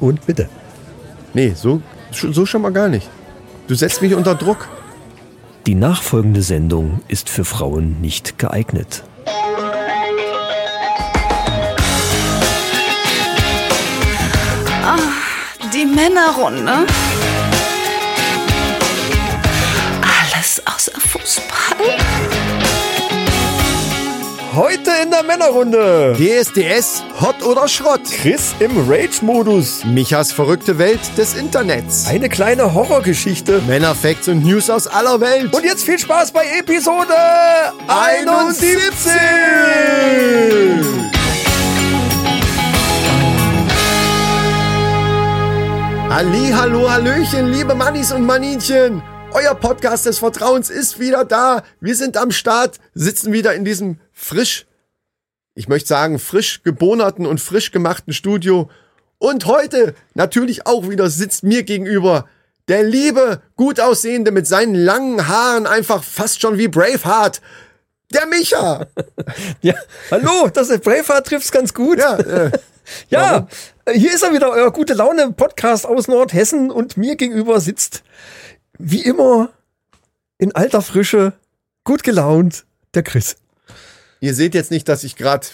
Und bitte. Nee, so, so schon mal gar nicht. Du setzt mich unter Druck. Die nachfolgende Sendung ist für Frauen nicht geeignet. Die Männerrunde. Heute in der Männerrunde. DSDS, Hot oder Schrott. Chris im Rage-Modus. Michas verrückte Welt des Internets. Eine kleine Horrorgeschichte. Männerfacts und News aus aller Welt. Und jetzt viel Spaß bei Episode 71. Ali, hallo, hallöchen, liebe Mannis und Maninchen. Euer Podcast des Vertrauens ist wieder da. Wir sind am Start, sitzen wieder in diesem frisch, ich möchte sagen, frisch gebohnerten und frisch gemachten Studio. Und heute natürlich auch wieder sitzt mir gegenüber der liebe, gut aussehende mit seinen langen Haaren einfach fast schon wie Braveheart. Der Micha. Ja, hallo, das ist Braveheart trifft's ganz gut. Ja, äh, Ja, hier ist er wieder, euer gute Laune Podcast aus Nordhessen und mir gegenüber sitzt wie immer in alter Frische, gut gelaunt, der Chris. Ihr seht jetzt nicht, dass ich gerade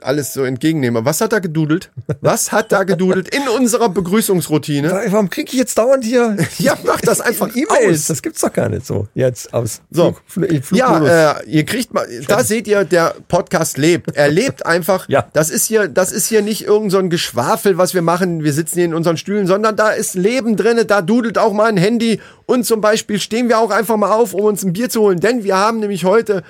alles so entgegennehme. Was hat da gedudelt? Was hat da gedudelt in unserer Begrüßungsroutine? Warum kriege ich jetzt dauernd hier Ja, mach das einfach E-Mails? Das gibt's doch gar nicht so. Jetzt aus So. Flug, Flug. Ja, äh, ihr kriegt mal, da seht ihr, der Podcast lebt. Er lebt einfach. Ja. Das ist hier, das ist hier nicht irgend so ein Geschwafel, was wir machen. Wir sitzen hier in unseren Stühlen, sondern da ist Leben drinne. Da dudelt auch mal ein Handy. Und zum Beispiel stehen wir auch einfach mal auf, um uns ein Bier zu holen. Denn wir haben nämlich heute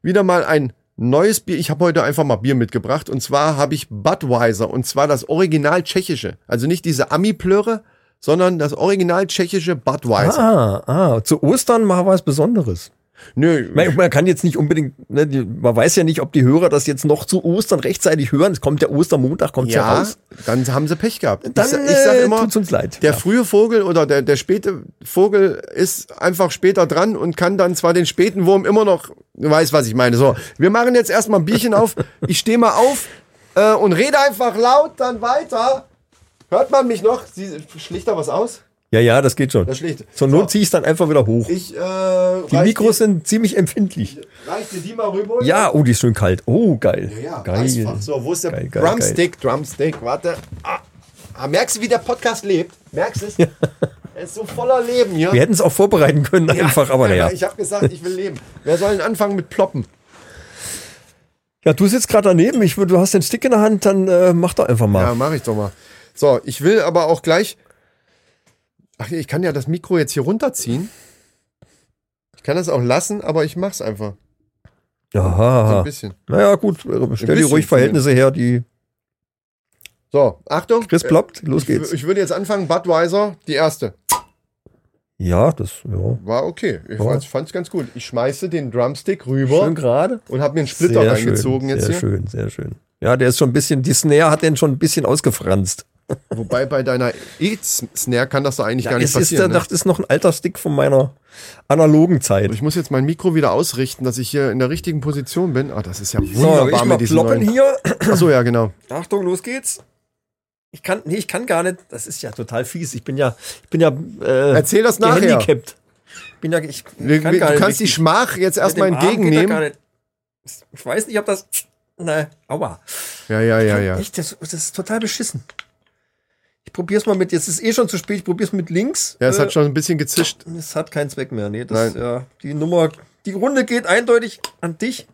wieder mal ein neues Bier. Ich habe heute einfach mal Bier mitgebracht. Und zwar habe ich Budweiser. Und zwar das Original tschechische. Also nicht diese Ami-Plöre, sondern das Original tschechische Budweiser. Ah, ah, zu Ostern mal was Besonderes. Nö, Man, man kann jetzt nicht unbedingt, ne, man weiß ja nicht, ob die Hörer das jetzt noch zu Ostern rechtzeitig hören. Es kommt der Ostermontag, kommt ja, Ja, raus. dann haben sie Pech gehabt. Dann ich, ich sag äh, immer, tut's uns leid. der ja. frühe Vogel oder der, der späte Vogel ist einfach später dran und kann dann zwar den späten Wurm immer noch, du weißt, was ich meine. So, wir machen jetzt erstmal ein Bierchen auf. Ich stehe mal auf äh, und rede einfach laut dann weiter. Hört man mich noch? Sie schlicht da was aus? Ja, ja, das geht schon. Das schlicht. Zur Not zieh ich dann einfach wieder hoch. Ich, äh, die Mikros sind ziemlich empfindlich. Reicht dir die mal rüber? Ja, oh, die ist schön kalt. Oh, geil. Ja, geil. Eisfach. So, wo ist der Geil, geil, Drumstick? Drumstick, warte. Ah. Ah, merkst du, wie der Podcast lebt? Merkst du es? Er ist so voller Leben hier. Wir hätten es auch vorbereiten können, einfach, aber naja. Ich habe gesagt, ich will leben. Wer soll denn anfangen mit Ploppen? Ja, du sitzt gerade daneben, ich, du hast den Stick in der Hand, dann äh, mach doch einfach mal. Ja, mache ich doch mal. So, ich will aber auch gleich. Ach, ich kann ja das Mikro jetzt hier runterziehen. Ich kann das auch lassen, aber ich mach's einfach. So Aha. ein bisschen. Naja, gut, äh, stell dir ruhig Verhältnisse her, die. So, Achtung. Chris ploppt, los ich, geht's. Ich würde jetzt anfangen. Budweiser, die erste. Ja, das, ja. War okay. Ich Ja. fand's, fand's ganz gut. Ich schmeiße den Drumstick rüber Schön gerade. und habe mir einen Splitter Sehr reingezogen schön, jetzt sehr hier. schön, sehr schön. Ja, der ist schon ein bisschen, die Snare hat den schon ein bisschen ausgefranst. Wobei bei deiner E-Snare kann das doch eigentlich gar nicht es ist, passieren. ne? das ist noch ein alter Stick von meiner analogen Zeit. Ich muss jetzt mein Mikro wieder ausrichten, dass ich hier in der richtigen Position bin. Ah, das ist ja So, wunderbar ich mal mit diesem ploppen neuen. hier. Achso, ja, genau. Achtung, los geht's. Ich kann, nee, ich kann gar nicht. Das ist ja total fies. Ich bin ja, ich bin ja, äh, Erzähl das nachher. Ich bin ja, ich Wir, kann du kannst die richtig. Schmach jetzt erstmal er entgegennehmen. Ich weiß nicht, ob das, ne, aua. Ja, ja, ja, ja. Echt, das, das ist total beschissen. Ich probier's mal mit, jetzt ist eh schon zu spät, ich probier's mit links. Ja, es Äh, hat schon ein bisschen gezischt. Es hat keinen Zweck mehr. Nee, das, Nein. ja, die Nummer, die Runde geht eindeutig an dich.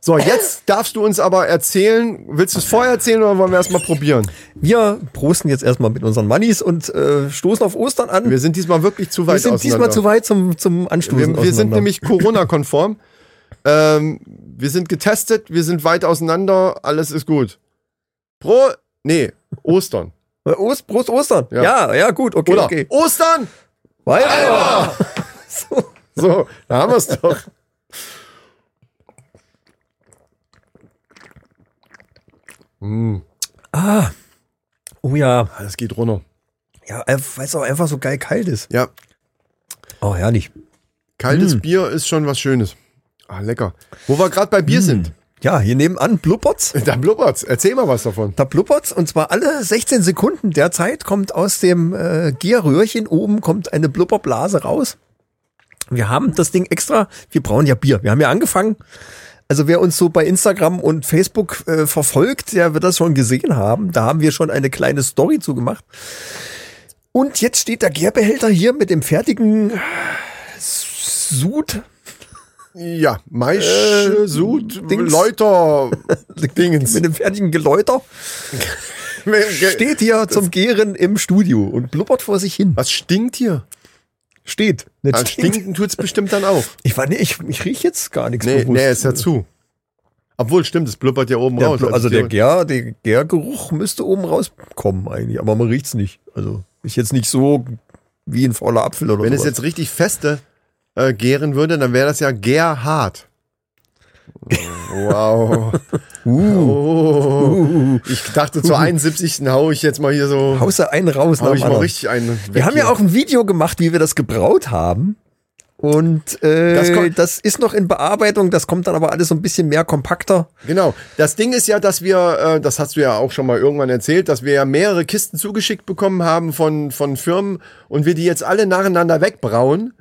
So, jetzt darfst du uns aber erzählen. Willst du es vorher erzählen oder wollen wir erstmal probieren? Wir prosten jetzt erstmal mit unseren Mannis und äh, stoßen auf Ostern an. Wir sind diesmal wirklich zu weit Wir sind diesmal zu weit zum, zum Anstoßen. Wir, wir sind nämlich Corona-konform. ähm, wir sind getestet, wir sind weit auseinander, alles ist gut. Pro, nee, Ostern. Äh, Ost, Prost Ostern. Ja. Ja, ja, gut, okay, Oder okay. Ostern! Weiter. so. So, da haben wir es doch. Oh ja. Ah, Das geht runter. Ja, weil es auch einfach so geil kalt ist. Ja, Oh, herrlich. kaltes Mm. Bier ist schon was Schönes. Ah, lecker. Wo wir gerade bei Bier sind. Ja, hier nebenan blubbert's. Da blubbert's. Erzähl mal was davon. Da blubbert's und zwar alle 16 Sekunden derzeit kommt aus dem äh, Gierröhrchen oben kommt eine Blubberblase raus. Wir haben das Ding extra, wir brauchen ja Bier. Wir haben ja angefangen. Also wer uns so bei Instagram und Facebook äh, verfolgt, der wird das schon gesehen haben. Da haben wir schon eine kleine Story zugemacht. Und jetzt steht der Gärbehälter hier mit dem fertigen Sud. Ja, Maisch, Äh, Sud, Dings. Läuter, Dingens. Mit dem fertigen Geläuter steht hier zum Gären im Studio und blubbert vor sich hin. Was stinkt hier? Steht. Nicht Ah, stinkt. stinken tut's bestimmt dann auch. Ich war nee, ich, ich riech jetzt gar nichts Nee, bewusst. nee, ist ja zu. Obwohl, stimmt, es blubbert ja oben Der, raus. Blu- also der Gär, der Gärgeruch müsste oben rauskommen eigentlich, aber man riecht's nicht. Also ist jetzt nicht so wie ein fauler Apfel oder Wenn es sowas. jetzt richtig feste äh, gären würde, dann wäre das ja gärhart. Wow. Oh. Ich dachte, zur 71. hau ich jetzt mal hier so, Hause einen raus hau ich mal richtig einen weg Wir haben ja hier. auch ein Video gemacht, wie wir das gebraut haben. Und äh, Das das, ist noch in Bearbeitung, das kommt dann aber alles so ein bisschen mehr kompakter. Genau. Das Ding ist ja, dass wir, äh, das hast du ja auch schon mal irgendwann erzählt, dass wir ja mehrere Kisten zugeschickt bekommen haben von, von Firmen und wir die jetzt alle nacheinander wegbrauen.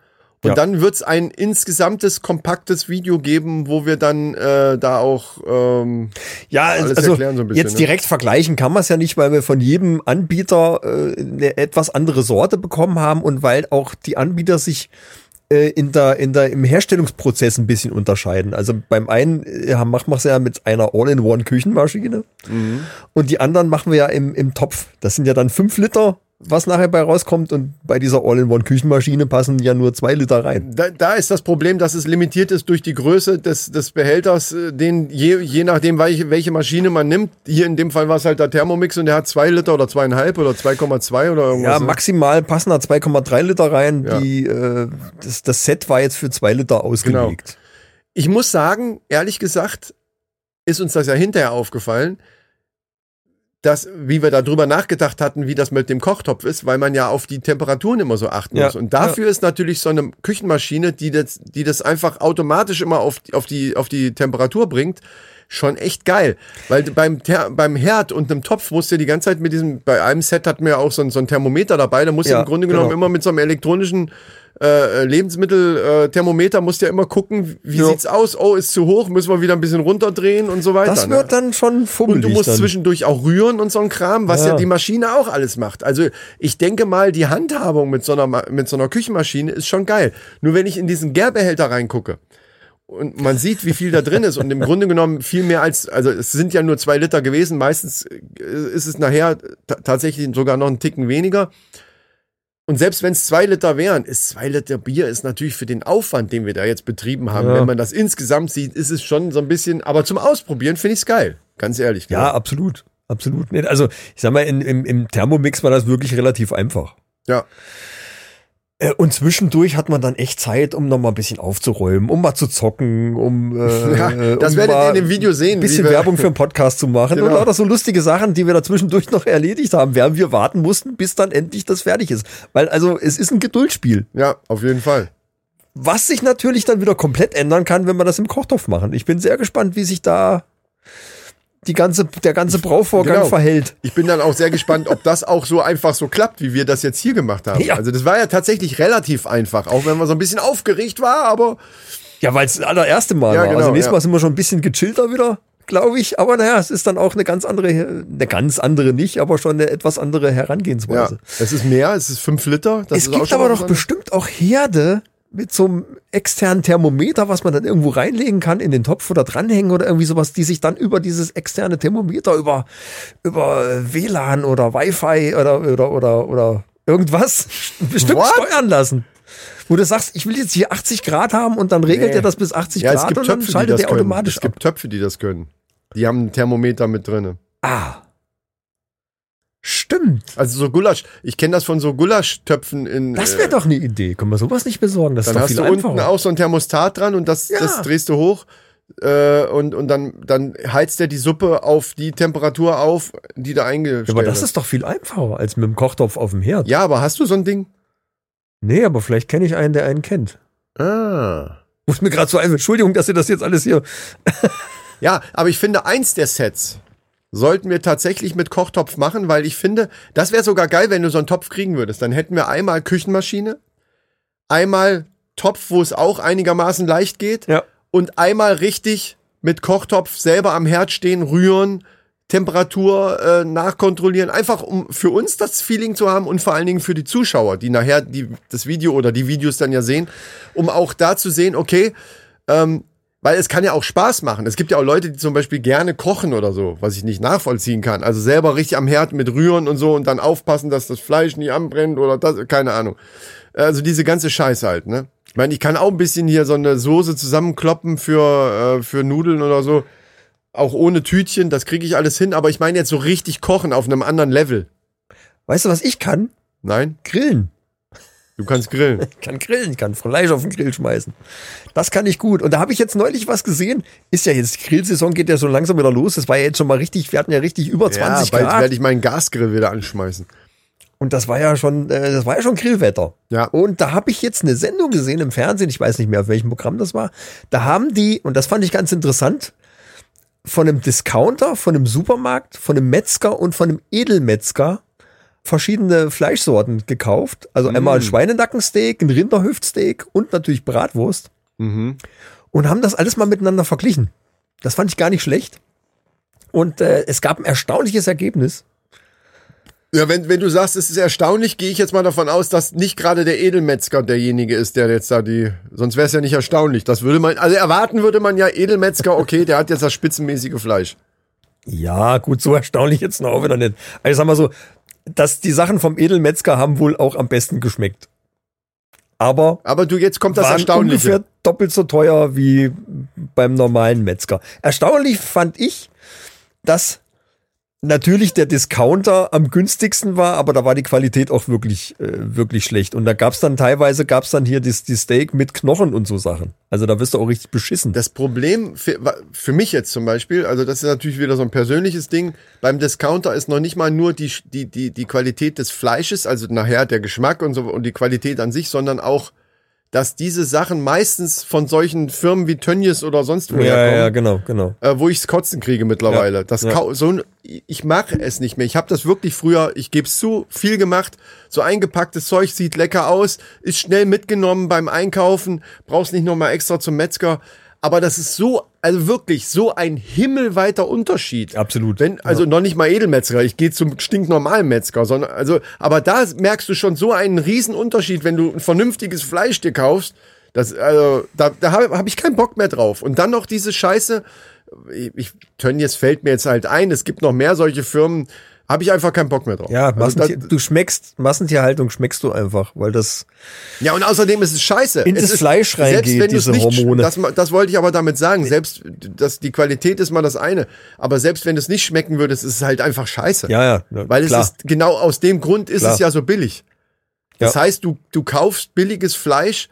Und Ja. dann wird's ein insgesamtes, kompaktes Video geben, wo wir dann äh, da auch ähm, Ja, Alles also erklären so ein bisschen, jetzt ne? direkt vergleichen kann man es ja nicht, weil wir von jedem Anbieter äh, eine etwas andere Sorte bekommen haben und weil auch die Anbieter sich äh, in der, in der, im Herstellungsprozess ein bisschen unterscheiden. Also beim einen äh, haben- machen wir es ja mit einer All-in-One-Küchenmaschine Mhm. und die anderen machen wir ja im, im Topf. Das sind ja dann fünf Liter, was nachher bei rauskommt und bei dieser All-in-One-Küchenmaschine passen ja nur zwei Liter rein. Da, da ist das Problem, dass es limitiert ist durch die Größe des, des Behälters, äh, den je, je nachdem, welche, welche Maschine man nimmt. Hier in dem Fall war es halt der Thermomix und der hat zwei Liter oder zweieinhalb oder 2,2 oder irgendwas. Ja, ne? maximal passen da 2,3 Liter rein. Ja. Die, äh, das, das Set war jetzt für zwei Liter ausgelegt. Ich muss sagen, ehrlich gesagt, ist uns das ja hinterher aufgefallen, dass, wie wir darüber nachgedacht hatten, wie das mit dem Kochtopf ist, weil man ja auf die Temperaturen immer so achten Ja, muss. Und dafür ist natürlich so eine Küchenmaschine, die das, die das einfach automatisch immer auf, die- auf, die, auf die Temperatur bringt, schon echt geil. Weil beim, beim Herd und einem Topf musst du ja die ganze Zeit mit diesem, bei einem Set hatten wir ja auch so ein, so ein Thermometer dabei, da musst du Ja, im Grunde genommen genau. immer mit so einem elektronischen äh, Lebensmittelthermometer musst ja immer gucken, wie Ja. sieht's aus? Oh, ist zu hoch, müssen wir wieder ein bisschen runterdrehen und so weiter. Das ne? wird dann schon fummelig. und du musst dann. zwischendurch auch rühren und so ein Kram, was ja. Ja. die Maschine auch alles macht. Also ich denke mal, die Handhabung mit so einer, mit so einer Küchenmaschine ist schon geil. Nur wenn ich in diesen Gärbehälter reingucke und man sieht, wie viel da drin ist und im Grunde genommen viel mehr als, also es sind ja nur zwei Liter gewesen, meistens äh, ist es nachher ta- tatsächlich sogar noch einen Ticken weniger. Und selbst wenn es zwei Liter wären, ist zwei Liter Bier ist natürlich für den Aufwand, den wir da jetzt betrieben haben, Ja. wenn man das insgesamt sieht, ist es schon so ein bisschen, aber zum Ausprobieren finde ich es geil. Ganz ehrlich. Ja, absolut. Absolut. Also, ich sag mal, in, im, im Thermomix war das wirklich relativ einfach. Ja. Äh, Und zwischendurch hat man dann echt Zeit, um noch mal ein bisschen aufzuräumen, um mal zu zocken, um, äh, Ja, das um werdet ihr in dem Video sehen, Ein bisschen Werbung für einen Podcast zu machen und Genau. lauter so lustige Sachen, die wir da zwischendurch noch erledigt haben, während wir warten mussten, bis dann endlich das fertig ist. Weil also es ist ein Geduldsspiel. Ja, auf jeden Fall. Was sich natürlich dann wieder komplett ändern kann, wenn wir das im Kochtopf machen. Ich bin sehr gespannt, wie sich da die ganze, der ganze Brauvorgang Genau. verhält. Ich bin dann auch sehr gespannt, ob das auch so einfach so klappt, wie wir das jetzt hier gemacht haben. Ja. Also das war ja tatsächlich relativ einfach, auch wenn man so ein bisschen aufgeregt war, aber Ja, weil es das allererste Mal Ja, war. genau, also nächstes ja. Mal sind wir schon ein bisschen gechillter wieder, glaube ich. Aber naja, es ist dann auch eine ganz andere, eine ganz andere nicht, aber schon eine etwas andere ja, Herangehensweise. es ist mehr, es ist fünf Liter. Das es gibt aber doch bestimmt auch Herde mit so einem externen Thermometer, was man dann irgendwo reinlegen kann in den Topf oder dranhängen oder irgendwie sowas, die sich dann über dieses externe Thermometer über, über WLAN oder Wi-Fi oder, oder, oder, oder irgendwas bestimmt What? steuern lassen. Wo du sagst, ich will jetzt hier 80 Grad haben und dann regelt Nee. er das bis 80 Ja, Grad und dann Töpfe, schaltet können. automatisch Es gibt ab. Töpfe, die das können. Die haben ein Thermometer mit drinne. Ah. Stimmt. Also so Gulasch, ich kenne das von so Gulaschtöpfen in Das äh, wäre doch eine Idee. Können wir sowas nicht besorgen? Das Dann ist doch hast viel du einfacher. unten auch so ein Thermostat dran und das, Ja. das drehst du hoch äh, und, und dann, dann heizt er die Suppe auf die Temperatur auf, die da eingestellt ja, aber das ist. ist doch viel einfacher als mit dem Kochtopf auf dem Herd. Ja, aber hast du so ein Ding? Nee, aber vielleicht kenne ich einen, der einen kennt. Ah. Muss mir gerade so ein, Entschuldigung, dass ihr das jetzt alles hier. Ja, aber ich finde, eins der Sets sollten wir tatsächlich mit Kochtopf machen, weil ich finde, das wäre sogar geil, wenn du so einen Topf kriegen würdest. Dann hätten wir einmal Küchenmaschine, einmal Topf, wo es auch einigermaßen leicht geht Ja. und einmal richtig mit Kochtopf selber am Herd stehen, rühren, Temperatur äh, nachkontrollieren, einfach um für uns das Feeling zu haben und vor allen Dingen für die Zuschauer, die nachher die, das Video oder die Videos dann ja sehen, um auch da zu sehen, okay, ähm, weil es kann ja auch Spaß machen. Es gibt ja auch Leute, die zum Beispiel gerne kochen oder so, was ich nicht nachvollziehen kann. Also selber richtig am Herd mit rühren und so und dann aufpassen, dass das Fleisch nie anbrennt oder das, keine Ahnung. Also diese ganze Scheiße halt, ne? Ich meine, ich kann auch ein bisschen hier so eine Soße zusammenkloppen für, äh, für Nudeln oder so. Auch ohne Tütchen, das kriege ich alles hin, aber ich meine jetzt so richtig kochen auf einem anderen Level. Weißt du, was ich kann? Nein, Grillen. Du kannst grillen. Ich kann grillen, ich kann Fleisch auf den Grill schmeißen. Das kann ich gut. Und da habe ich jetzt neulich was gesehen. Ist ja jetzt, die Grillsaison geht ja so langsam wieder los. Das war ja jetzt schon mal richtig, wir hatten ja richtig über 20 ja, bald Grad. werde ich meinen Gasgrill wieder anschmeißen. Und das war ja schon, äh, das war ja schon Grillwetter. Ja. Und da habe ich jetzt eine Sendung gesehen im Fernsehen, ich weiß nicht mehr, auf welchem Programm das war. Da haben die, und das fand ich ganz interessant, von einem Discounter, von einem Supermarkt, von einem Metzger und von einem Edelmetzger verschiedene Fleischsorten gekauft. Also einmal ein Schweinenackensteak, ein Rinderhüftsteak und natürlich Bratwurst. Mhm. Und haben das alles mal miteinander verglichen. Das fand ich gar nicht schlecht. Und äh, es gab ein erstaunliches Ergebnis. Ja, wenn, wenn du sagst, es ist erstaunlich, gehe ich jetzt mal davon aus, dass nicht gerade der Edelmetzger derjenige ist, der jetzt da die, sonst wäre es ja nicht erstaunlich. Das würde man, also erwarten würde man ja Edelmetzger, okay, der hat jetzt das spitzenmäßige Fleisch. Ja, gut, so erstaunlich jetzt noch wieder nicht. Also ich sag mal so, dass die Sachen vom Edelmetzger haben wohl auch am besten geschmeckt. Aber Aber du, jetzt kommt das Erstaunliche. ungefähr doppelt so teuer wie beim normalen Metzger. Erstaunlich fand ich, dass natürlich der Discounter am günstigsten war, aber da war die Qualität auch wirklich, äh, wirklich schlecht. Und da gab's dann teilweise, gab's dann hier das, die Steak mit Knochen und so Sachen. Also da wirst du auch richtig beschissen. Das Problem für, für mich jetzt zum Beispiel, also das ist natürlich wieder so ein persönliches Ding, beim Discounter ist noch nicht mal nur die, die, die, die Qualität des Fleisches, also nachher der Geschmack und so und die Qualität an sich, sondern auch, dass diese Sachen meistens von solchen Firmen wie Tönnies oder sonst wo ja, herkommen. ja, genau, genau. äh, wo ich's kotzen kriege mittlerweile. Ja, Das ja. so ein, ich mache es nicht mehr. Ich habe das wirklich früher, ich gebe es zu, viel gemacht. So eingepacktes Zeug sieht lecker aus, ist schnell mitgenommen beim Einkaufen, brauchst nicht nochmal extra zum Metzger. Aber das ist so, also wirklich so ein himmelweiter Unterschied. Absolut. Wenn, also noch nicht mal Edelmetzger, ich gehe zum stinknormalen Metzger, sondern, also, aber da merkst du schon so einen riesen Unterschied, wenn du ein vernünftiges Fleisch dir kaufst. Das, also, da, da habe hab ich keinen Bock mehr drauf. Und dann noch diese Scheiße, ich, ich Tönnies fällt mir jetzt halt ein, es gibt noch mehr solche Firmen, habe ich einfach keinen Bock mehr drauf. Ja, also Massentier, da, du schmeckst, Massentierhaltung schmeckst du einfach, weil das, ja, und außerdem ist es scheiße. In es das ist, Fleisch reingeht, selbst wenn diese nicht, Hormone. Das, das wollte ich aber damit sagen. Selbst, dass die Qualität ist mal das eine. Aber selbst wenn du es nicht schmecken würdest, ist es halt einfach scheiße. ja, ja, ja Weil es klar. ist, genau aus dem Grund ist Klar. es ja so billig. Das Ja. heißt, du, du kaufst billiges Fleisch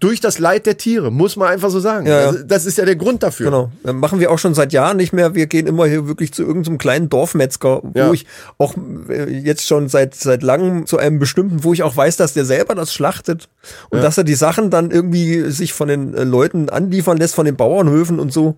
durch das Leid der Tiere, muss man einfach so sagen. Ja, ja. Das, das ist ja der Grund dafür. Genau. Äh, Machen wir auch schon seit Jahren nicht mehr. Wir gehen immer hier wirklich zu irgendeinem kleinen Dorfmetzger, wo Ja. ich auch äh, jetzt schon seit, seit langem zu einem bestimmten, wo ich auch weiß, dass der selber das schlachtet und dass er die Sachen dann irgendwie sich von den äh, Leuten anliefern lässt, von den Bauernhöfen und so.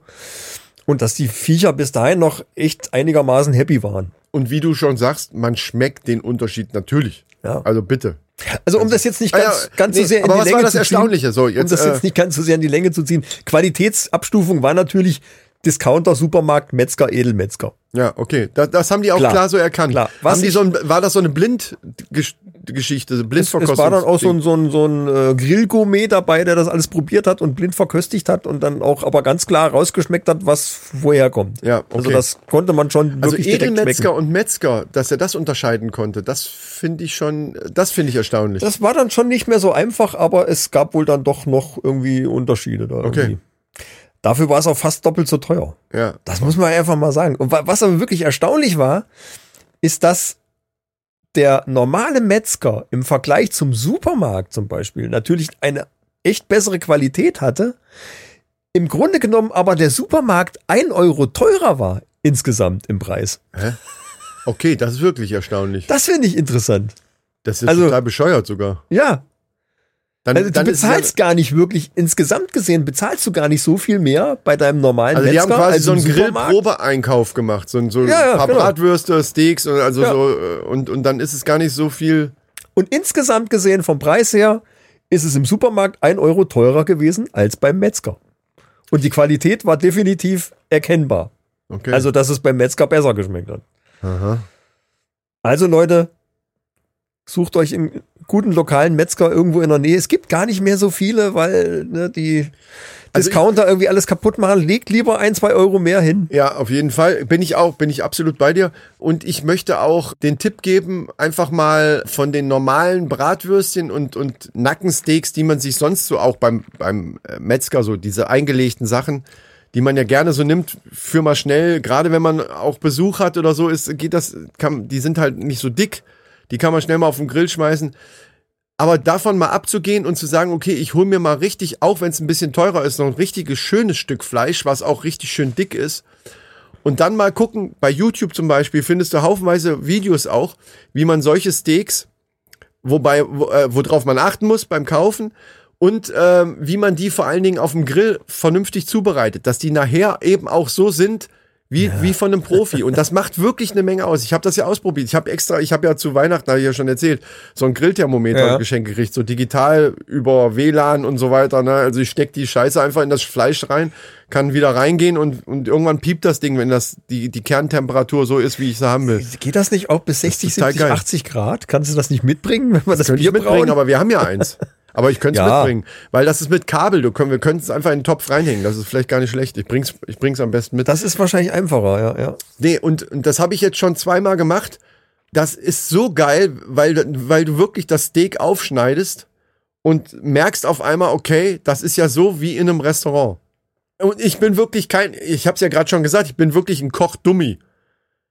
Und dass die Viecher bis dahin noch echt einigermaßen happy waren. Und wie du schon sagst, man schmeckt den Unterschied natürlich. Ja. Also bitte. Also um das jetzt nicht Ah ganz, ja, ganz nee, so sehr in die Länge das zu ziehen, Erstaunliche? So, um jetzt, das äh, jetzt nicht ganz so sehr in die Länge zu ziehen. Qualitätsabstufung war natürlich Discounter, Supermarkt, Metzger, Edelmetzger. Ja, okay. Das, das haben die auch Klar. klar, so erkannt. Klar. Was haben die so ein, war das so eine Blindgeschichte, so Es, Blindverkostung? es war dann auch so ein, so ein, so ein äh, Grillgourmet dabei, der das alles probiert hat und blind verköstigt hat und dann auch aber ganz klar rausgeschmeckt hat, was woher kommt. Ja, Also okay. das konnte man schon Also wirklich direkt Edelmetzger schmecken. und Metzger, dass er das unterscheiden konnte, das finde ich schon, das finde ich erstaunlich. Das war dann schon nicht mehr so einfach, aber es gab wohl dann doch noch irgendwie Unterschiede da. Okay. Irgendwie. Dafür war es auch fast doppelt so teuer. ja. Das muss man einfach mal sagen. Und wa- was aber wirklich erstaunlich war, ist, dass der normale Metzger im Vergleich zum Supermarkt zum Beispiel natürlich eine echt bessere Qualität hatte. Im Grunde genommen aber der Supermarkt ein Euro teurer war insgesamt im Preis. Okay, das ist wirklich erstaunlich. Das finde ich interessant. Das ist also- total bescheuert sogar. Ja. Dann, Also du es ja- bezahlst gar nicht wirklich, insgesamt gesehen, bezahlst du gar nicht so viel mehr bei deinem normalen Also die haben quasi als so einen. Grillprobeeinkauf gemacht, so, ein- so Ja, ein paar genau. Bratwürste, Steaks und also so äh, und und dann ist es gar nicht so viel. Und insgesamt gesehen vom Preis her ist es im Supermarkt ein Euro teurer gewesen als beim Metzger. Und die Qualität war definitiv erkennbar. Okay. Also, dass es beim Metzger besser geschmeckt hat. Also, Leute, sucht euch einen guten lokalen Metzger irgendwo in der Nähe. Es gibt gar nicht mehr so viele, weil ne, die Also Discounter irgendwie alles kaputt machen. Legt lieber ein, zwei Euro mehr hin. Ja, auf jeden Fall. Bin ich auch, bin ich absolut bei dir. Und ich möchte auch den Tipp geben, einfach mal von den normalen Bratwürstchen und, und Nackensteaks, die man sich sonst so auch beim, beim äh, Metzger, so diese eingelegten Sachen, die man ja gerne so nimmt, für mal schnell, gerade wenn man auch Besuch hat oder so, ist, geht das, kann, die sind halt nicht so dick. Die kann man schnell mal auf den Grill schmeißen. Aber davon mal abzugehen und zu sagen, okay, ich hole mir mal richtig, auch wenn es ein bisschen teurer ist, noch ein richtiges schönes Stück Fleisch, was auch richtig schön dick ist. Und dann mal gucken, bei YouTube zum Beispiel findest du haufenweise Videos auch, wie man solche Steaks, wobei, wo, äh, worauf man achten muss beim Kaufen und ähm, wie man die vor allen Dingen auf dem Grill vernünftig zubereitet, dass die nachher eben auch so sind, wie, wie von einem Profi. Und das macht wirklich eine Menge aus. Ich habe das ja ausprobiert. Ich habe extra, ich habe ja zu Weihnachten, habe ich ja schon erzählt, so ein Grillthermometer Ja. geschenkt gekriegt, so digital über WLAN und so weiter. Ne? Also ich steck die Scheiße einfach in das Fleisch rein, kann wieder reingehen und, und irgendwann piept das Ding, wenn das die, die Kerntemperatur so ist, wie ich sie haben will. Geht das nicht auch bis 60, total 70, geil. 80 Grad? Kannst du das nicht mitbringen, wenn man das, ich Bier mitbringen, brauen? aber wir haben ja eins. Aber ich könnte es Ja. mitbringen, weil das ist mit Kabel. Du können, wir könnten es einfach in den Topf reinhängen. Das ist vielleicht gar nicht schlecht. Ich bring's, ich bring's am besten mit. das ist wahrscheinlich einfacher, ja, ja. Nee, und, und das habe ich jetzt schon zweimal gemacht. Das ist so geil, weil, weil du wirklich das Steak aufschneidest und merkst auf einmal, okay, das ist ja so wie in einem Restaurant. Und ich bin wirklich kein, ich habe es ja gerade schon gesagt, ich bin wirklich ein Koch-Dummi.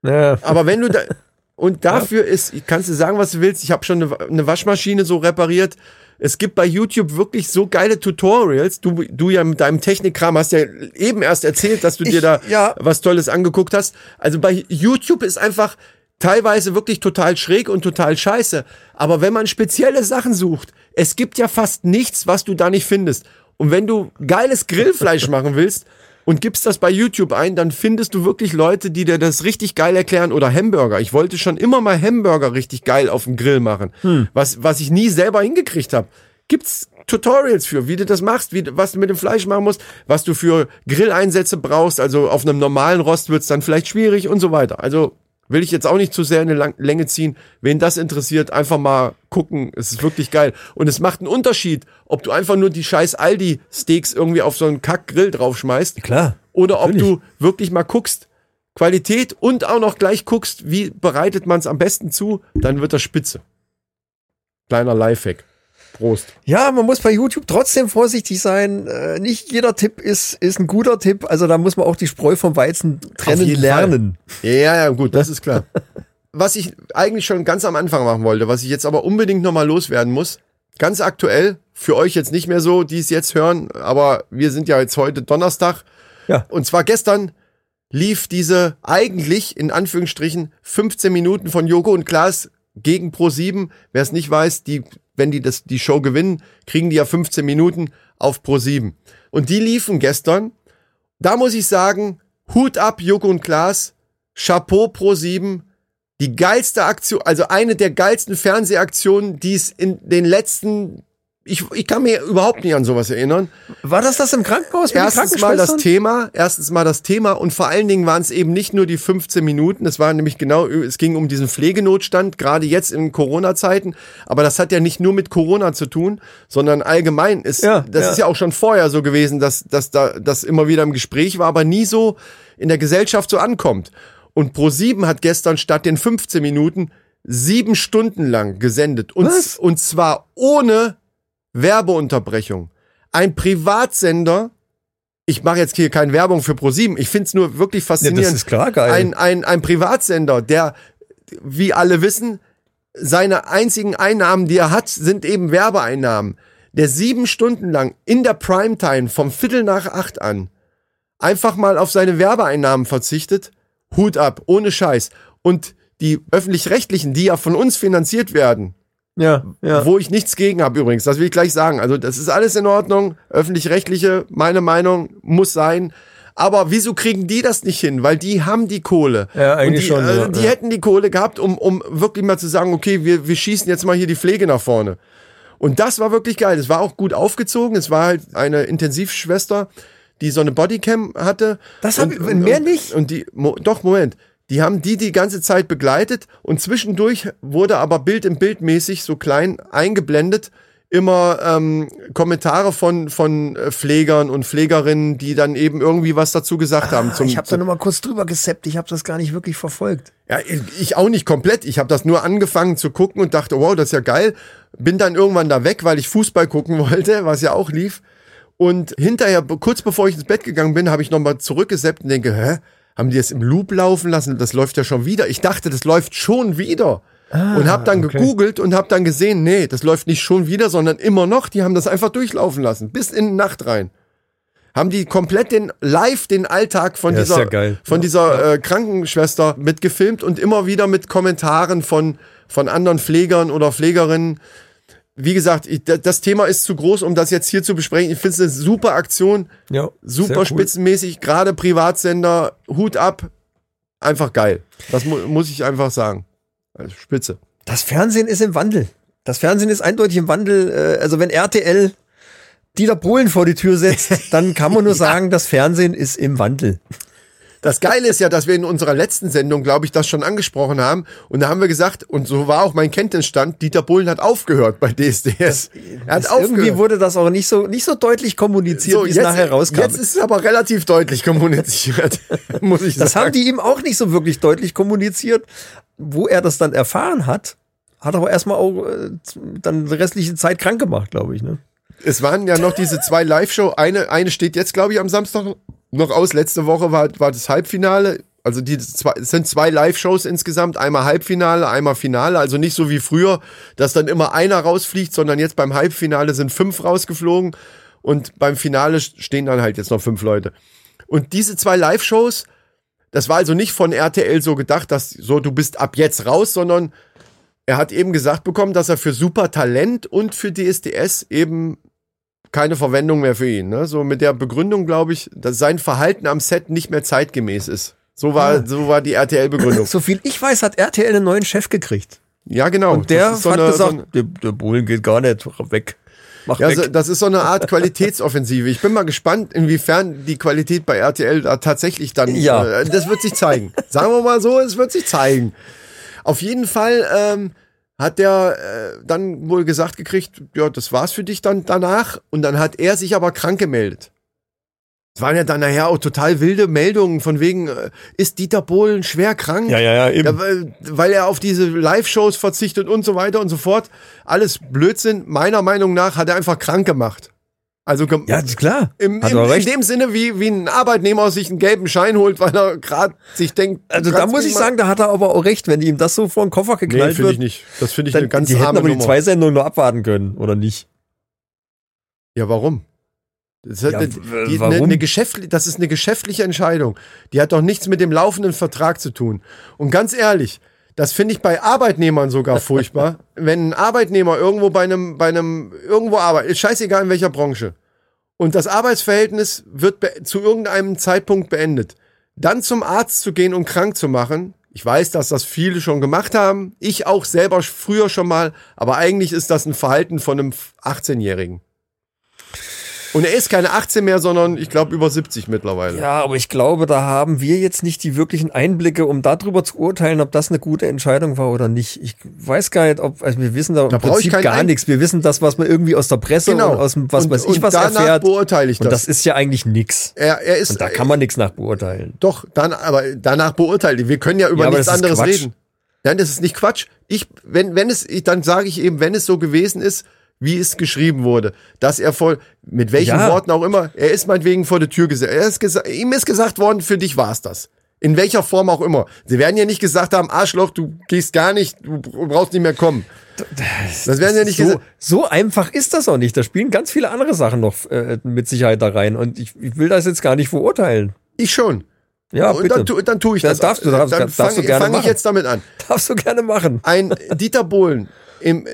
ja. Aber wenn du da und dafür ist, kannst du sagen, was du willst. Ich habe schon eine, eine Waschmaschine so repariert. Es gibt bei YouTube wirklich so geile Tutorials. Du, du ja mit deinem Technikkram hast ja eben erst erzählt, dass du dir Ich- da ja. was Tolles angeguckt hast. Also bei YouTube ist einfach teilweise wirklich total schräg und total scheiße. Aber wenn man spezielle Sachen sucht, es gibt ja fast nichts, was du da nicht findest. Und wenn du geiles Grillfleisch machen willst und gibst das bei YouTube ein, dann findest du wirklich Leute, die dir das richtig geil erklären oder Hamburger. Ich wollte schon immer mal Hamburger richtig geil auf dem Grill machen, was, was ich nie selber hingekriegt habe. Gibt's Tutorials für, wie du das machst, wie, was du mit dem Fleisch machen musst, was du für Grilleinsätze brauchst. Also auf einem normalen Rost wird's dann vielleicht schwierig und so weiter. Also will ich jetzt auch nicht zu sehr in eine Lang Länge ziehen. Wen das interessiert, einfach mal gucken. Es ist wirklich geil. Und es macht einen Unterschied, ob du einfach nur die scheiß Aldi-Steaks irgendwie auf so einen Kack-Grill draufschmeißt Klar. oder ob du wirklich mal guckst, Qualität und auch noch gleich guckst, wie bereitet man es am besten zu, dann wird das spitze. Kleiner Lifehack. Prost. Ja, man muss bei YouTube trotzdem vorsichtig sein. Äh, nicht jeder Tipp ist, ist ein guter Tipp. Also da muss man auch die Spreu vom Weizen trennen lernen. Ja, ja, gut, das ist klar. Was ich eigentlich schon ganz am Anfang machen wollte, was ich jetzt aber unbedingt nochmal loswerden muss, ganz aktuell, für euch jetzt nicht mehr so, die es jetzt hören, aber wir sind ja jetzt heute Donnerstag. Ja. Und zwar gestern lief diese eigentlich in Anführungsstrichen 15 Minuten von Joko und Klaas gegen Pro7. Wer es nicht weiß, die, wenn die das, die Show gewinnen, kriegen die ja 15 Minuten auf Pro7. Und die liefen gestern. Da muss ich sagen, Hut ab, Joko und Klaas. Chapeau Pro7. Die geilste Aktion, also eine der geilsten Fernsehaktionen, die es in den letzten, ich, ich kann mir überhaupt nicht an sowas erinnern. War das das im Krankenhaus mit Erstens mal das? Thema, erstens mal das Thema und vor allen Dingen waren es eben nicht nur die 15 Minuten, es war nämlich genau, es ging um diesen Pflegenotstand, gerade jetzt in Corona-Zeiten, aber das hat ja nicht nur mit Corona zu tun, sondern allgemein ist, Ja, das ja. ist ja auch schon vorher so gewesen, dass, dass da, das immer wieder im Gespräch war, aber nie so in der Gesellschaft so ankommt. Und Pro7 hat gestern statt den 15 Minuten sieben Stunden lang gesendet und, Was? und zwar ohne Werbeunterbrechung. Ein Privatsender, ich mache jetzt hier keine Werbung für ProSieben, ich finde es nur wirklich Ja, faszinierend. das ist klar geil. ein, ein, ein Privatsender, der, wie alle wissen, seine einzigen Einnahmen, die er hat, sind eben Werbeeinnahmen. Der sieben Stunden lang in der Primetime vom Viertel nach acht an einfach mal auf seine Werbeeinnahmen verzichtet, Hut ab, ohne Scheiß. Und die öffentlich-rechtlichen, die ja von uns finanziert werden, Ja, ja. Wo ich nichts gegen habe übrigens, das will ich gleich sagen. Also das ist alles in Ordnung, öffentlich-rechtliche, meine Meinung muss sein. Aber wieso kriegen die das nicht hin? Weil die haben die Kohle. Ja, eigentlich die, schon, äh, ja, die hätten die Kohle gehabt, um, um wirklich mal zu sagen, okay, wir, wir schießen jetzt mal hier die Pflege nach vorne. Und das war wirklich geil. Es war auch gut aufgezogen. Es war halt eine Intensivschwester, die so eine Bodycam hatte. Das hab Und- ich- mehr nicht. Und die, mo, doch, Moment. Die haben die die ganze Zeit begleitet und zwischendurch wurde aber Bild im Bild mäßig so klein eingeblendet immer ähm, Kommentare von von äh, Pflegern und Pflegerinnen, die dann eben irgendwie was dazu gesagt haben. Zum, Ah, ich habe da zum, nur mal kurz drüber gesappt, ich habe das gar nicht wirklich verfolgt. ja, ich auch nicht komplett. Ich habe das nur angefangen zu gucken und dachte, wow, das ist ja geil. Bin dann irgendwann da weg, weil ich Fußball gucken wollte, was ja auch lief. Und hinterher, kurz bevor ich ins Bett gegangen bin, habe ich nochmal zurückgesappt und denke, hä? Haben die das im Loop laufen lassen? Das läuft ja schon wieder. Ich dachte, das läuft schon wieder. und habe dann okay. gegoogelt und habe dann gesehen, nee, das läuft nicht schon wieder, sondern immer noch. Die haben das einfach durchlaufen lassen, bis in die Nacht rein. Haben die komplett den live den Alltag von Ja, dieser ja von dieser äh, Krankenschwester mitgefilmt und immer wieder mit Kommentaren von von anderen Pflegern oder Pflegerinnen. Wie gesagt, ich, da- das Thema ist zu groß, um das jetzt hier zu besprechen. Ich finde es eine super Aktion, Ja, super cool. spitzenmäßig, gerade Privatsender, Hut ab, einfach geil. Das mu muss ich einfach sagen. Also Spitze. Das Fernsehen ist im Wandel. Das Fernsehen ist eindeutig im Wandel. Äh, Also wenn RTL Dieter Bohlen vor die Tür setzt, dann kann man nur sagen, das Fernsehen ist im Wandel. Das Geile ist ja, dass wir in unserer letzten Sendung, glaube ich, das schon angesprochen haben. Und da haben wir gesagt, und so war auch mein Kenntnisstand, Dieter Bohlen hat aufgehört bei DSDS. Er hat Das irgendwie aufgehört. wurde das auch nicht so, nicht so deutlich kommuniziert, wie es nachher rauskam. Jetzt ist es aber relativ deutlich kommuniziert, muss ich das sagen. haben die ihm auch nicht so wirklich deutlich kommuniziert. Wo er das dann erfahren hat, hat aber erstmal auch äh, dann die restliche Zeit krank gemacht, glaube ich. Ne? Es waren ja noch diese zwei Live-Show. Eine, eine steht jetzt, glaube ich, am Samstag noch aus. Letzte Woche war, war das Halbfinale. Also die zwei, es sind zwei Live-Shows insgesamt. Einmal Halbfinale, einmal Finale. Also nicht so wie früher, dass dann immer einer rausfliegt, sondern jetzt beim Halbfinale sind fünf rausgeflogen. Und beim Finale stehen dann halt jetzt noch fünf Leute. Und diese zwei Live-Shows, das war also nicht von RTL so gedacht, dass so du bist ab jetzt raus, sondern er hat eben gesagt bekommen, dass er für Super Talent und für DSDS eben keine Verwendung mehr für ihn. Ne? So mit der Begründung, glaube ich, dass sein Verhalten am Set nicht mehr zeitgemäß ist. So war, so war die RTL-Begründung. So viel ich weiß, hat RTL einen neuen Chef gekriegt. Ja, genau. Und der so hat eine- gesagt, so ein- der, der Bohlen geht gar nicht, weg. Mach ja, weg. so, das ist so eine Art Qualitätsoffensive. Ich bin mal gespannt, inwiefern die Qualität bei RTL da tatsächlich dann. Ja. Äh, das wird sich zeigen. Sagen wir mal so, es wird sich zeigen. Auf jeden Fall ähm, hat der äh, dann wohl gesagt gekriegt, ja, das war's für dich dann danach. Und dann hat er sich aber krank gemeldet. Es waren ja dann nachher auch total wilde Meldungen von wegen, äh, ist Dieter Bohlen schwer krank? ja, ja, ja, eben. Ja, weil, weil er auf diese Live-Shows verzichtet und so weiter und so fort. Alles Blödsinn. Meiner Meinung nach hat er einfach krank gemacht. Also ja, klar. im, hat im, er in recht. dem Sinne, wie, wie ein Arbeitnehmer sich einen gelben Schein holt, weil er gerade sich denkt. Also da muss ich sagen, da hat er aber auch recht, wenn ihm das so vor den Koffer nee, geknallt finde wird. ich nicht. Das finde ich Dann, eine ganz die hätten aber die zwei Sendungen nur abwarten können, oder nicht? Ja, warum? Das, Ja, eine, die, warum? Eine, eine das ist eine geschäftliche Entscheidung. Die hat doch nichts mit dem laufenden Vertrag zu tun. Und ganz ehrlich, das finde ich bei Arbeitnehmern sogar furchtbar. Wenn ein Arbeitnehmer irgendwo bei einem, bei einem, irgendwo arbeitet, ist scheißegal in welcher Branche. Und das Arbeitsverhältnis wird zu irgendeinem Zeitpunkt beendet. Dann zum Arzt zu gehen und krank zu machen. Ich weiß, dass das viele schon gemacht haben. Ich auch selber früher schon mal. Aber eigentlich ist das ein Verhalten von einem 18-Jährigen. Und er ist keine 18 mehr, sondern ich glaube über 70 mittlerweile. Ja, aber ich glaube, da haben wir jetzt nicht die wirklichen Einblicke, um darüber zu urteilen, ob das eine gute Entscheidung war oder nicht. Ich weiß gar nicht, ob, also wir wissen da, Da im brauch ich Prinzip gar Ein- nichts. Wir wissen das, was man irgendwie aus der Presse Genau. und aus dem, was und, weiß ich, und was danach erfährt. beurteile ich Und das. das ist ja eigentlich nix. er, er ist, Und da kann man nichts nach beurteilen. Doch, dann, aber danach beurteilen. Wir können ja über Ja, nichts das ist anderes Quatsch. reden. Nein, das ist nicht Quatsch. Ich, wenn, wenn es, ich, dann sage ich eben, wenn es so gewesen ist, wie es geschrieben wurde, dass er voll, mit welchen Ja. Worten auch immer, er ist meinetwegen vor der Tür gesetzt. Gesa ihm ist gesagt worden, für dich war's das. In welcher Form auch immer. Sie werden ja nicht gesagt haben, Arschloch, du gehst gar nicht, du brauchst nicht mehr kommen. Das werden ja nicht so, so einfach ist das auch nicht. Da spielen ganz viele andere Sachen noch äh, mit Sicherheit da rein. Und ich, ich will das jetzt gar nicht verurteilen. Ich schon. Ja, und bitte. dann, dann tue ich Ja, das. darfst du, darfst- dann darfst du fange gerne fang ich machen. jetzt damit an. Darfst du gerne machen. Ein Dieter Bohlen im,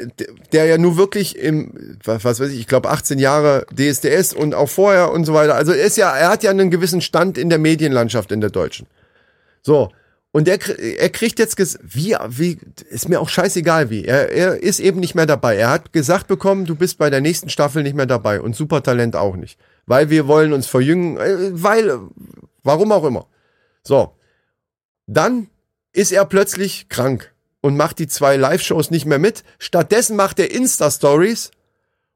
der ja nur wirklich im, was, weiß ich, ich glaube 18 Jahre DSDS und auch vorher und so weiter. Also er ist ja, er hat ja einen gewissen Stand in der Medienlandschaft in der deutschen. So. Und er, er kriegt jetzt, wie, wie, ist mir auch scheißegal wie. Er, er ist eben nicht mehr dabei. Er hat gesagt bekommen, du bist bei der nächsten Staffel nicht mehr dabei und Supertalent auch nicht. Weil wir wollen uns verjüngen, äh, weil, warum auch immer. So. Dann ist er plötzlich krank und macht die zwei Live-Shows nicht mehr mit. Stattdessen macht er Insta-Stories,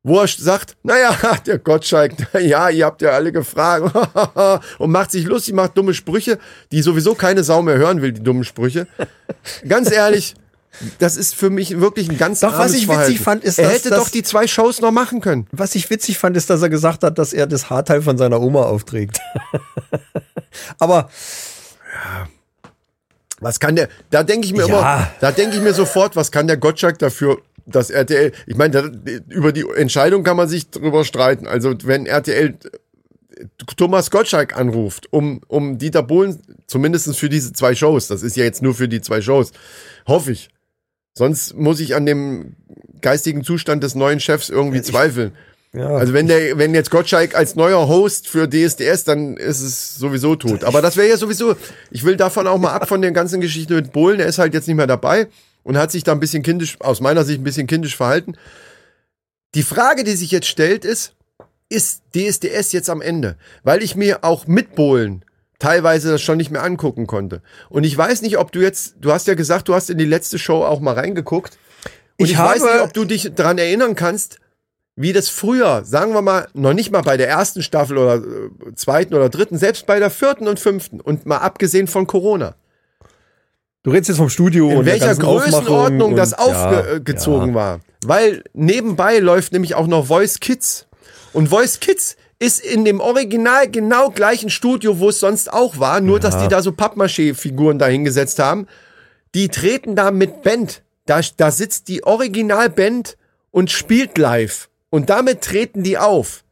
wo er sagt, naja, der Gottschalk, na ja, ihr habt ja alle gefragt und macht sich lustig, macht dumme Sprüche, die sowieso keine Sau mehr hören will, die dummen Sprüche. Ganz ehrlich, das ist für mich wirklich ein ganz Doch, was ich witzig Verhalten. fand, ist, er dass hätte das- doch die zwei Shows noch machen können. Was ich witzig fand, ist, dass er gesagt hat, dass er das Haarteil von seiner Oma aufträgt. Aber Was kann der, da denke ich mir Ja. immer, da denke ich mir sofort, was kann der Gottschalk dafür, dass RTL, ich meine, über die Entscheidung kann man sich drüber streiten. Also wenn RTL Thomas Gottschalk anruft, um, um Dieter Bohlen, zumindest für diese zwei Shows, das ist ja jetzt nur für die zwei Shows, hoffe ich. Sonst muss ich an dem geistigen Zustand des neuen Chefs irgendwie zweifeln. Ja, Also wenn der, wenn jetzt Gottschalk als neuer Host für DSDS, dann ist es sowieso tot. Aber das wäre ja sowieso, ich will davon auch mal ab von der ganzen Geschichte mit Bohlen, der ist halt jetzt nicht mehr dabei und hat sich da ein bisschen kindisch, aus meiner Sicht ein bisschen kindisch verhalten. Die Frage, die sich jetzt stellt, ist, ist DSDS jetzt am Ende? Weil ich mir auch mit Bohlen teilweise das schon nicht mehr angucken konnte. Und ich weiß nicht, ob du jetzt, du hast ja gesagt, du hast in die letzte Show auch mal reingeguckt. Und ich, Ich weiß habe- nicht, ob du dich daran erinnern kannst, wie das früher, sagen wir mal, noch nicht mal bei der ersten Staffel oder äh, zweiten oder dritten, selbst bei der vierten und fünften und mal abgesehen von Corona, du redest jetzt vom Studio in und welcher Größenordnung und- das ja, aufgezogen ja. war. Weil nebenbei läuft nämlich auch noch Voice Kids. Und Voice Kids ist in dem Original genau gleichen Studio, wo es sonst auch war, nur dass die da so Pappmaché-Figuren dahingesetzt haben. Die treten da mit Band. Da, da sitzt die Originalband und spielt live. Und damit treten die auf.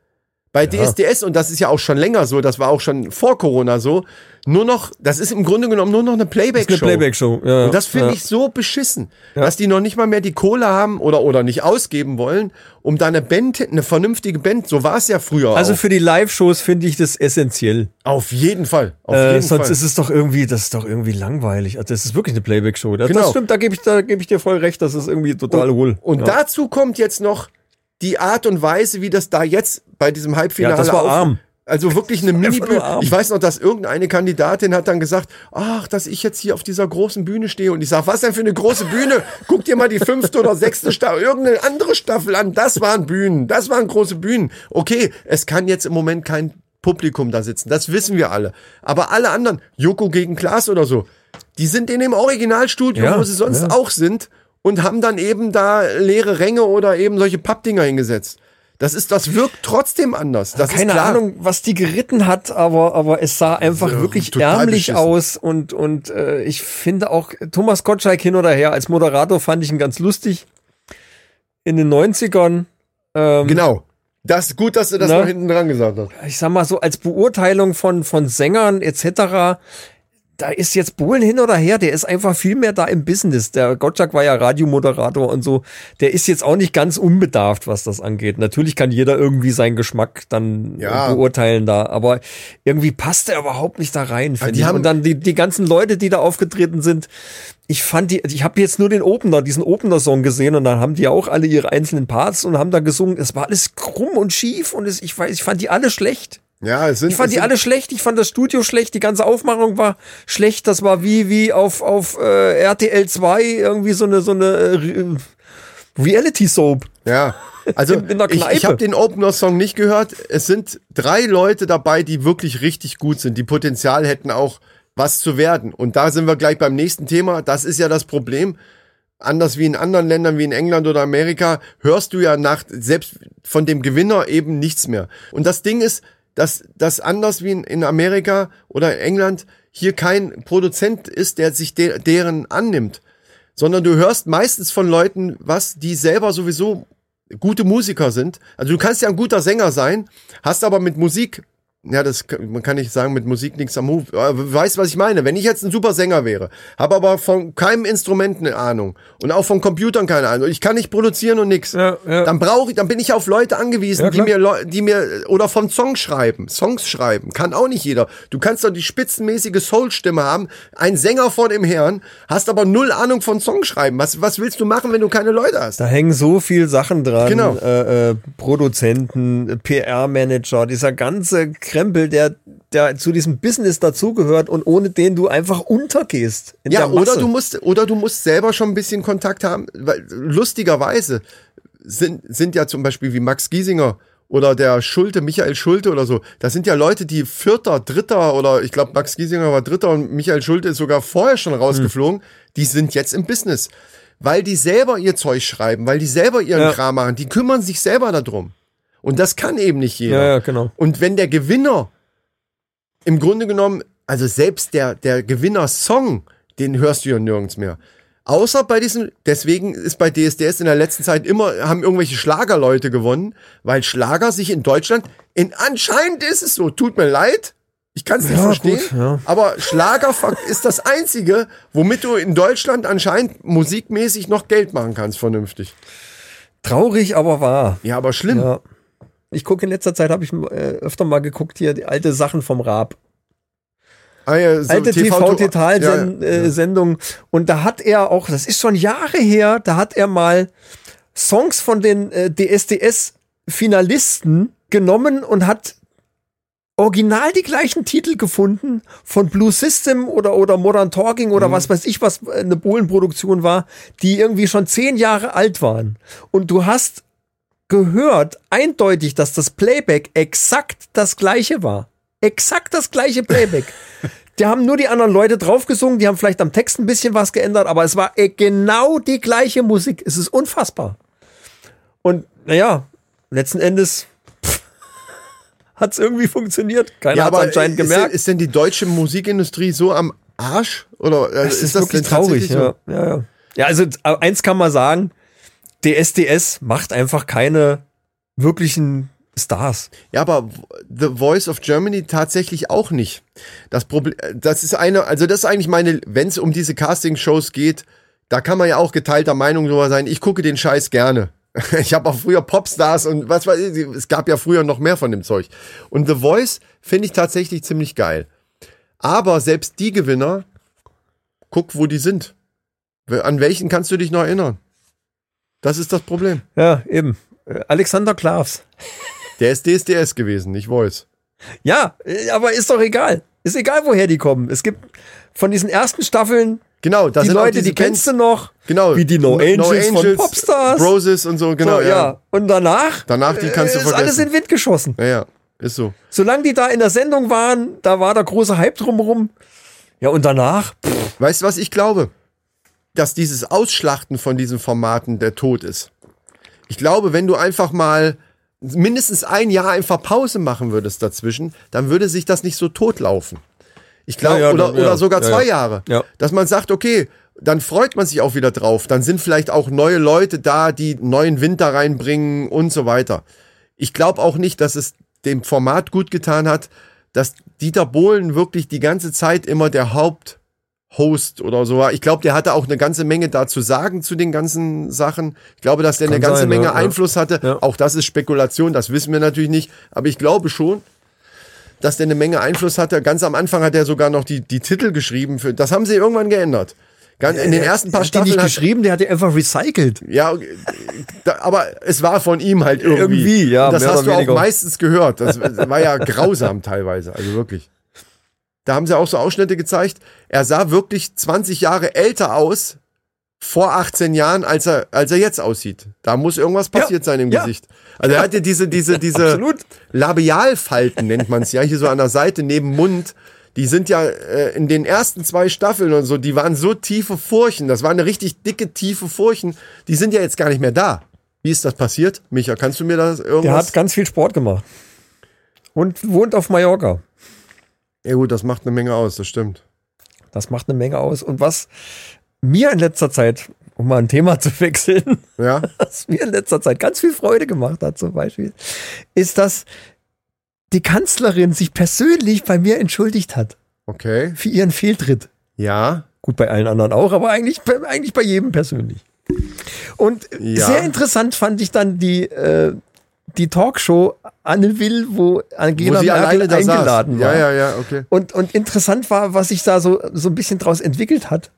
Bei DSDS, und das ist ja auch schon länger so, das war auch schon vor Corona so, nur noch, das ist im Grunde genommen nur noch eine Playback-Show. Eine Playback-Show, ja. Und das finde ja. ich so beschissen, dass die noch nicht mal mehr die Kohle haben oder, oder nicht ausgeben wollen, um da eine Band, eine vernünftige Band, so war es ja früher Also auch. für die Live-Shows finde ich das essentiell. Auf jeden Fall. Auf Äh, jeden sonst Fall. ist es doch irgendwie, das ist doch irgendwie langweilig. Also das ist wirklich eine Playback-Show. Das, Genau. das stimmt, da gebe ich, da gebe ich dir voll recht, das ist irgendwie total hohl. Und ja. dazu kommt jetzt noch die Art und Weise, wie das da jetzt bei diesem Halbfinale Ja, das war auf- arm. Also wirklich eine nur arm. Ich weiß noch, dass irgendeine Kandidatin hat dann gesagt, ach, dass ich jetzt hier auf dieser großen Bühne stehe. Und ich sag, was denn für eine große Bühne? Guck dir mal die fünfte oder sechste Staffel, irgendeine andere Staffel an. Das waren Bühnen. Das waren große Bühnen. Okay, es kann jetzt im Moment kein Publikum da sitzen. Das wissen wir alle. Aber alle anderen, Joko gegen Klaas oder so, die sind in dem Originalstudio, Ja, wo sie sonst ja. auch sind und haben dann eben da leere Ränge oder eben solche Pappdinger hingesetzt. Das ist, das wirkt trotzdem anders. Das Keine ist klar. Ahnung, was die geritten hat, aber, aber es sah einfach Ja, wirklich ärmlich beschissen. aus und, und äh, ich finde auch Thomas Gottschalk hin oder her als Moderator fand ich ihn ganz lustig. In den 90ern. Ähm, Genau. Das ist gut, dass du das Na? noch hinten dran gesagt hast. ich sag mal so, als Beurteilung von, von Sängern etc., da ist jetzt Bohlen hin oder her, der ist einfach viel mehr da im Business. Der Gottschalk war ja Radiomoderator und so. Der ist jetzt auch nicht ganz unbedarft, was das angeht. Natürlich kann jeder irgendwie seinen Geschmack dann Ja. beurteilen da, aber irgendwie passt er überhaupt nicht da rein, die ich. haben- Und dann die, die ganzen Leute, die da aufgetreten sind, ich fand die, ich habe jetzt nur den Opener, diesen Opener-Song gesehen und dann haben die auch alle ihre einzelnen Parts und haben da gesungen. Es war alles krumm und schief und es, ich weiß, ich fand die alle schlecht. Ja, es sind, Ich fand die sind, alle schlecht, ich fand das Studio schlecht, die ganze Aufmachung war schlecht, das war wie, wie auf, auf äh, RTL 2 irgendwie so eine, so eine äh, Re- Reality Soap. Ja. Also In- in der ich, ich habe den Opener-Song nicht gehört. Es sind drei Leute dabei, die wirklich richtig gut sind, die Potenzial hätten auch was zu werden. Und da sind wir gleich beim nächsten Thema. Das ist ja das Problem. Anders wie in anderen Ländern wie in England oder Amerika hörst du ja nach selbst von dem Gewinner eben nichts mehr. Und das Ding ist, dass das anders wie in, in Amerika oder England hier kein Produzent ist, der sich de deren annimmt, sondern du hörst meistens von Leuten, was die selber sowieso gute Musiker sind. Also du kannst ja ein guter Sänger sein, hast aber mit Musik ja, das man kann nicht sagen, mit Musik nichts am Hut. Weißt du, was ich meine? Wenn ich jetzt ein super Sänger wäre, habe aber von keinem Instrument eine Ahnung und auch von Computern keine Ahnung, ich kann nicht produzieren und nix, Ja, ja. dann brauche ich, dann bin ich auf Leute angewiesen, Ja, die mir, Leu- die mir oder von Songs schreiben, Songs schreiben, kann auch nicht jeder. Du kannst doch die spitzenmäßige Soul-Stimme haben, ein Sänger vor dem Herrn, hast aber null Ahnung von Songschreiben. Was, was willst du machen, wenn du keine Leute hast? Da hängen so viel Sachen dran. Genau. Äh, äh, Produzenten, PR-Manager, dieser ganze Krempel, der, der zu diesem Business dazugehört und ohne den du einfach untergehst. In Ja, oder du musst, oder du musst selber schon ein bisschen Kontakt haben, weil lustigerweise sind, sind ja zum Beispiel wie Max Giesinger oder der Schulte, Michael Schulte oder so, das sind ja Leute, die Vierter, Dritter oder ich glaube Max Giesinger war Dritter und Michael Schulte ist sogar vorher schon rausgeflogen, die sind jetzt im Business. Weil die selber ihr Zeug schreiben, weil die selber ihren Ja. Kram machen, die kümmern sich selber darum. Und das kann eben nicht jeder. Ja, ja, genau. Und wenn der Gewinner im Grunde genommen, also selbst der, der Gewinner-Song, den hörst du ja nirgends mehr. Außer bei diesen, deswegen ist bei DSDS in der letzten Zeit immer, haben irgendwelche Schlagerleute gewonnen, weil Schlager sich in Deutschland, in anscheinend ist es so, tut mir leid, ich kann es nicht Ja, verstehen, gut, ja. aber Schlager ist das einzige, womit du in Deutschland anscheinend musikmäßig noch Geld machen kannst, vernünftig. Traurig, aber wahr. Ja, aber schlimm. Ja. Ich gucke in letzter Zeit, habe ich äh, öfter mal geguckt hier, die alte Sachen vom Raab. Ah, ja, so alte TV TV-Total-Sendung. Ja, ja. Äh, Sendung. Und da hat er auch, das ist schon Jahre her, da hat er mal Songs von den äh, DSDS-Finalisten genommen und hat original die gleichen Titel gefunden von Blue System oder, oder Modern Talking oder was weiß ich, was eine Bohlenproduktion war, die irgendwie schon zehn Jahre alt waren. Und du hast gehört eindeutig, dass das Playback exakt das gleiche war. Exakt das gleiche Playback. Die haben nur die anderen Leute draufgesungen, die haben vielleicht am Text ein bisschen was geändert, aber es war äh, genau die gleiche Musik. Es ist unfassbar. Und naja, letzten Endes hat es irgendwie funktioniert. Keiner Ja, hat anscheinend ist, gemerkt. Denn, ist denn die deutsche Musikindustrie so am Arsch? Oder äh, Das ist, das wirklich traurig. Ja. Ja, ja. ja, also äh, eins kann man sagen, DSDS macht einfach keine wirklichen Stars. Ja, aber The Voice of Germany tatsächlich auch nicht. Das Problem, das ist eine, also das ist eigentlich meine, wenn es um diese Casting-Shows geht, da kann man ja auch geteilter Meinung drüber sein. Ich gucke den Scheiß gerne. Ich habe auch früher Popstars und was weiß ich, es gab ja früher noch mehr von dem Zeug. Und The Voice finde ich tatsächlich ziemlich geil. Aber selbst die Gewinner, guck, wo die sind. An welchen kannst du dich noch erinnern? Das ist das Problem. Ja, eben. Alexander Klavs. Der ist DSDS gewesen, nicht Voice. Ja, aber ist doch egal. Ist egal, woher die kommen. Es gibt von diesen ersten Staffeln Genau, da die sind Leute, die kennst du Bands- noch. Genau. Wie die No Angels von Popstars. Broses und so, genau, so, ja. Und danach, Danach, die kannst du äh, ist alles vergessen. in den Wind geschossen. Ja, ja, ist so. Solange die da in der Sendung waren, da war der große Hype drumherum. Ja, und danach, pff, Weißt du, was ich glaube? Dass dieses Ausschlachten von diesen Formaten der Tod ist. Ich glaube, wenn du einfach mal mindestens ein Jahr einfach Pause machen würdest dazwischen, dann würde sich das nicht so totlaufen. Ich glaube, Ja, ja, oder, ja. oder sogar zwei ja. Jahre. Ja. Dass man sagt, okay, dann freut man sich auch wieder drauf. Dann sind vielleicht auch neue Leute da, die neuen Wind da reinbringen und so weiter. Ich glaube auch nicht, dass es dem Format gut getan hat, dass Dieter Bohlen wirklich die ganze Zeit immer der Haupthost oder so war. Ich glaube, der hatte auch eine ganze Menge da zu sagen zu den ganzen Sachen. Ich glaube, dass der Kann eine ganze sein, Menge ja. Einfluss hatte. Ja. Auch das ist Spekulation, das wissen wir natürlich nicht. Aber ich glaube schon, dass der eine Menge Einfluss hatte. Ganz am Anfang hat er sogar noch die, die Titel geschrieben. Für, das haben sie irgendwann geändert. Ganz, in den ersten paar hat die nicht Staffeln hat, geschrieben, der hat die einfach recycelt. ja, äh, aber es war von ihm halt irgendwie. Irgendwie, ja, Und das hast du auch meistens gehört. Das war ja grausam teilweise, also wirklich. Da haben sie auch so Ausschnitte gezeigt. Er sah wirklich 20 Jahre älter aus vor 18 Jahren, als er, als er jetzt aussieht. Da muss irgendwas passiert sein im ja. Gesicht. Also er hatte diese, diese, diese Absolut. Labialfalten nennt man es ja, hier so an der Seite neben Mund. Die sind ja äh, in den ersten zwei Staffeln und so, die waren so tiefe Furchen. Das war eine richtig dicke, tiefe Furchen. Die sind ja jetzt gar nicht mehr da. Wie ist das passiert? Micha, kannst du mir das Der irgendwas? hat ganz viel Sport gemacht. Und wohnt auf Mallorca. Ja gut, das macht eine Menge aus, das stimmt. Das macht eine Menge aus. Und was mir in letzter Zeit, um mal ein Thema zu wechseln, Ja, was mir in letzter Zeit ganz viel Freude gemacht hat, zum Beispiel, ist, dass die Kanzlerin sich persönlich bei mir entschuldigt hat Okay. für ihren Fehltritt. Ja. Gut, bei allen anderen auch, aber eigentlich, eigentlich bei jedem persönlich. Und Ja. sehr interessant fand ich dann die, äh, die Talkshow Anne Will, wo Angela Wo Merkel eingeladen war. Ja, ja, ja, okay. Und, und interessant war, was sich da so, so ein bisschen draus entwickelt hat.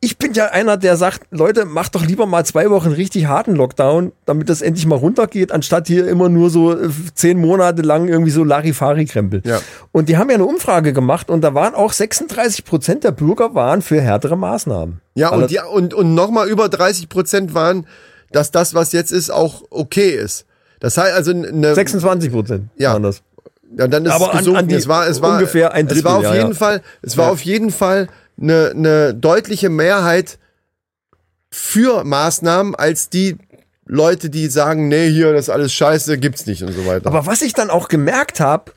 Ich bin ja einer, der sagt, Leute, macht doch lieber mal zwei Wochen richtig harten Lockdown, damit das endlich mal runtergeht, anstatt hier immer nur so äh, zehn Monate lang irgendwie so Larifari-Krempel. Ja. Und die haben ja eine Umfrage gemacht und da waren auch 36 Prozent der Bürger waren für härtere Maßnahmen. Ja, Alle- und, ja, und, und nochmal über 30 Prozent waren, dass das, was jetzt ist, auch okay ist. Das heißt also eine, 26 Prozent Ja. waren das. ja, dann ist aber es an- gesunken. an die es war, es war ungefähr ein Es war Drittel, auf ja, jeden ja. Fall, es war auf jeden Fall eine, eine deutliche Mehrheit für Maßnahmen als die Leute, die sagen, nee, hier, das ist alles scheiße, gibt's nicht und so weiter. Aber was ich dann auch gemerkt habe,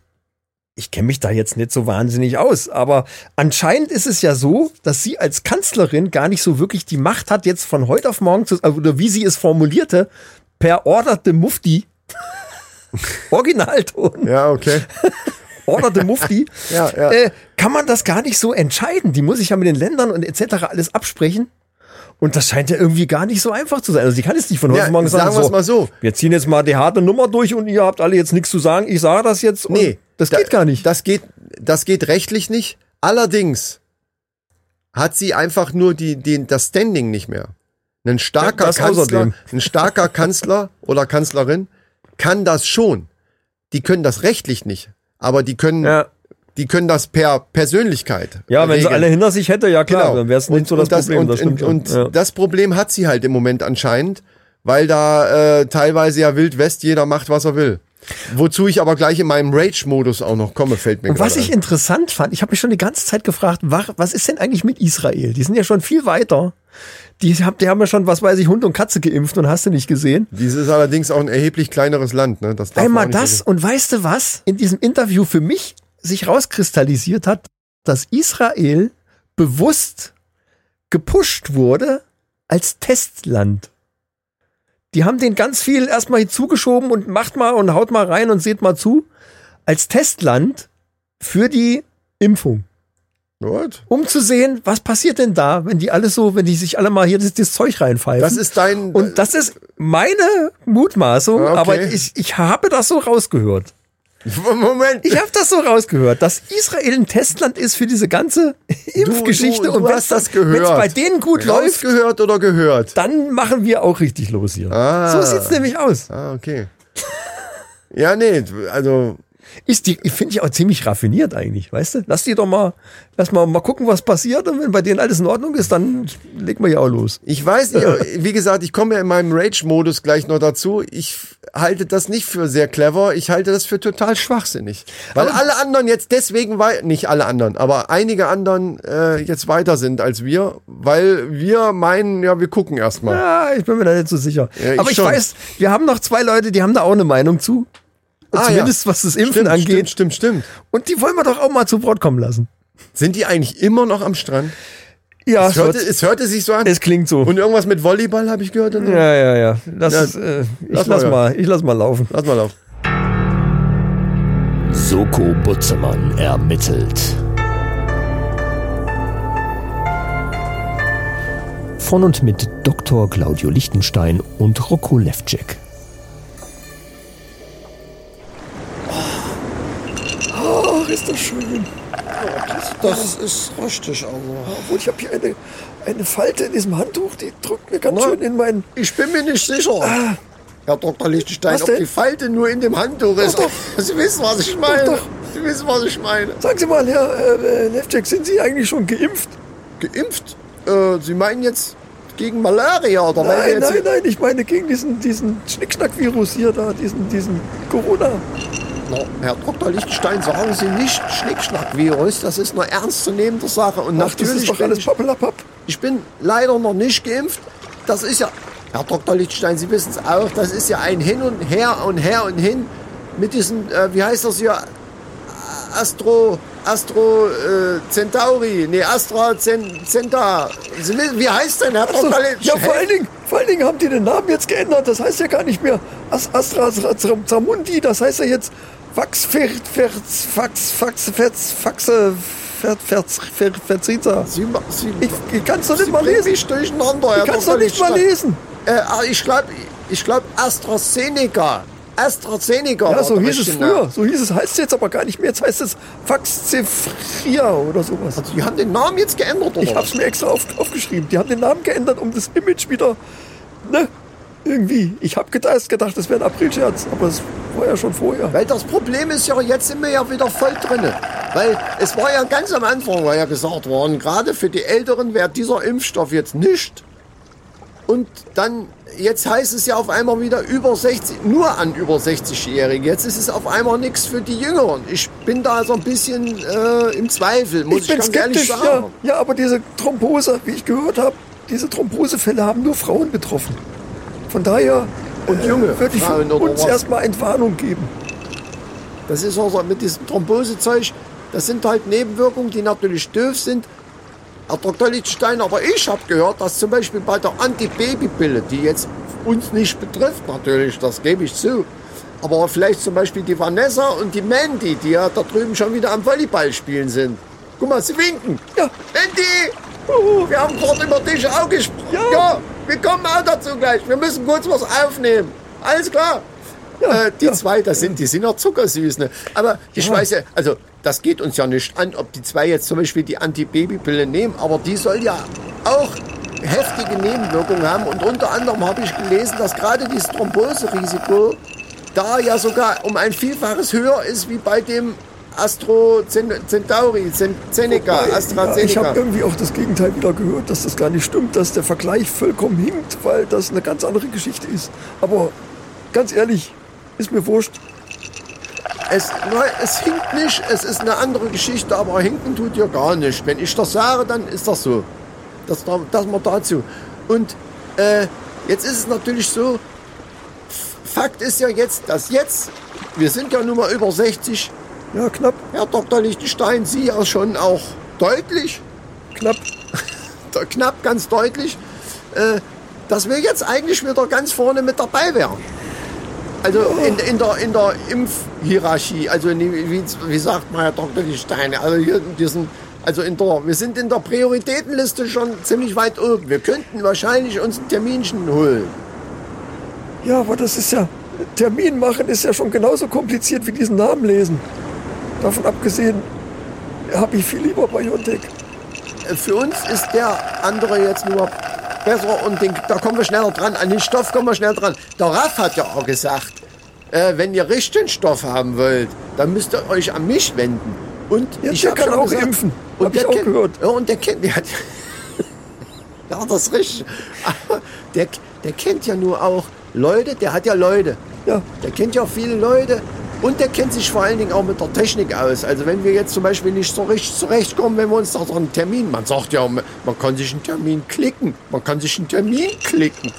ich kenne mich da jetzt nicht so wahnsinnig aus, aber anscheinend ist es ja so, dass sie als Kanzlerin gar nicht so wirklich die Macht hat, jetzt von heute auf morgen zu, also, oder wie sie es formulierte, per orderte Mufti, Originalton, ja, okay. orderte Mufti, Ja, ja. Äh, kann man das gar nicht so entscheiden. Die muss sich ja mit den Ländern und etc. alles absprechen. Und das scheint ja irgendwie gar nicht so einfach zu sein. Also sie kann jetzt nicht von heute Ja, morgen sagen, sagen wir es mal so. wir ziehen jetzt mal die harte Nummer durch und ihr habt alle jetzt nichts zu sagen. Ich sage das jetzt. Und Nee, das da- geht gar nicht. Das geht, das geht rechtlich nicht. Allerdings hat sie einfach nur die, den, das Standing nicht mehr. Ein starker Das Kanzler, außerdem. ein starker Kanzler oder Kanzlerin kann das schon. Die können das rechtlich nicht, aber die können, ja, die können das per Persönlichkeit. ja wenn sie regeln. alle hinter sich hätte, ja klar, Genau. dann wäre es nicht so das, Problem. Und, das und, und ja. das Problem hat sie halt im Moment anscheinend, weil da äh, teilweise ja Wild West jeder macht, was er will. Wozu ich aber gleich in meinem Rage-Modus auch noch komme, fällt mir Und was ich ein. interessant fand, ich habe mich schon die ganze Zeit gefragt, wa- was ist denn eigentlich mit Israel? Die sind ja schon viel weiter. Die, hab, die haben ja schon, was weiß ich, Hund und Katze geimpft und hast du nicht gesehen. Dies ist allerdings auch ein erheblich kleineres Land. Ne? Das Einmal das und weißt du was? In diesem Interview für mich sich rauskristallisiert hat, dass Israel bewusst gepusht wurde als Testland. Die haben den ganz viel erstmal zugeschoben und macht mal und haut mal rein und seht mal zu. Als Testland für die Impfung. Gut. Um zu sehen, was passiert denn da, wenn die alle so, wenn die sich alle mal hier das, das Zeug reinpfeifen. Das ist dein. und das ist meine Mutmaßung, Okay. aber ich, ich habe das so rausgehört. Moment. Ich habe das so rausgehört, dass Israel ein Testland ist für diese ganze Impfgeschichte. du, du und das dann- wenn's gehört. bei denen gut läuft, gehört oder gehört? dann machen wir auch richtig los hier. Ah. So sieht's nämlich aus. Ah, okay. ja, nee, also Ist die, finde ich auch ziemlich raffiniert eigentlich, weißt du? Lass die doch mal, lass mal, mal gucken, was passiert. Und wenn bei denen alles in Ordnung ist, dann legen wir ja auch los. Ich weiß nicht, wie gesagt, ich komme ja in meinem Rage-Modus gleich noch dazu. Ich halte das nicht für sehr clever. Ich halte das für total schwachsinnig. Weil alle anderen jetzt deswegen, wei- nicht alle anderen, aber einige anderen äh, jetzt weiter sind als wir, weil wir meinen, ja, wir gucken erstmal. Ja, ich bin mir da nicht so sicher. Ja, ich Aber ich schon. weiß, wir haben noch zwei Leute, die haben da auch eine Meinung zu. Ah, Zumindest ja. was das Impfen Stimmt, angeht. Stimmt, stimmt, stimmt. Und die wollen wir doch auch mal zu Wort kommen lassen. Sind die eigentlich immer noch am Strand? Ja, Es hörte, es hörte sich so an. es klingt so. Und irgendwas mit Volleyball habe ich gehört. Ja, ja, ja. Lass, Ja, es, äh, ich lass lass, mal, mal, ich lass mal laufen. Lass mal auf. Soko Butzemann ermittelt. Von und mit Dr. Claudio Lichtenstein und Rocco Levcek. Ach, ist das schön. Das ist richtig, also. Obwohl, ich habe hier eine, eine Falte in diesem Handtuch, die drückt mir ganz Na? schön in meinen... Ich bin mir nicht sicher. Herr Dr. Lichtenstein, ob die Falte nur in dem Handtuch ist. Doch, Sie wissen, was ich meine. doch. Sie wissen, was ich meine. Sagen Sie mal, Herr äh, Levcek, sind Sie eigentlich schon geimpft? Geimpft? Äh, Sie meinen jetzt gegen Malaria oder Nein, nein, nein, ich meine gegen diesen, diesen Schnickschnack-Virus hier da, diesen, diesen Corona. Na, Herr Dr. Lichtenstein, sagen Sie nicht Schnickschnack-Virus. Das ist eine ernstzunehmende Sache. Und Ach, das natürlich ist doch alles ich, Pappelapapp. ich bin leider noch nicht geimpft. Das ist ja, Herr Dr. Lichtenstein, Sie wissen es auch, das ist ja ein Hin und Her und Her und Hin mit diesem, äh, wie heißt das hier, Astro, Astro äh, Centauri, nee, Astra Cen- Centa. Wie heißt denn, Herr So, Dr. ja, vor allen, Dingen, vor allen Dingen haben die den Namen jetzt geändert. Das heißt ja gar nicht mehr As Astra Zam- Zamundi. Das heißt ja jetzt Fax, Fer, Fer, Fax, Fax, Ferz, Faxe, Ferz, Fer, Verziza. Sie, Sie, Ich, ich kann es doch nicht mal lesen. mich durcheinander, Herr Ich kann es doch nicht mal lesen. Äh, ah, ich glaube, ich glaub AstraZeneca. AstraZeneca. Ja, so hieß es richtige Name. früher. So hieß es, heißt es jetzt aber gar nicht mehr. Jetzt heißt es Faxzefria oder sowas. Die haben den Namen jetzt geändert, oder? Ich habe es mir extra auf, aufgeschrieben. Die haben den Namen geändert, um das Image wieder, ne, irgendwie. Ich habe gedacht, gedacht, das wäre ein Aprilscherz, aber es ja schon vorher. Weil das Problem ist ja, jetzt sind wir ja wieder voll drinne. Weil es war ja ganz am Anfang, war ja gesagt worden, gerade für die Älteren wäre dieser Impfstoff jetzt nicht. Und dann, jetzt heißt es ja auf einmal wieder über 60, nur an über 60-Jährige. Jetzt ist es auf einmal nichts für die Jüngeren. Ich bin da so ein bisschen äh, im Zweifel, muss ich, bin ganz ehrlich skeptisch, sagen. ja. Ja, aber diese Thrombose, wie ich gehört habe, diese Thrombosefälle haben nur Frauen betroffen. Von daher Und junge würde ich Frauen uns erstmal Entwarnung geben. Das ist also mit diesem Thrombosezeug, das sind halt Nebenwirkungen, die natürlich doof sind. Herr Dr. Lichtstein, aber ich habe gehört, dass zum Beispiel bei der Antibabypille, die jetzt uns nicht betrifft natürlich, das gebe ich zu, aber vielleicht zum Beispiel die Vanessa und die Mandy, die ja da drüben schon wieder am Volleyball spielen sind. Guck mal, sie winken. Ja. Mandy, wir haben gerade über dich auch gesprochen. Ja. ja, wir kommen auch dazu gleich. Wir müssen kurz was aufnehmen. Alles klar. Ja, äh, die ja. zwei, das sind, die sind ja zuckersüß. Ne? Aber ich Ja. weiß ja, also das geht uns ja nicht an, ob die zwei jetzt zum Beispiel die Antibabypille nehmen, aber die soll ja auch heftige Nebenwirkungen haben. Und unter anderem habe ich gelesen, dass gerade dieses Thromboserisiko da ja sogar um ein Vielfaches höher ist wie bei dem Astro Centauri, Cen- Zeneca, Wobei, Ja, ich AstraZeneca. habe irgendwie auch das Gegenteil wieder gehört, dass das gar nicht stimmt, dass der Vergleich vollkommen hinkt, weil das eine ganz andere Geschichte ist. Aber ganz ehrlich, ist mir wurscht. Es, nein, es hinkt nicht, es ist eine andere Geschichte, aber hinken tut ja gar nicht. Wenn ich das sage, dann ist das so. Das, das mal dazu. Und äh, jetzt ist es natürlich so, Fakt ist ja jetzt, dass jetzt, wir sind ja nun mal über 60, Ja, knapp, Herr Dr. Lichtenstein, Sie ja schon auch deutlich, knapp. knapp ganz deutlich, äh, dass wir jetzt eigentlich wieder ganz vorne mit dabei wären. Also in, in, der, in der Impfhierarchie, also in, wie, wie sagt man Herr Dr. Lichtenstein, also hier in diesen, also in der, wir sind in der Prioritätenliste schon ziemlich weit oben. Wir könnten wahrscheinlich uns ein Terminchen holen. Ja, aber das ist ja, Termin machen ist ja schon genauso kompliziert wie diesen Namen lesen. Davon abgesehen habe ich viel lieber Biontech. Für uns ist der andere jetzt nur besser und den, da kommen wir schneller dran. An den Stoff kommen wir schnell dran. Der Raff hat ja auch gesagt, äh, wenn ihr richtigen Stoff haben wollt, dann müsst ihr euch an mich wenden. Und Ja, ich der kann auch gesagt, impfen. Und Hab ich der auch kennt, gehört. Ja, und der kennt, der hat, ja, das ist richtig. Aber der, der kennt ja nur auch Leute, der hat ja Leute. Ja, Der kennt ja viele Leute und der kennt sich vor allen Dingen auch mit der Technik aus. Also wenn wir jetzt zum Beispiel nicht so richtig zurechtkommen, wenn wir uns da so einen Termin, man sagt ja, man kann sich einen Termin klicken, man kann sich einen Termin klicken.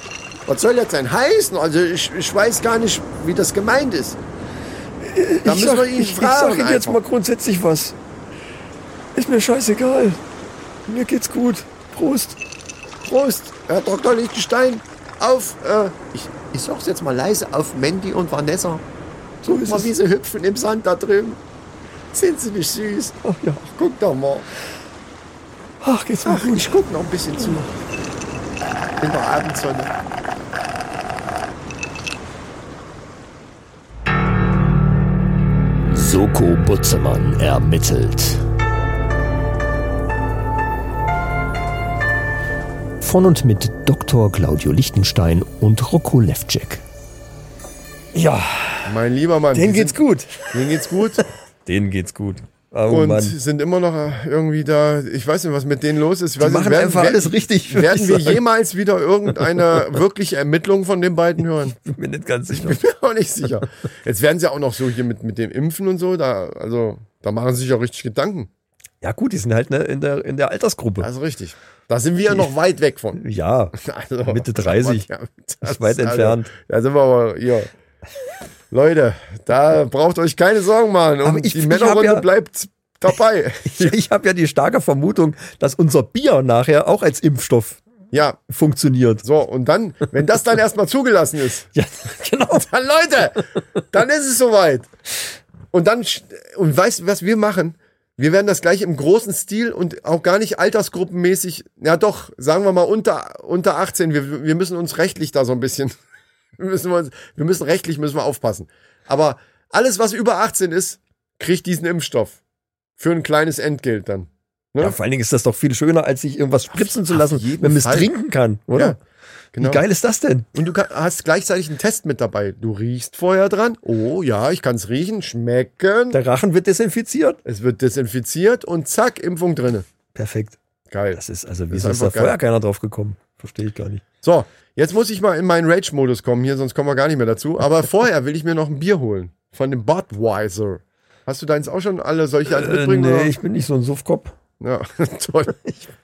Was soll das denn heißen? Also ich, ich weiß gar nicht, wie das gemeint ist. Da ich müssen wir ihn ich, fragen jetzt mal grundsätzlich was. Ist mir scheißegal. Mir geht's gut. Prost. Prost, Herr Dr. Lichtenstein, auf, äh, ich, ich sag's jetzt mal leise, auf Mandy und Vanessa. So Guck mal, es. wie sie hüpfen im Sand da drüben. Sind sie nicht süß? Ach ja. Guck doch mal. Ach, geht's mir Ach, gut. ich guck noch ein bisschen zu. In der Abendsonne. Soko Butzemann ermittelt. Von und mit Dr. Claudio Lichtenstein und Rocco Levcek. Ja, Mein lieber Mann. denen die geht's sind, gut. Denen geht's gut. Denen geht's gut. Oh und Mann. sind immer noch irgendwie da. Ich weiß nicht, was mit denen los ist. Ich Die weiß nicht, machen werden- einfach werden- alles richtig, Werden ich wir sagen. jemals wieder irgendeine wirkliche Ermittlung von den beiden hören? bin mir nicht ganz sicher. Ich bin mir auch nicht sicher. Jetzt werden sie auch noch so hier mit, mit dem Impfen und so. Da, also, da machen sie sich auch richtig Gedanken. Ja gut, die sind halt ne, in, der, in der Altersgruppe. Das ist richtig. Da sind wir ja noch weit weg von. Ja, Also, Mitte 30. Ja, Ist weit entfernt. Da sind wir aber hier. Leute, da braucht euch keine Sorgen machen. Und ich- die Männerrunde ja- bleibt dabei. Ich, ich habe ja die starke Vermutung, dass unser Bier nachher auch als Impfstoff ja, funktioniert. so, und dann, wenn das dann erstmal zugelassen ist, Ja, genau. dann Leute, dann ist es soweit. Und dann, und weißt du, was wir machen? Wir werden das gleich im großen Stil und auch gar nicht altersgruppenmäßig, ja doch, sagen wir mal unter, unter 18, wir, wir müssen uns rechtlich da so ein bisschen, wir müssen, uns, wir müssen rechtlich müssen wir aufpassen. Aber alles, was über 18 ist, kriegt diesen Impfstoff. Für ein kleines Entgelt dann. Ne? Ja, vor allen Dingen ist das doch viel schöner, als sich irgendwas spritzen zu lassen, wenn man es trinken kann, oder? Ja, genau. Wie geil ist das denn? Und du kann, hast gleichzeitig einen Test mit dabei. Du riechst vorher dran. Oh ja, ich kann es riechen, schmecken. Der Rachen wird desinfiziert. Es wird desinfiziert und zack, Impfung drinne. Perfekt. Geil. Das ist also, Das wieso ist ist da vorher keiner drauf gekommen? Verstehe ich gar nicht. So, jetzt muss ich mal in meinen Rage-Modus kommen hier, sonst kommen wir gar nicht mehr dazu. Aber vorher will ich mir noch ein Bier holen. Von dem Budweiser. Hast du deins auch schon alle solche als Äh, mitbringen? nee, oder? ich bin nicht so ein Suffkopf. Ja, toll.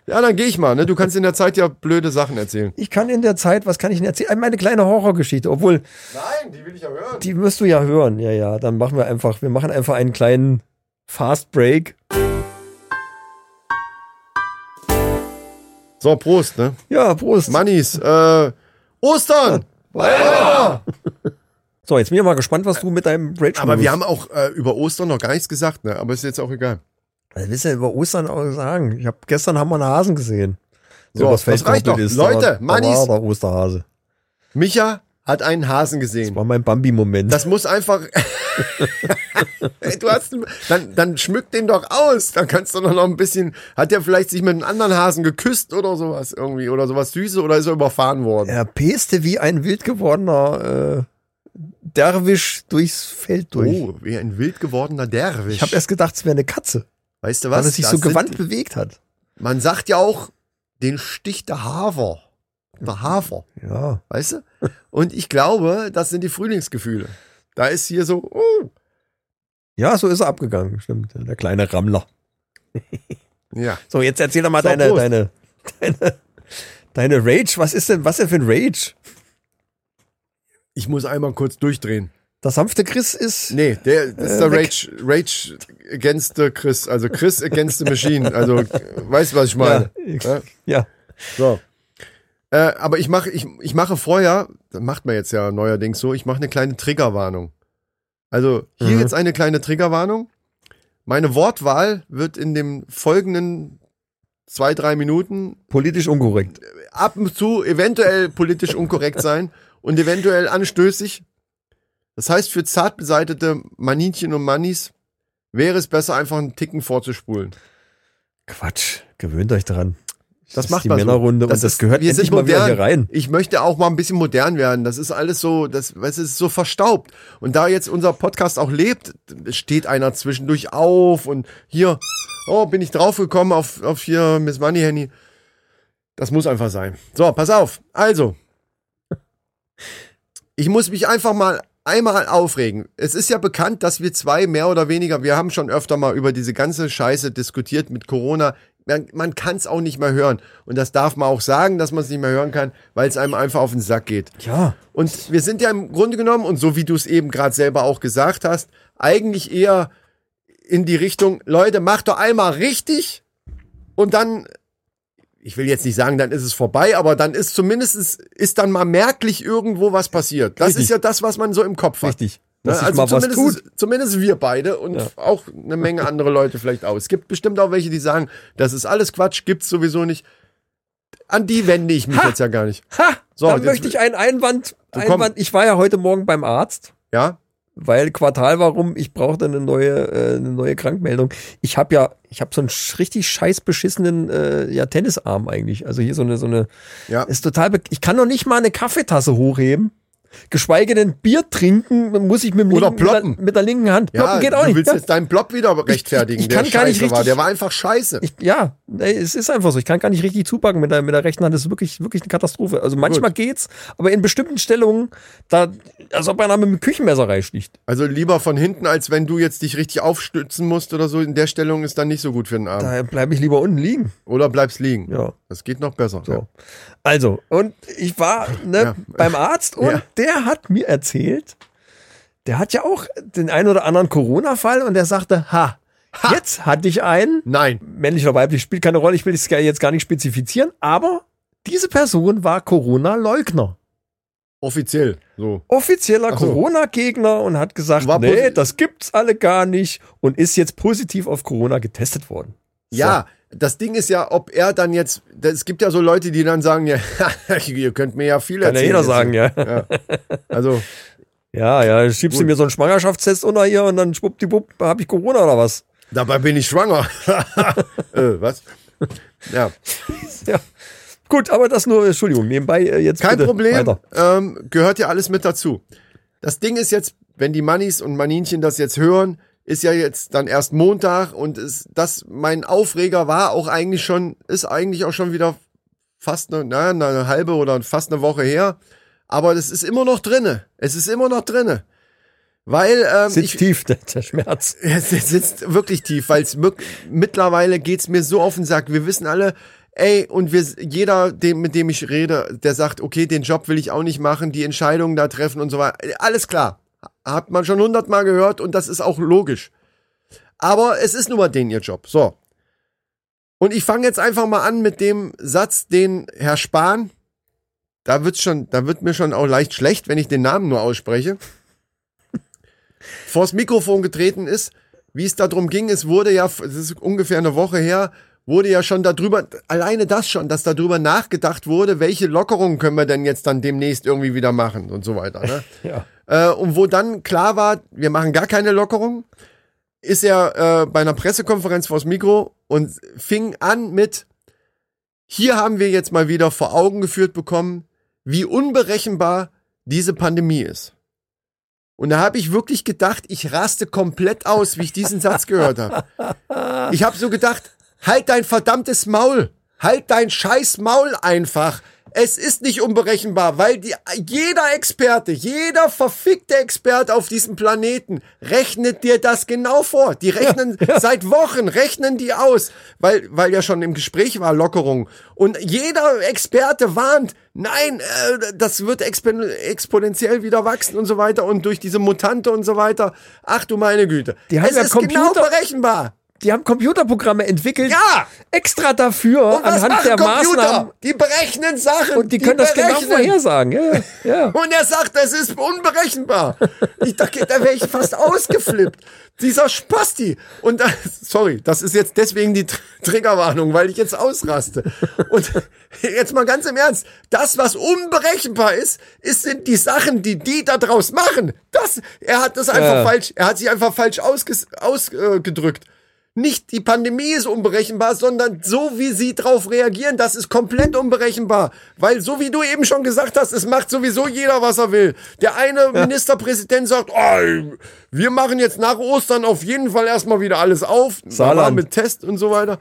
Ja, dann gehe ich mal. Ne? Du kannst in der Zeit ja blöde Sachen erzählen. Ich kann in der Zeit, was kann ich denn erzählen? Meine kleine Horrorgeschichte, obwohl, Nein, die will ich ja hören. die wirst du ja hören. Ja, ja, dann machen wir einfach, wir machen einfach einen kleinen Fast Break. So, Prost, ne? Ja, Prost. Mannis, äh, Ostern! So, jetzt bin ich mal gespannt, was du mit deinem Rage Aber wir haben auch äh, über Ostern noch gar nichts gesagt, ne? Aber ist jetzt auch egal. Was willst du denn über Ostern auch sagen? Ich habe gestern haben wir einen Hasen gesehen. So, Feld das reicht doch. ist. Leute, da, da Mannis. war der Osterhase. Micha hat einen Hasen gesehen. War mein Bambi-Moment. Das muss einfach. Du hast, dann, dann schmück den doch aus. Dann kannst du doch noch ein bisschen. Hat der vielleicht sich mit einem anderen Hasen geküsst oder sowas irgendwie oder sowas Süßes oder ist er überfahren worden? Er peste wie ein wild gewordener äh, Derwisch durchs Feld durch. Oh, wie ein wild gewordener Derwisch. Ich habe erst gedacht, es wäre eine Katze, weißt du weil was? er sich Das so gewandt bewegt hat. Man sagt ja auch, den Stich der Hafer. Der Hafer. Ja. Weißt du? Und ich glaube, das sind die Frühlingsgefühle. Da ist hier so, oh, Ja, so ist er abgegangen, stimmt. Der kleine Rammler. ja. So, jetzt erzähl doch mal So, deine, deine, deine, deine Rage. Was ist denn, was denn für ein Rage? Ich muss einmal kurz durchdrehen. Der sanfte Chris ist. Nee, der das ist Äh, der weg. Rage, Rage against the Chris. Also Chris against the Machine. Also, weißt du, was ich meine? Ja. ja. So. Äh, aber ich mache, ich, ich mache vorher, das macht man jetzt ja neuerdings so, ich mache eine kleine Triggerwarnung. Also hier Mhm. jetzt eine kleine Triggerwarnung. Meine Wortwahl wird in den folgenden zwei, drei Minuten Politisch unkorrekt. ab und zu eventuell politisch unkorrekt sein und eventuell anstößig. Das heißt, für zart beseitete Maninchen und Mannis wäre es besser, einfach einen Ticken vorzuspulen. Quatsch. Gewöhnt euch dran. Das ist macht die man so. Männerrunde und das ist- gehört wir endlich mal wieder hier rein. Ich möchte auch mal ein bisschen modern werden. Das ist alles so, das, es ist so verstaubt. Und da jetzt unser Podcast auch lebt, steht einer zwischendurch auf und hier, oh, bin ich draufgekommen auf, auf hier Miss Money Henny. Das muss einfach sein. So, pass auf. Also, ich muss mich einfach mal einmal aufregen. Es ist ja bekannt, dass wir zwei mehr oder weniger, wir haben schon öfter mal über diese ganze Scheiße diskutiert mit Corona. Man, man kann es auch nicht mehr hören. Und das darf man auch sagen, dass man es nicht mehr hören kann, weil es einem einfach auf den Sack geht. Ja. Und wir sind ja im Grunde genommen, und so wie du es eben gerade selber auch gesagt hast, eigentlich eher in die Richtung, Leute, macht doch einmal richtig und dann, ich will jetzt nicht sagen, dann ist es vorbei, aber dann ist zumindest, ist dann mal merklich irgendwo was passiert. Das Richtig. ist ja das, was man so im Kopf hat. Richtig. Ne? Dass sich Also mal was zumindest, tut. zumindest wir beide und Ja. auch eine Menge andere Leute vielleicht auch. Es gibt bestimmt auch welche, die sagen, das ist alles Quatsch, gibt's sowieso nicht. An die wende ich mich Ha! jetzt ja gar nicht. Ha! So, dann möchte ich einen Einwand, komm. Einwand. Ich war ja heute Morgen beim Arzt. Ja? weil Quartal warum ich brauchte eine neue äh, eine neue Krankmeldung. Ich habe ja ich habe so einen richtig scheiß beschissenen äh, ja Tennisarm eigentlich. Also hier so eine so eine Ja. ist total ich kann noch nicht mal eine Kaffeetasse hochheben. Geschweige denn Bier trinken, muss ich mit, dem Oder linken, mit, der, ploppen. mit der linken Hand. Ploppen geht auch du nicht. willst Ja. jetzt deinen Plop wieder rechtfertigen, ich der kann gar nicht scheiße war. richtig- Der war einfach scheiße. Ich, ja, es ist einfach so. Ich kann gar nicht richtig zupacken mit der, mit der rechten Hand. Das ist wirklich, wirklich eine Katastrophe. Also manchmal geht's, aber in bestimmten Stellungen, da, als ob einer mit dem Küchenmesser reinsticht. also lieber von hinten, als wenn du jetzt dich richtig aufstützen musst oder so. In der Stellung ist dann nicht so gut für den Arm. Da bleibe ich lieber unten liegen. Oder bleibst liegen. Ja. Das geht noch besser. So. Ja. Also, und ich war ne, Ja. beim Arzt und Ja. der hat mir erzählt, der hat ja auch den einen oder anderen Corona-Fall und der sagte, ha, jetzt hatte ich einen, Nein. männlich oder weiblich spielt keine Rolle, ich will es jetzt gar nicht spezifizieren, aber diese Person war Corona-Leugner. Offiziell. So. Offizieller so. Corona-Gegner und hat gesagt, War nee, das gibt's alle gar nicht und ist jetzt positiv auf Corona getestet worden. Ja, das Ding ist ja, ob er dann jetzt, es gibt ja so Leute, die dann sagen, ja, ihr könnt mir ja viel Kann ja erzählen. jeder sagen, ja. Ja. Also, Ja, ja, schiebst du mir so einen Schwangerschaftstest unter hier und dann schwuppdiwupp, hab ich Corona oder was? dabei bin ich schwanger. äh, was? Ja, Ja. Gut, aber das nur, Entschuldigung, nebenbei äh, jetzt kein Problem. Ähm, gehört ja alles mit dazu. Das Ding ist jetzt, wenn die Mannis und Maninchen das jetzt hören, ist ja jetzt dann erst Montag und ist das mein Aufreger war auch eigentlich schon, ist eigentlich auch schon wieder fast eine, na, eine halbe oder fast eine Woche her. Aber das ist immer noch drinne. Es ist immer noch drinne. Weil ähm, Sitzt ich, tief, der, der Schmerz. es sitzt wirklich tief, weil es mittlerweile geht's mir so auf den Sack. Wir wissen alle, ey, und wir, jeder, dem, mit dem ich rede, der sagt, okay, den Job will ich auch nicht machen, die Entscheidungen da treffen und so weiter. Alles klar. Hat man schon hundertmal gehört und das ist auch logisch. Aber es ist nun mal den ihr Job. So. Und ich fange jetzt einfach mal an mit dem Satz, den Herr Spahn, da wird's schon, da wird mir schon auch leicht schlecht, wenn ich den Namen nur ausspreche vors Mikrofon getreten ist, wie es darum ging, es wurde ja, das ist ungefähr eine Woche her, wurde ja schon darüber, alleine das schon, dass darüber nachgedacht wurde, welche Lockerungen können wir denn jetzt dann demnächst irgendwie wieder machen und so weiter. Ne? Ja. äh, und wo dann klar war, wir machen gar keine Lockerung, ist er äh, bei einer Pressekonferenz vors Mikro und fing an mit, hier haben wir jetzt mal wieder vor Augen geführt bekommen, wie unberechenbar diese Pandemie ist. Und da habe ich wirklich gedacht, ich raste komplett aus, wie ich diesen Satz gehört habe. Ich habe so gedacht, halt dein verdammtes Maul. Halt dein scheiß Maul einfach. Es ist nicht unberechenbar, weil die, jeder Experte, jeder verfickte Experte auf diesem Planeten rechnet dir das genau vor. Die rechnen seit Wochen, rechnen die aus, weil, weil ja schon im Gespräch war Lockerung. Und jeder Experte warnt, nein, äh, das wird expo exponentiell wieder wachsen und so weiter und durch diese Mutante und so weiter. Ach du meine Güte. Die haben es ja ist genau Computer- berechenbar. Die haben Computerprogramme entwickelt, Ja! extra dafür, anhand der Computer? Maßnahmen. Die berechnen Sachen. Und die können das genau berechnen. vorhersagen. Ja, ja. Und er sagt, das ist unberechenbar. Ich dachte, da wäre ich fast ausgeflippt. Dieser Spasti. Und da, sorry, das ist jetzt deswegen die Tr- Triggerwarnung, weil ich jetzt ausraste. Und jetzt mal ganz im Ernst, das, was unberechenbar ist, ist sind die Sachen, die die da draus machen. Das, er hat das einfach Ja. falsch, er hat sich einfach falsch ausgedrückt. Nicht die Pandemie ist unberechenbar, sondern so wie sie drauf reagieren, das ist komplett unberechenbar. Weil so wie du eben schon gesagt hast, es macht sowieso jeder, was er will. Der eine Ministerpräsident sagt, oh, wir machen jetzt nach Ostern auf jeden Fall erstmal wieder alles auf. Saarland. Mit Test und so weiter.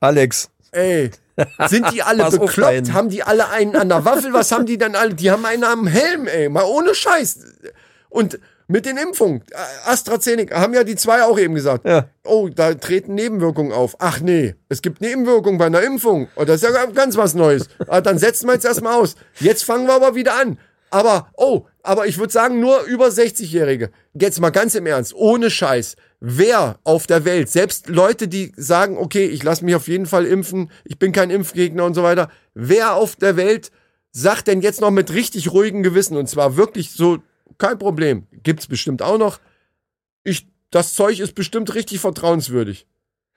Alex, Ey, sind die alle Pass bekloppt? Haben die alle einen an der Waffel? Was haben die denn alle? Die haben einen am Helm, ey. Mal ohne Scheiß. Und mit den Impfungen, AstraZeneca, haben ja die zwei auch eben gesagt. Ja. Oh, da treten Nebenwirkungen auf. Ach nee, es gibt Nebenwirkungen bei einer Impfung. Oh, das ist ja ganz was Neues. Ah, dann setzen wir jetzt erstmal aus. Jetzt fangen wir aber wieder an. Aber, oh, aber ich würde sagen, nur über 60-Jährige. Jetzt mal ganz im Ernst, ohne Scheiß. Wer auf der Welt, selbst Leute, die sagen, okay, ich lasse mich auf jeden Fall impfen, ich bin kein Impfgegner und so weiter, wer auf der Welt sagt denn jetzt noch mit richtig ruhigem Gewissen, und zwar wirklich so, kein Problem, gibt's bestimmt auch noch, ich, das Zeug ist bestimmt richtig vertrauenswürdig.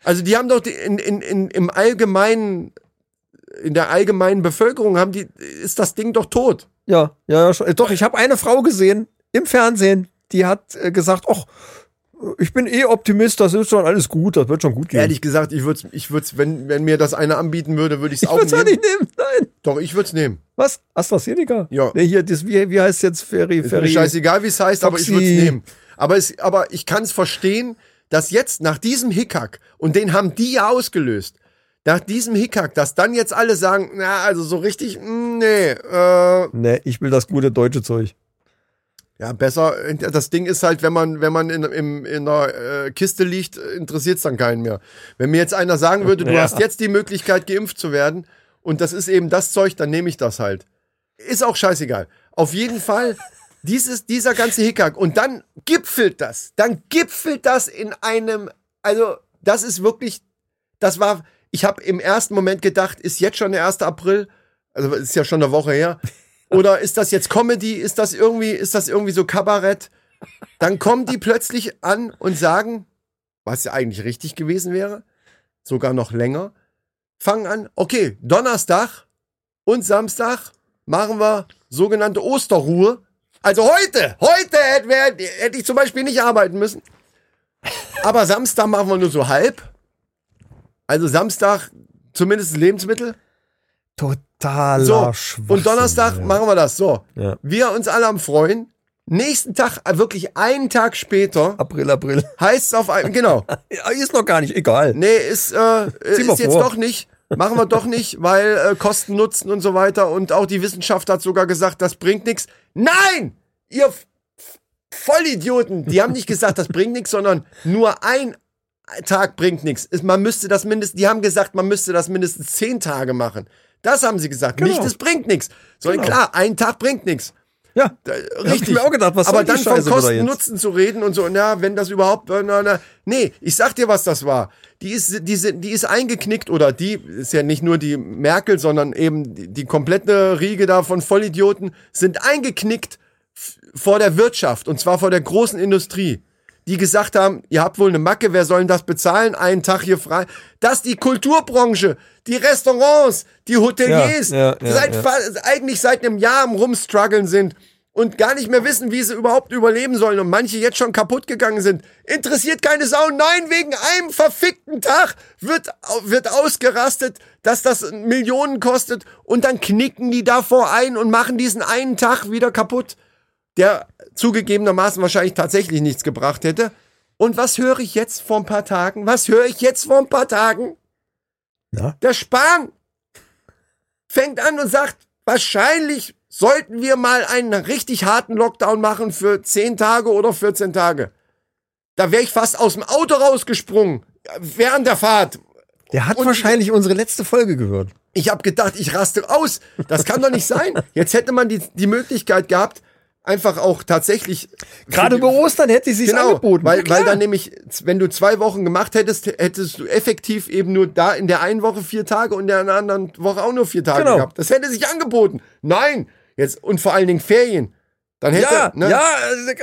Also die haben doch die, in, in, in, im allgemeinen, in der allgemeinen Bevölkerung haben die, ist das Ding doch tot. ja, ja, doch, ich habe eine Frau gesehen im Fernsehen, die hat äh, gesagt, ach, ich bin eh Optimist, das ist schon alles gut, das wird schon gut gehen. Ehrlich gesagt, ich würde ich würd's, wenn, wenn mir das einer anbieten würde, würde ich es ich auch würde es ja nehmen. nicht nehmen, nein. Doch, ich würde es nehmen. Was? AstraZeneca? Ja. Nee, hier, das, wie, wie heißt jetzt Ferry? Ist mir Ferry? scheißegal, wie es heißt, aber ich würde es Foxy. nehmen. Aber, es, aber ich kann es verstehen, dass jetzt nach diesem Hickhack, und den haben die ja ausgelöst, nach diesem Hickhack, dass dann jetzt alle sagen, na, also so richtig, mm, nee, äh, Nee, ich will das gute deutsche Zeug. Ja, besser, das Ding ist halt, wenn man, wenn man in, im, in einer äh, Kiste liegt, interessiert es dann keinen mehr. Wenn mir jetzt einer sagen würde, du Ja. hast jetzt die Möglichkeit, geimpft zu werden, und das ist eben das Zeug, dann nehme ich das halt. Ist auch scheißegal. Auf jeden Fall Dieses, dieser ganze Hickhack. Und dann gipfelt das. Dann gipfelt das in einem, also das ist wirklich, das war, ich habe im ersten Moment gedacht, ist jetzt schon der 1. April? Also ist ja schon eine Woche her. Oder ist das jetzt Comedy? Ist das irgendwie, ist das irgendwie so Kabarett? Dann kommen die plötzlich an und sagen, was ja eigentlich richtig gewesen wäre, sogar noch länger, fangen an, okay, Donnerstag und Samstag machen wir sogenannte Osterruhe. Also heute, heute hätte, hätte ich zum Beispiel nicht arbeiten müssen. Aber Samstag machen wir nur so halb. Also Samstag zumindest Lebensmittel. Totaler So, Schwachsinn. und Donnerstag ja. machen wir das. So, Ja. wir uns alle am Freuen. Nächsten Tag, äh, wirklich einen Tag später, April, April. heißt es auf einem, genau, ist noch gar nicht, egal. nee, ist, äh, ist jetzt vor. doch nicht, machen wir doch nicht, weil äh, Kosten, Nutzen und so weiter und auch die Wissenschaft hat sogar gesagt, das bringt nichts. Nein! Ihr F- Vollidioten, die haben nicht gesagt, das bringt nichts, sondern nur ein Tag bringt nichts. Ist- Man müsste das mindestens, die haben gesagt, man müsste das mindestens zehn Tage machen. Das haben sie gesagt. Genau. Nicht, es bringt nichts. Sondern Genau. klar, ein Tag bringt nichts. Ja, Da- Richtig. ich mir auch gedacht, was Aber dann von Scheiße wieder Kosten? Nutzen zu reden und so, na, wenn das überhaupt, na, na. Nee, ich sag dir, was das war. Die ist, die, sind- die ist eingeknickt oder die ist ja nicht nur die Merkel, sondern eben die, die komplette Riege da von Vollidioten sind eingeknickt vor der Wirtschaft und zwar vor der großen Industrie. Die gesagt haben, ihr habt wohl eine Macke, wer soll denn das bezahlen? Einen Tag hier frei. Dass die Kulturbranche, die Restaurants, die Hoteliers Ja, ja, ja, seit eigentlich seit einem Jahr am Rumstruggeln sind und gar nicht mehr wissen, wie sie überhaupt überleben sollen und manche jetzt schon kaputt gegangen sind. Interessiert keine Sau. Nein, wegen einem verfickten Tag wird, wird ausgerastet, dass das Millionen kostet und dann knicken die davor ein und machen diesen einen Tag wieder kaputt, der zugegebenermaßen wahrscheinlich tatsächlich nichts gebracht hätte. Und was höre ich jetzt vor ein paar Tagen? Was höre ich jetzt vor ein paar Tagen? Na? Der Spahn fängt an und sagt, wahrscheinlich sollten wir mal einen richtig harten Lockdown machen für 10 Tage oder 14 Tage. Da wäre ich fast aus dem Auto rausgesprungen während der Fahrt. Der hat Und- wahrscheinlich unsere letzte Folge gehört. Ich habe gedacht, ich raste aus. Das kann doch nicht sein. Jetzt hätte man die, die Möglichkeit gehabt, einfach auch tatsächlich Gerade über Ostern hätte sie es Genau, angeboten. weil, weil dann nämlich, wenn du zwei Wochen gemacht hättest, hättest du effektiv eben nur da in der einen Woche vier Tage und in der anderen Woche auch nur vier Tage Genau. gehabt. Das hätte sich angeboten. Nein, jetzt und vor allen Dingen Ferien. Dann hätte, ja, ne? ja,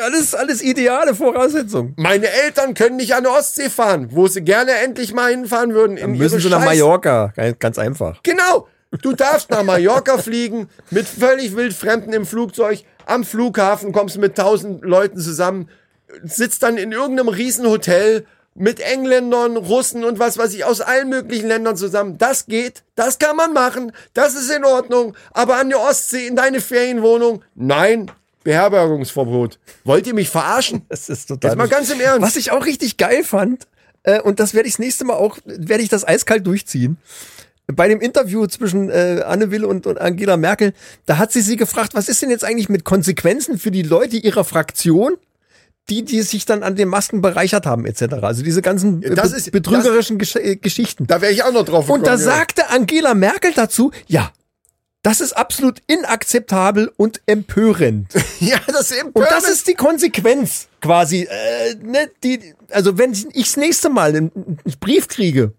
alles, alles ideale Voraussetzungen. Meine Eltern können nicht an der Ostsee fahren, wo sie gerne endlich mal hinfahren würden. In Müssen sie nach Scheiß- Mallorca. Ganz- Ganz einfach. Genau. Du darfst nach Mallorca fliegen, mit völlig wildfremden im Flugzeug. Am Flughafen kommst du mit tausend Leuten zusammen, sitzt dann in irgendeinem Riesenhotel mit Engländern, Russen und was weiß ich, aus allen möglichen Ländern zusammen. Das geht, das kann man machen, das ist in Ordnung. Aber an der Ostsee in deine Ferienwohnung, nein, Beherbergungsverbot. Wollt ihr mich verarschen? Das ist total. Jetzt mal ganz im Ernst. Was ich auch richtig geil fand, äh, und das werde ich das nächste Mal auch, werde ich das eiskalt durchziehen. Bei dem Interview zwischen äh, Anne Will und, und Angela Merkel, da hat sie sie gefragt, was ist denn jetzt eigentlich mit Konsequenzen für die Leute ihrer Fraktion, die, die sich dann an den Masken bereichert haben, etc. Also diese ganzen äh, Das ist- betrügerischen Gesch äh, Geschichten. Da wäre ich auch noch drauf Und da gekommen, ja. sagte Angela Merkel dazu, ja, das ist absolut inakzeptabel und empörend. Ja, das ist Und das ist die Konsequenz quasi. Äh, ne, die, also wenn ich das nächste Mal einen, einen Brief kriege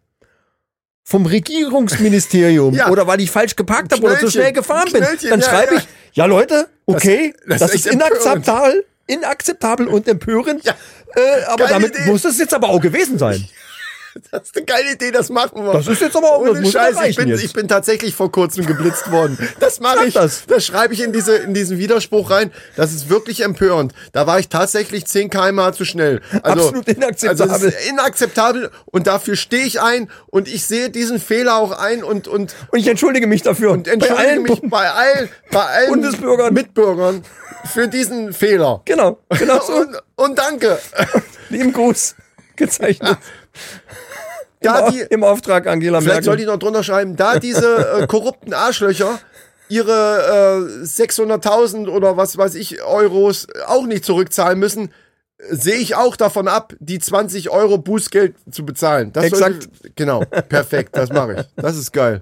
vom Regierungsministerium Ja. oder weil ich falsch geparkt habe oder zu schnell gefahren bin, dann schreibe ja. ich, ja Leute, okay, das das, ist ist empörend. inakzeptabel, inakzeptabel und empörend. Äh, aber Geile damit Idee. muss es jetzt aber auch gewesen sein. Das ist eine geile Idee, das machen wir. Das ist jetzt aber auch- das Ohne muss Scheiß, ich bin, jetzt. ich bin tatsächlich vor kurzem geblitzt worden. Das mache ich. das. Das, schreibe ich in diese in diesen Widerspruch rein. Das ist wirklich empörend. Da war ich tatsächlich 10 km zu schnell. Also, Absolut inakzeptabel. Also inakzeptabel und dafür stehe ich ein und ich sehe diesen Fehler auch ein und und Und ich entschuldige mich dafür. und entschuldige mich bei allen bei allen Bundesbürgern. Mitbürgern für diesen Fehler. Genau, genau so. Und, und danke. Lieben Gruß. Gezeichnet. Da Im, die, Im Auftrag Angela Vielleicht Merkel. sollte ich noch drunter schreiben, da diese äh, korrupten Arschlöcher ihre äh, 600.000 oder was weiß ich Euros auch nicht zurückzahlen müssen, sehe ich auch davon ab, die 20 Euro Bußgeld zu bezahlen. Das Exakt. Sollte, genau, perfekt, das mache ich. Das ist geil.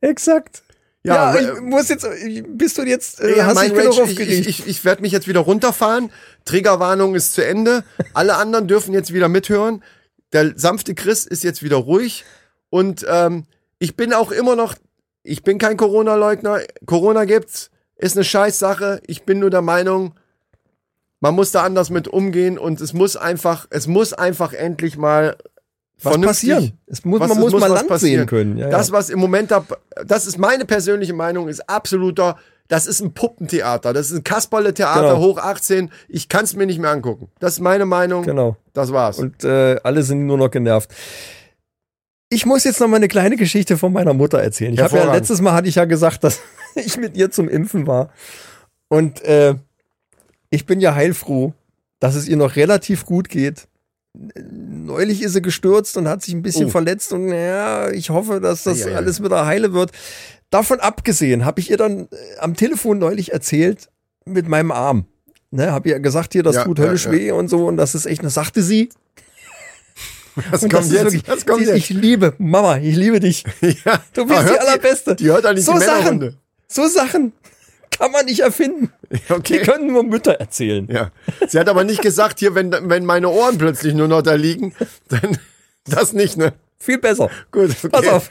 Exakt. Ja, Ja, ich muss jetzt, bist du jetzt, äh, Ja, hast mein Rage, ich, ich, ich, ich werde mich jetzt wieder runterfahren. Triggerwarnung ist zu Ende. Alle anderen dürfen jetzt wieder mithören. Der sanfte Chris ist jetzt wieder ruhig. Und ähm, ich bin auch immer noch, ich bin kein Corona-Leugner. Corona gibt's, ist eine Scheißsache. Ich bin nur der Meinung, man muss da anders mit umgehen und es muss einfach, es muss einfach endlich mal was passieren? Es muss, was- man es muss, muss mal was Land passieren. sehen können. Ja, Das, was im Moment da, das ist meine persönliche Meinung, ist absoluter, das ist ein Puppentheater. Das ist ein Kasperle-Theater Genau. hoch 18. Ich kann es mir nicht mehr angucken. Das ist meine Meinung. Genau. Das war's. Und äh, alle sind nur noch genervt. Ich muss jetzt noch mal eine kleine Geschichte von meiner Mutter erzählen. Ich habe ja letztes Mal hatte ich ja gesagt, dass ich mit ihr zum Impfen war. Und äh, ich bin ja heilfroh, dass es ihr noch relativ gut geht. Neulich ist sie gestürzt und hat sich ein bisschen Oh. verletzt und ja, ich hoffe, dass das Eieiei. alles wieder heile wird. Davon abgesehen habe ich ihr dann äh, am Telefon neulich erzählt mit meinem Arm. Ne, habe ihr gesagt, hier, das Ja, tut höllisch ja. weh und so und das ist echt, das sagte sie. was Und kommt jetzt? wirklich- was kommt sie, jetzt? Ich liebe, Mama, ich liebe dich. ja. Du bist die Allerbeste. Die, die hört nicht So die Sachen. So Sachen kann man nicht erfinden. Die Okay. können nur Mütter erzählen. Ja. Sie hat aber nicht gesagt, hier, wenn, wenn meine Ohren plötzlich nur noch da liegen, dann das nicht, ne? Viel besser. Gut, okay. Pass auf.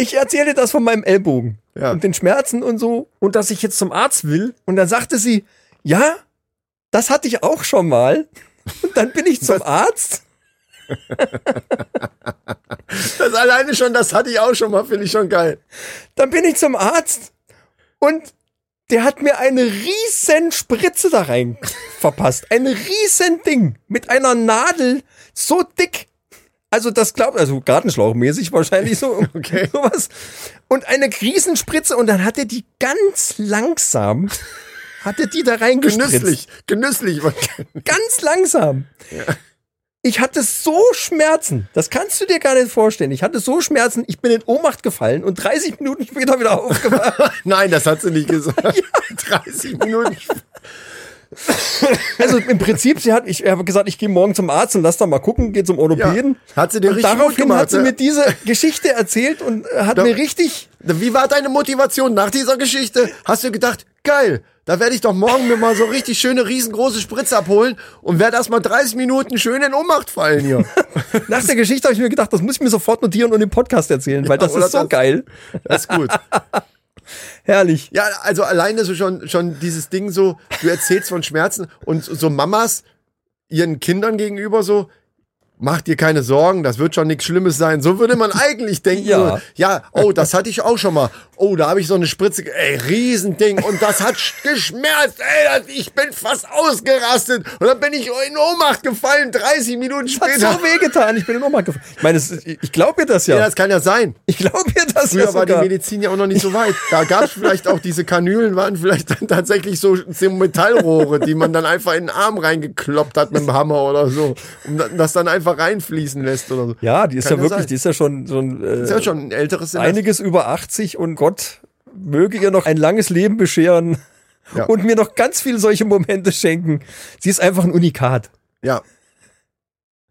Ich erzähle das von meinem Ellbogen Ja. und den Schmerzen und so und dass ich jetzt zum Arzt will. Und dann sagte sie, ja, das hatte ich auch schon mal. Und dann bin ich zum Arzt. Das alleine schon, das hatte ich auch schon mal, finde ich schon geil. Dann bin ich zum Arzt und der hat mir eine riesen Spritze da rein verpasst. Ein riesen Ding mit einer Nadel so dick. Also das glaubt, also Gartenschlauchmäßig wahrscheinlich so. Okay. Sowas. Und eine Riesenspritze und dann hat er die ganz langsam, hat er die da reingespritzt. Genüsslich, genüsslich. Ganz langsam. Ich hatte so Schmerzen, das kannst du dir gar nicht vorstellen. Ich hatte so Schmerzen, ich bin in Ohnmacht gefallen und 30 Minuten später wieder aufgewacht. Nein, das hat sie nicht gesagt. 30 Minuten. Also im Prinzip, sie hat, ich habe gesagt, ich gehe morgen zum Arzt und lass da mal gucken, geht zum Orthopäden. Ja, hat sie dir und richtig gut daraufhin gemacht, hat sie ja? mir diese Geschichte erzählt und hat Da- mir richtig, Wie war deine Motivation nach dieser Geschichte? Hast du gedacht, geil, da werde ich doch morgen mir mal so richtig schöne, riesengroße Spritze abholen und werde erstmal 30 Minuten schön in Ohnmacht fallen hier. nach der Geschichte habe ich mir gedacht, das muss ich mir sofort notieren und im Podcast erzählen, weil das ist so das- geil. Das ist gut. Herrlich. Ja, also alleine so schon, schon dieses Ding so, du erzählst von Schmerzen und so Mamas ihren Kindern gegenüber so, mach dir keine Sorgen, das wird schon nichts Schlimmes sein. So würde man eigentlich denken. Ja. So, ja, oh, das hatte ich auch schon mal. Oh, da habe ich so eine Spritze, ey, Riesending und das hat sch- geschmerzt, ey, das, ich bin fast ausgerastet und dann bin ich in Ohnmacht gefallen, 30 Minuten Hat später. so wehgetan, ich bin in Ohnmacht gefallen. Ich meine, ich glaube mir das ja. ja, das kann ja sein. ich glaube mir das Früher ja war die sogar. Medizin ja auch noch nicht so weit. Da gab es vielleicht auch diese Kanülen, waren vielleicht dann tatsächlich so, Metallrohre, die man dann einfach in den Arm reingekloppt hat mit dem Hammer oder so, um da- das dann einfach reinfließen lässt oder so. Ja, die ist Kann ja wirklich, sein. die ist ja schon, schon äh, Ist ja schon ein älteres Semester. einiges über 80 und Gott möge ihr noch ein langes Leben bescheren Ja. und mir noch ganz viele solche Momente schenken. Sie ist einfach ein Unikat. Ja.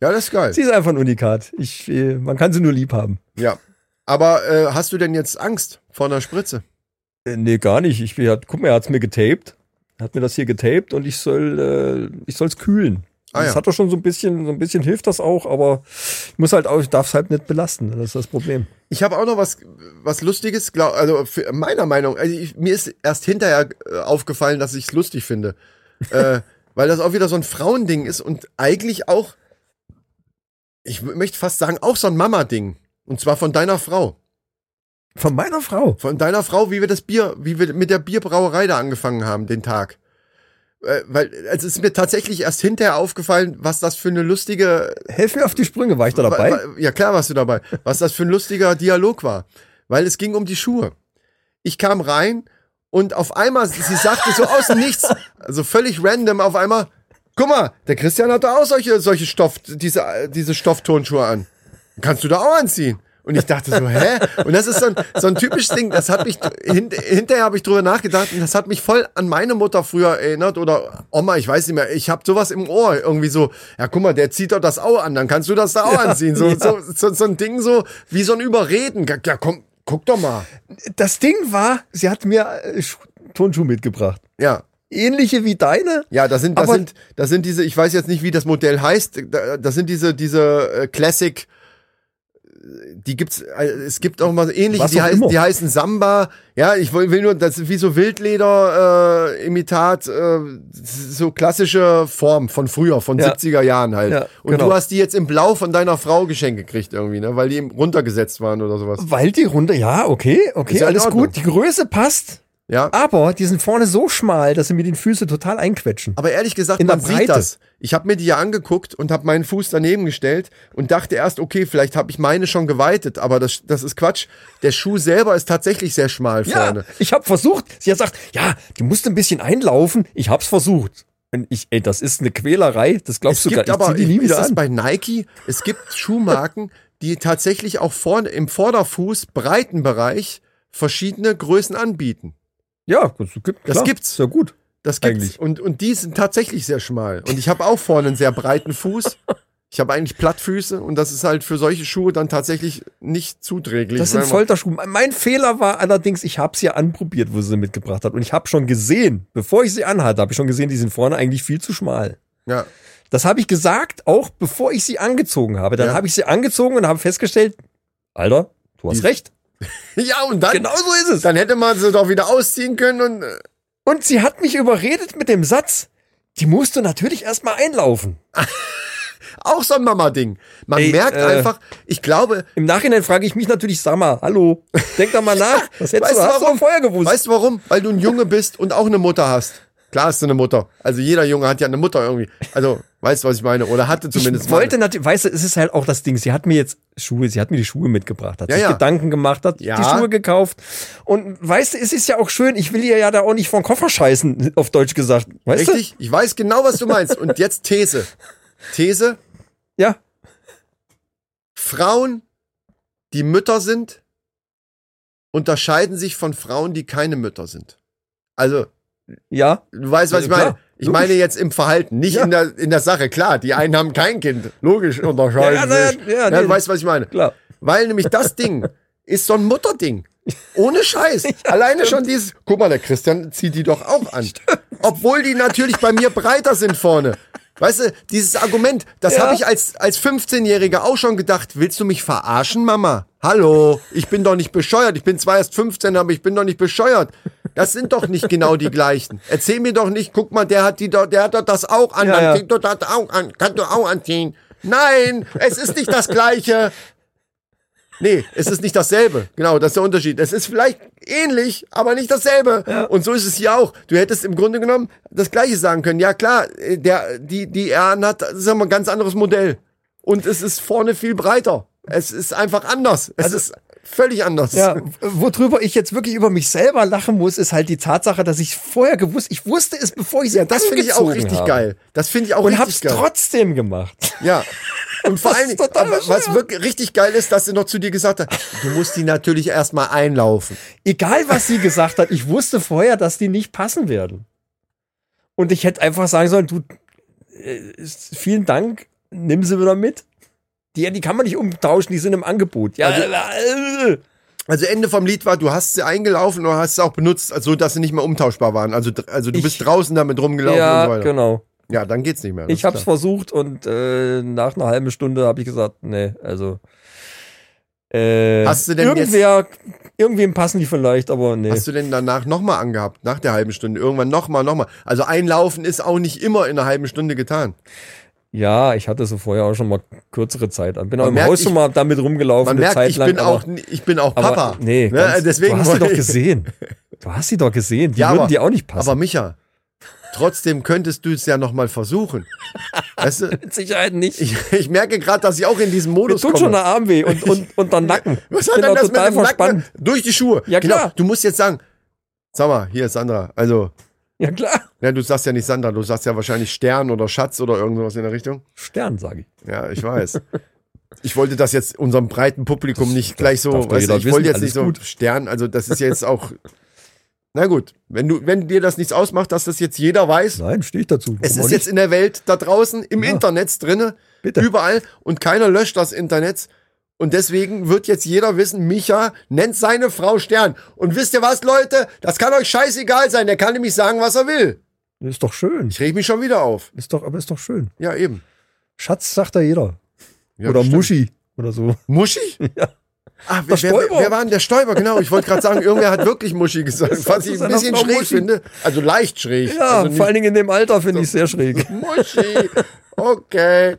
Ja, das ist geil. Sie ist einfach ein Unikat. Ich, äh, man kann sie nur lieb haben. Ja. Aber äh, hast du denn jetzt Angst vor einer Spritze? Äh, nee, gar nicht. Ich, hat, guck mal, er hat's mir getaped. Er hat mir das hier getaped und ich soll, äh, ich soll's kühlen. Ah, das ja. hat doch schon so ein bisschen, so ein bisschen hilft das auch, aber ich muss halt auch, ich darf es halt nicht belasten. Das ist das Problem. Ich habe auch noch was, was Lustiges, glaub, also meiner Meinung, also ich, mir ist erst hinterher äh, aufgefallen, dass ich es lustig finde. äh, weil das auch wieder so ein Frauending ist und eigentlich auch, ich möchte fast sagen, auch so ein Mama-Ding. Und zwar von deiner Frau. Von meiner Frau. Von deiner Frau, wie wir das Bier, wie wir mit der Bierbrauerei da angefangen haben, den Tag. Äh, weil also es ist mir tatsächlich erst hinterher aufgefallen, was das für eine lustige Helf mir auf die Sprünge. War ich da dabei? Ja, klar warst du dabei. Was das für ein lustiger Dialog war. Weil es ging um die Schuhe. Ich kam rein und auf einmal, sie sagte so aus Nichts, also völlig random auf einmal, guck mal, der Christian hat da auch solche, solche Stoff, diese, diese Stoffturnschuhe an. Kannst du da auch anziehen? Und ich dachte so, hä? Und das ist so ein, so ein typisches Ding, das hat mich, hint, hinterher habe ich drüber nachgedacht und das hat mich voll an meine Mutter früher erinnert oder Oma, ich weiß nicht mehr, ich habe sowas im Ohr, irgendwie so, ja guck mal, der zieht doch das auch an, dann kannst du das da auch anziehen. So, so, so, so ein Ding so, wie so ein Überreden. Ja, komm, Guck doch mal. Das Ding war, sie hat mir äh, Schu- Turnschuhe mitgebracht. Ja. Ähnliche wie deine. Ja, das sind, das sind, das sind diese, ich weiß jetzt nicht, wie das Modell heißt, da- das sind diese, diese äh, Classic, die gibt's, äh, es gibt auch mal ähnliche, Was die heißen, die heißen Samba, ja, ich will, nur, das ist wie so Wildleder, äh, Imitat, äh, so klassische Form von früher, von Ja. 70er Jahren halt. Ja, Und genau. du hast die jetzt im Blau von deiner Frau geschenkt gekriegt irgendwie, ne, weil die eben runtergesetzt waren oder sowas. Weil die Runde, ja, okay, okay, Ist alles gut. Die Größe passt, Ja. aber die sind vorne so schmal, dass sie mir den Füße total einquetschen. Aber ehrlich gesagt, In man sieht das. Ich habe mir die ja angeguckt und habe meinen Fuß daneben gestellt und dachte erst, okay, vielleicht habe ich meine schon geweitet, aber das, das ist Quatsch. Der Schuh selber ist tatsächlich sehr schmal Ja, vorne. ich habe versucht. Sie hat gesagt, ja, die musste ein bisschen einlaufen. Ich hab's versucht. Und ich, ey, das ist eine Quälerei. Das glaubst Es du gar nicht. Ich aber, zieh die nie ist wieder das an. bei Nike? Es gibt Schuhmarken, die tatsächlich auch vorne im Vorderfuß, Breitenbereich, verschiedene Größen anbieten. Ja, das, gibt, Das klar, gibt's. Ja gut. Das gibt's. Eigentlich. Und, und die sind tatsächlich sehr schmal. Und ich habe auch vorne einen sehr breiten Fuß. Ich habe eigentlich Plattfüße und das ist halt für solche Schuhe dann tatsächlich nicht zuträglich. Das sind Folterschuhe. Mein Fehler war allerdings, ich habe sie anprobiert, wo sie sie mitgebracht hat. Und ich habe schon gesehen, bevor ich sie anhatte, habe ich schon gesehen, die sind vorne eigentlich viel zu schmal. Ja. Das habe ich gesagt, auch bevor ich sie angezogen habe. Dann Ja. habe ich sie angezogen und habe festgestellt, Alter, du hast Die- recht. Ja, und dann, Genau so ist es. dann hätte man sie doch wieder ausziehen können und äh, Und sie hat mich überredet mit dem Satz, die musst du natürlich erstmal einlaufen. auch so ein Mama-Ding. Man Ey, merkt äh, einfach, ich glaube, Im Nachhinein frage ich mich natürlich, sag mal, hallo, denk doch mal nach. Was hättest weißt du, hast du warum? vorher gewusst. Weißt du warum? Weil du ein Junge bist und auch eine Mutter hast. Klar hast du eine Mutter. Also jeder Junge hat ja eine Mutter irgendwie. Also, weißt du, was ich meine? Oder hatte zumindest ich wollte natürlich, weißt du, es ist halt auch das Ding, sie hat mir jetzt Schuhe, sie hat mir die Schuhe mitgebracht, hat Ja, sich ja. Gedanken gemacht, hat Ja. die Schuhe gekauft. Und weißt du, es ist ja auch schön, ich will ihr ja da auch nicht den Koffer scheißen, auf Deutsch gesagt. Weißt Richtig? Ich weiß genau, was du meinst. Und jetzt These. These, du? Ja. Frauen, die Mütter sind, unterscheiden sich von Frauen, die keine Mütter sind. Also, Ja. Du weißt, was Ja, ich meine? klar. Ich Logisch. meine jetzt im Verhalten, nicht Ja. in, der, in der Sache. Klar, die einen haben kein Kind. Logisch unterscheiden Ja, ja, sich. ja, Ja, nee. du weißt, was ich meine. Klar. Weil nämlich das Ding ist so ein Mutterding. Ohne Scheiß. Alleine schon dieses, guck mal, der Christian zieht die doch auch an. Obwohl die natürlich bei mir breiter sind vorne. Weißt du, dieses Argument, das Ja. habe ich als, als 15-Jähriger auch schon gedacht. Willst du mich verarschen, Mama? Hallo, ich bin doch nicht bescheuert. Ich bin zwar erst 15, aber ich bin doch nicht bescheuert. Das sind doch nicht genau die gleichen. Erzähl mir doch nicht, guck mal, der hat die der hat doch das auch an, Ja, dann ja. doch das auch an, kannst du auch anziehen. Nein, es ist nicht das Gleiche. Nee, es ist nicht dasselbe. Genau, das ist der Unterschied. Es ist vielleicht ähnlich, aber nicht dasselbe. Und so ist es hier auch. Du hättest im Grunde genommen das Gleiche sagen können. Ja klar, äh, der, die, die er hat, das ist aber ein ganz anderes Modell. Und es ist vorne viel breiter. Es ist einfach anders. Es ist völlig anders. Ja, worüber ich jetzt wirklich über mich selber lachen muss, ist halt die Tatsache, dass ich vorher gewusst, ich wusste es, bevor ich sie Ja, das finde ich auch richtig habe. geil. Das finde ich auch Und richtig hab's geil. trotzdem gemacht. Ja. Und vor aber was wirklich richtig geil ist, dass sie noch zu dir gesagt hat, du musst die natürlich erstmal einlaufen. Egal, was sie gesagt hat, ich wusste vorher, dass die nicht passen werden. Und ich hätte einfach sagen sollen, du, äh, vielen Dank, nimm sie wieder mit. Die, die kann man nicht umtauschen, die sind im Angebot. Ja, äh, Also Ende vom Lied war, du hast sie eingelaufen und hast sie auch benutzt, also dass sie nicht mehr umtauschbar waren. Also, also du Ich- bist draußen damit rumgelaufen und so ja weiter. genau. Ja, dann geht's nicht mehr. Ich hab's klar. versucht und äh, nach einer halben Stunde habe ich gesagt, nee, also äh, Hast du denn irgendwer, irgendwem passen die vielleicht, aber nee. Hast du denn danach nochmal angehabt, nach der halben Stunde? Irgendwann nochmal, nochmal. Also einlaufen ist auch nicht immer in einer halben Stunde getan. Ja, ich hatte so vorher auch schon mal kürzere Zeit an. Bin auch Man im merkt, Haus schon mal damit rumgelaufen, Man eine merkt, Zeit ich lang. bin, aber, auch, ich bin auch aber, Papa. Nee, Ne? ganz, Deswegen du hast sie doch gesehen. Du hast sie doch gesehen. Die Ja, würden aber- dir auch nicht passen. Aber Micha, trotzdem könntest du es ja nochmal versuchen. Weißt du, mit Sicherheit nicht. ich, ich merke gerade, dass ich auch in diesem Modus tut komme. schon der Arm weh und, und, und der Nacken. Was hat bin denn das mit total dem verspannt. Nacken? Durch die Schuhe. Ja, klar. Genau, du musst jetzt sagen, sag mal, hier ist Sandra. Also, Ja klar. ja, du sagst ja nicht Sandra, du sagst ja wahrscheinlich Stern oder Schatz oder irgendwas in der Richtung. Stern, sage ich. Ja, ich weiß. Ich wollte das jetzt unserem breiten Publikum nicht gleich so, weißt ich wollte wissen, jetzt alles nicht so gut. Stern, also das ist jetzt auch, na gut, wenn du, wenn dir das nichts ausmacht, dass das jetzt jeder weiß, Nein, stehe ich dazu. es Warum ist auch jetzt in der Welt da draußen, im Ja. Internet drinne, Bitte. überall und keiner löscht das Internet Und deswegen wird jetzt jeder wissen, Micha nennt seine Frau Stern. Und wisst ihr was, Leute? Das kann euch scheißegal sein. Der kann nämlich sagen, was er will. Ist doch schön. Ich reg mich schon wieder auf. Ist doch, aber ist doch schön. Ja, eben. Schatz sagt da jeder. Ja, Oder stimmt. Muschi oder so. Muschi? Ja. Ah, wer, wer, wer war denn der Stäuber? Genau, ich wollte gerade sagen, irgendwer hat wirklich Muschi gesagt, was ich ein bisschen schräg Muschi. finde. Also leicht schräg. Ja, also vor allen Dingen in dem Alter finde ich sehr schräg. Muschi. Okay.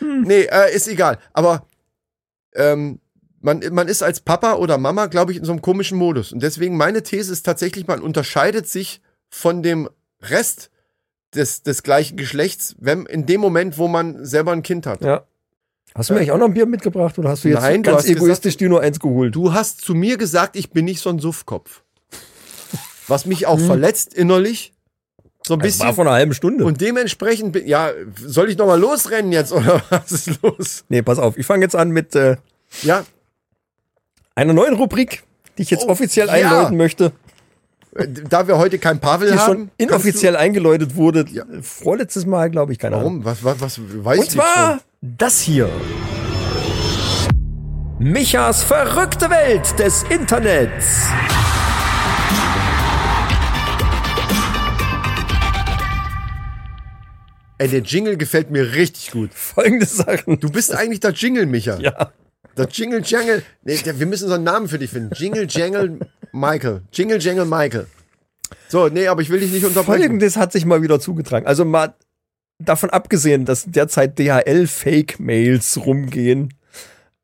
Nee, äh, ist egal. Aber ähm, man, man ist als Papa oder Mama, glaube ich, in so einem komischen Modus. Und deswegen meine These ist tatsächlich, man unterscheidet sich von dem Rest des, des gleichen Geschlechts, wenn, in dem Moment, wo man selber ein Kind hat. Ja. Hast du mir eigentlich auch noch ein Bier mitgebracht oder hast du jetzt Nein, du ganz hast gesagt- egoistisch dir nur eins geholt? Du hast zu mir gesagt, ich bin nicht so ein Suffkopf. Was mich Hm. auch verletzt innerlich. So ein Das war bisschen. vor einer halben Stunde. Und dementsprechend, ja, soll ich nochmal losrennen jetzt oder was ist los? nee, pass auf. Ich fange jetzt an mit äh, Ja, einer neuen Rubrik, die ich jetzt Oh, offiziell ja. einläuten möchte, da wir heute kein Pavel die haben. schon inoffiziell eingeläutet wurde. Ja. Vorletztes Mal, glaube ich, keine Ahnung. Warum? Was, was, was weiß Und ich zwar schon? das hier. Michas verrückte Welt des Internets. Ey, der Jingle gefällt mir richtig gut. Folgende Sachen. Du bist eigentlich der Jingle, Micha. ja. Der Jingle Jangle. Nee, der, wir müssen so einen Namen für dich finden. Jingle Jangle Michael. Jingle Jangle Michael. So, nee, aber ich will dich nicht unterbrechen. Folgendes hat sich mal wieder zugetragen. Also mal davon abgesehen, dass derzeit DHL-Fake-Mails rumgehen,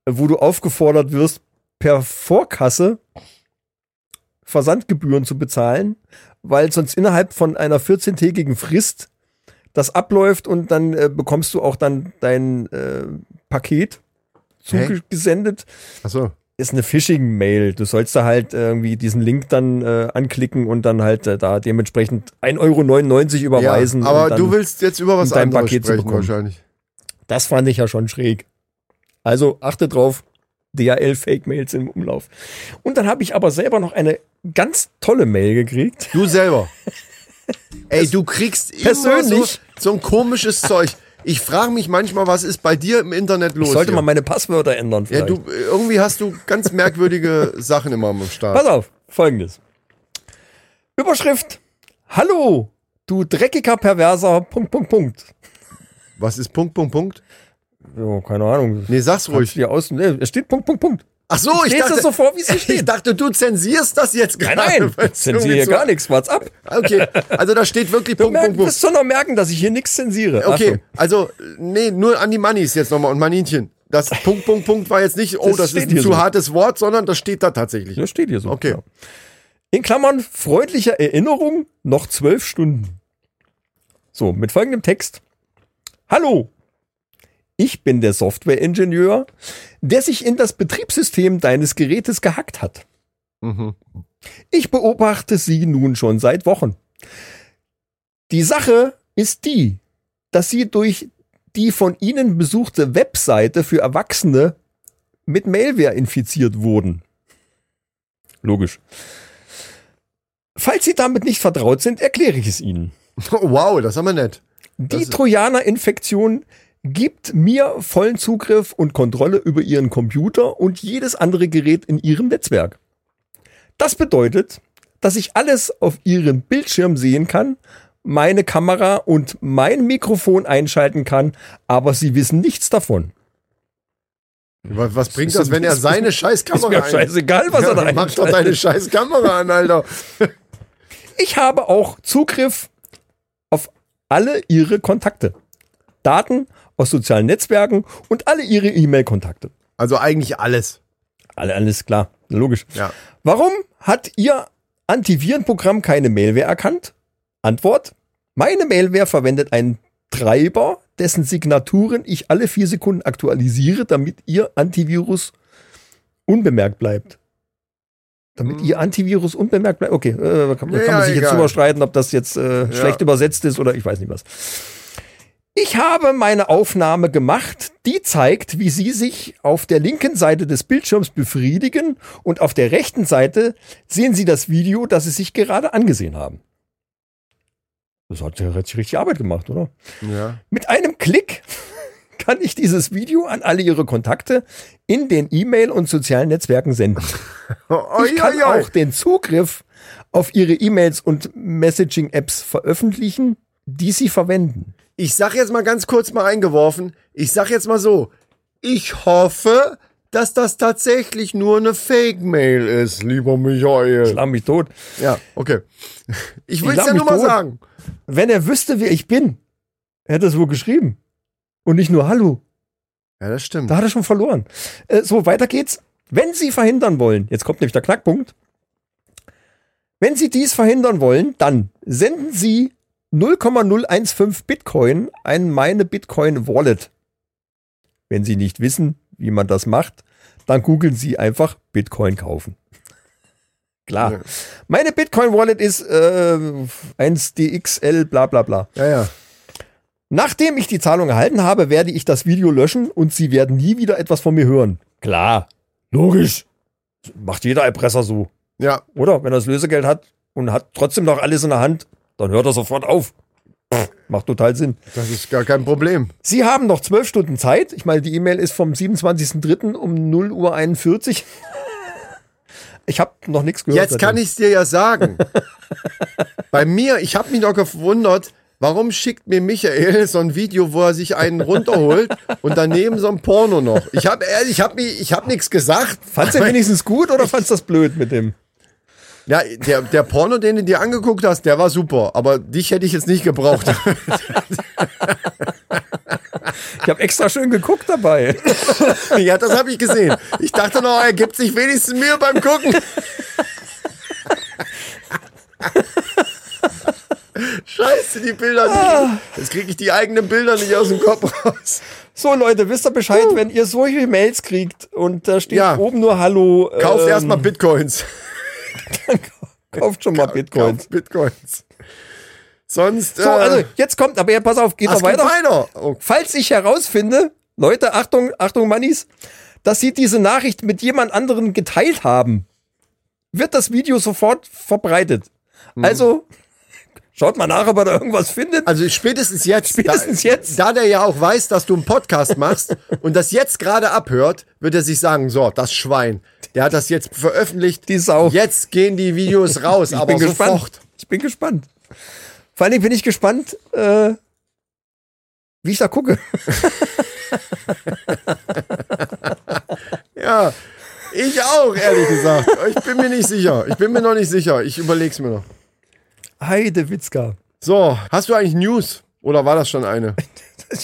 wo du aufgefordert wirst, per Vorkasse Versandgebühren zu bezahlen, weil sonst innerhalb von einer 14-tägigen Frist das abläuft und dann äh, bekommst du auch dann dein äh, Paket zugesendet. Achso. Ist eine Phishing-Mail. Du sollst da halt irgendwie diesen Link dann äh, anklicken und dann halt äh, da dementsprechend 1,99 Euro überweisen. Ja, aber dann, du willst jetzt über was um dein anderes Paket zu sprechen bekommen. wahrscheinlich. Das fand ich ja schon schräg. Also achte drauf, DHL-Fake-Mails im Umlauf. Und dann habe ich aber selber noch eine ganz tolle Mail gekriegt. Du selber. Ey, du kriegst immer persönlich- so, so ein komisches Zeug. Ich frage mich manchmal, was ist bei dir im Internet los? Ich sollte hier? mal meine Passwörter ändern. ja, Vielleicht. du, irgendwie hast du ganz merkwürdige Sachen immer am Start. Pass auf, folgendes. Überschrift. Hallo, du dreckiger Perverser, Punkt, Punkt, Punkt. Was ist Punkt, Punkt, Punkt? Jo, keine Ahnung. Nee, sag's ruhig. dir aus, nee, es steht Punkt, Punkt, Punkt. Ach so, ich, dachte, es so vor, wie es hier ich steht. dachte, du zensierst das jetzt Nein, gerade. nein, weil's zensiere hier so- gar nichts, what's ab. Okay, also da steht wirklich Du Punkt, merkst, Punkt, Punkt. wirst schon noch merken, dass ich hier nichts zensiere. Okay, Achtung. also, nee, nur an die Mannis jetzt nochmal und Maninchen. Das Punkt, Punkt, Punkt war jetzt nicht, oh, Das das, steht ist ein zu so. hartes Wort, sondern das steht da tatsächlich. Das steht hier so. Okay. Ja. In Klammern freundlicher Erinnerung noch zwölf Stunden. So, mit folgendem Text. Hallo, ich bin der Softwareingenieur, der sich in das Betriebssystem deines Gerätes gehackt hat. Mhm. Ich beobachte sie nun schon seit Wochen. Die Sache ist die, dass sie durch die von ihnen besuchte Webseite für Erwachsene mit Malware infiziert wurden. Logisch. Falls Sie damit nicht vertraut sind, erkläre ich es Ihnen. Wow, das haben wir nett. Die Trojaner-Infektion gibt mir vollen Zugriff und Kontrolle über Ihren Computer und jedes andere Gerät in Ihrem Netzwerk. Das bedeutet, dass ich alles auf Ihrem Bildschirm sehen kann, meine Kamera und mein Mikrofon einschalten kann, aber Sie wissen nichts davon. Was, was bringt das, wenn er seine scheiß Ist mir scheißegal, was er da ja, Mach doch deine scheiß Kamera an, Alter. Ich habe auch Zugriff auf alle Ihre Kontakte. Daten aus sozialen Netzwerken und alle Ihre E-Mail-Kontakte. Also eigentlich alles. Alle, alles klar, logisch. Ja. Warum hat Ihr Antivirenprogramm keine Malware erkannt? Antwort: Meine Malware verwendet einen Treiber, dessen Signaturen ich alle vier Sekunden aktualisiere, damit Ihr Antivirus unbemerkt bleibt. Damit Ihr Antivirus unbemerkt bleibt. Okay, äh, kann, Ja, kann man sich jetzt egal. drüber streiten, ob das jetzt äh, schlecht übersetzt ist oder ich weiß nicht was. Ich habe meine Aufnahme gemacht, die zeigt, wie Sie sich auf der linken Seite des Bildschirms befriedigen und auf der rechten Seite sehen Sie das Video, das Sie sich gerade angesehen haben. Das hat ja richtig Arbeit gemacht, oder? Ja. Mit einem Klick kann ich dieses Video an alle ihre Kontakte in den E-Mail und sozialen Netzwerken senden. Ich kann auch den Zugriff auf ihre E-Mails und Messaging-Apps veröffentlichen, die sie verwenden. Ich sag jetzt mal ganz kurz mal eingeworfen. Ich sag jetzt mal so. Ich hoffe, dass das tatsächlich nur eine Fake-Mail ist, lieber Michael. Schlag mich tot. Ja, okay. Ich will es ja nur mal tot. sagen. Wenn er wüsste, wer ich bin, hätte es wohl geschrieben. Und nicht nur Hallo. Ja, das stimmt. Da hat er schon verloren. Äh, so, weiter geht's. Wenn Sie verhindern wollen, jetzt kommt nämlich der Knackpunkt. Wenn Sie dies verhindern wollen, dann senden Sie 0,015 Bitcoin an meine Bitcoin Wallet. Wenn Sie nicht wissen, wie man das macht, dann googeln Sie einfach Bitcoin kaufen. Klar. Ja. Meine Bitcoin Wallet ist äh, 1DXL bla bla bla. Ja, ja. Nachdem ich die Zahlung erhalten habe, werde ich das Video löschen und Sie werden nie wieder etwas von mir hören. Klar, logisch. Macht jeder Erpresser so. Ja, Oder? Wenn er das Lösegeld hat und hat trotzdem noch alles in der Hand, dann hört er sofort auf. Pff, Macht total Sinn. das ist gar kein Problem. Sie haben noch zwölf Stunden Zeit. Ich meine, die E-Mail ist vom 27.03. um 0 Uhr 41. Ich habe noch nichts gehört. Jetzt kann ich es dir ja sagen. Bei mir, ich habe mich noch gewundert, warum schickt mir Michael so ein Video, wo er sich einen runterholt und daneben so ein Porno noch. Ich habe ehrlich, ich habe ich habe nichts gesagt. Fandst du wenigstens gut oder fandst du das blöd mit dem? Ja, der, der Porno, den du dir angeguckt hast, der war super, aber dich hätte ich jetzt nicht gebraucht. Ich habe extra schön geguckt dabei. ja, das habe ich gesehen. Ich dachte noch, er gibt sich wenigstens Mühe beim Gucken. Scheiße, die Bilder nicht. Jetzt kriege ich die eigenen Bilder nicht aus dem Kopf raus. So Leute, wisst ihr Bescheid, wenn ihr solche Mails kriegt und da steht Ja. oben nur Hallo. Kauft ähm, erstmal Bitcoins. Kauft schon mal Bitcoins. Kauft Bitcoins. Sonst. So, also jetzt kommt, aber ja, pass auf, geht noch weiter. weiter. Oh, Falls ich herausfinde, Leute, Achtung, Achtung, Mannis, dass sie diese Nachricht mit jemand anderen geteilt haben, wird das Video sofort verbreitet. Mhm. Also, schaut mal nach, ob er da irgendwas findet. Also spätestens jetzt. Spätestens da, jetzt. Da der ja auch weiß, dass du einen Podcast machst und das jetzt gerade abhört, wird er sich sagen, so, das Schwein, der hat das jetzt veröffentlicht. Die Sau. Jetzt gehen die Videos raus, ich aber bin sofort. gespannt. Ich bin gespannt. Vor allen Dingen bin ich gespannt, äh, wie ich da gucke. Ja, ich auch, ehrlich gesagt. Ich bin mir nicht sicher. Ich bin mir noch nicht sicher. Ich überleg's mir noch. Heide Witzka. So, hast du eigentlich News? Oder war das schon eine?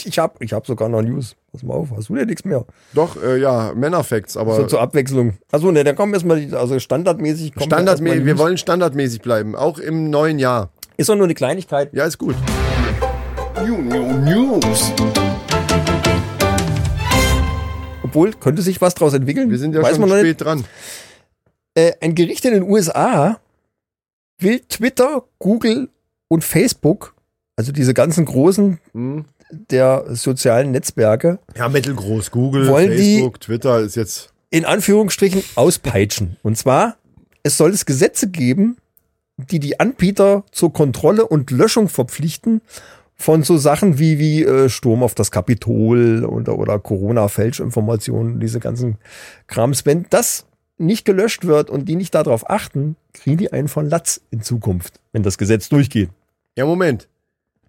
Ich hab, ich hab sogar noch News. Pass mal auf, hast du denn nichts mehr? Doch, äh, ja, Männerfacts, aber So zur Abwechslung. Achso, ne, dann kommen erstmal, die- also standardmäßig kommt standardmäßig, erstmal wir News. wollen standardmäßig bleiben, auch im neuen Jahr. Ist doch nur eine Kleinigkeit. Ja, ist gut. New, new, News. Obwohl, könnte sich was draus entwickeln. Wir sind ja Weiß schon spät dran. Nicht. Äh, ein Gericht in den USA will Twitter, Google und Facebook, also diese ganzen großen Hm. Der sozialen Netzwerke, Ja, mittelgroß. Google, Wollen die- Facebook, Twitter ist jetzt. in Anführungsstrichen auspeitschen. Und zwar, es soll es Gesetze geben, die die Anbieter zur Kontrolle und Löschung verpflichten von so Sachen wie, wie äh, Sturm auf das Kapitol oder, oder Corona-Fälschinformationen, diese ganzen Krams. Wenn das nicht gelöscht wird und die nicht darauf achten, kriegen die einen von Latz in Zukunft, wenn das Gesetz durchgeht. Ja, Moment.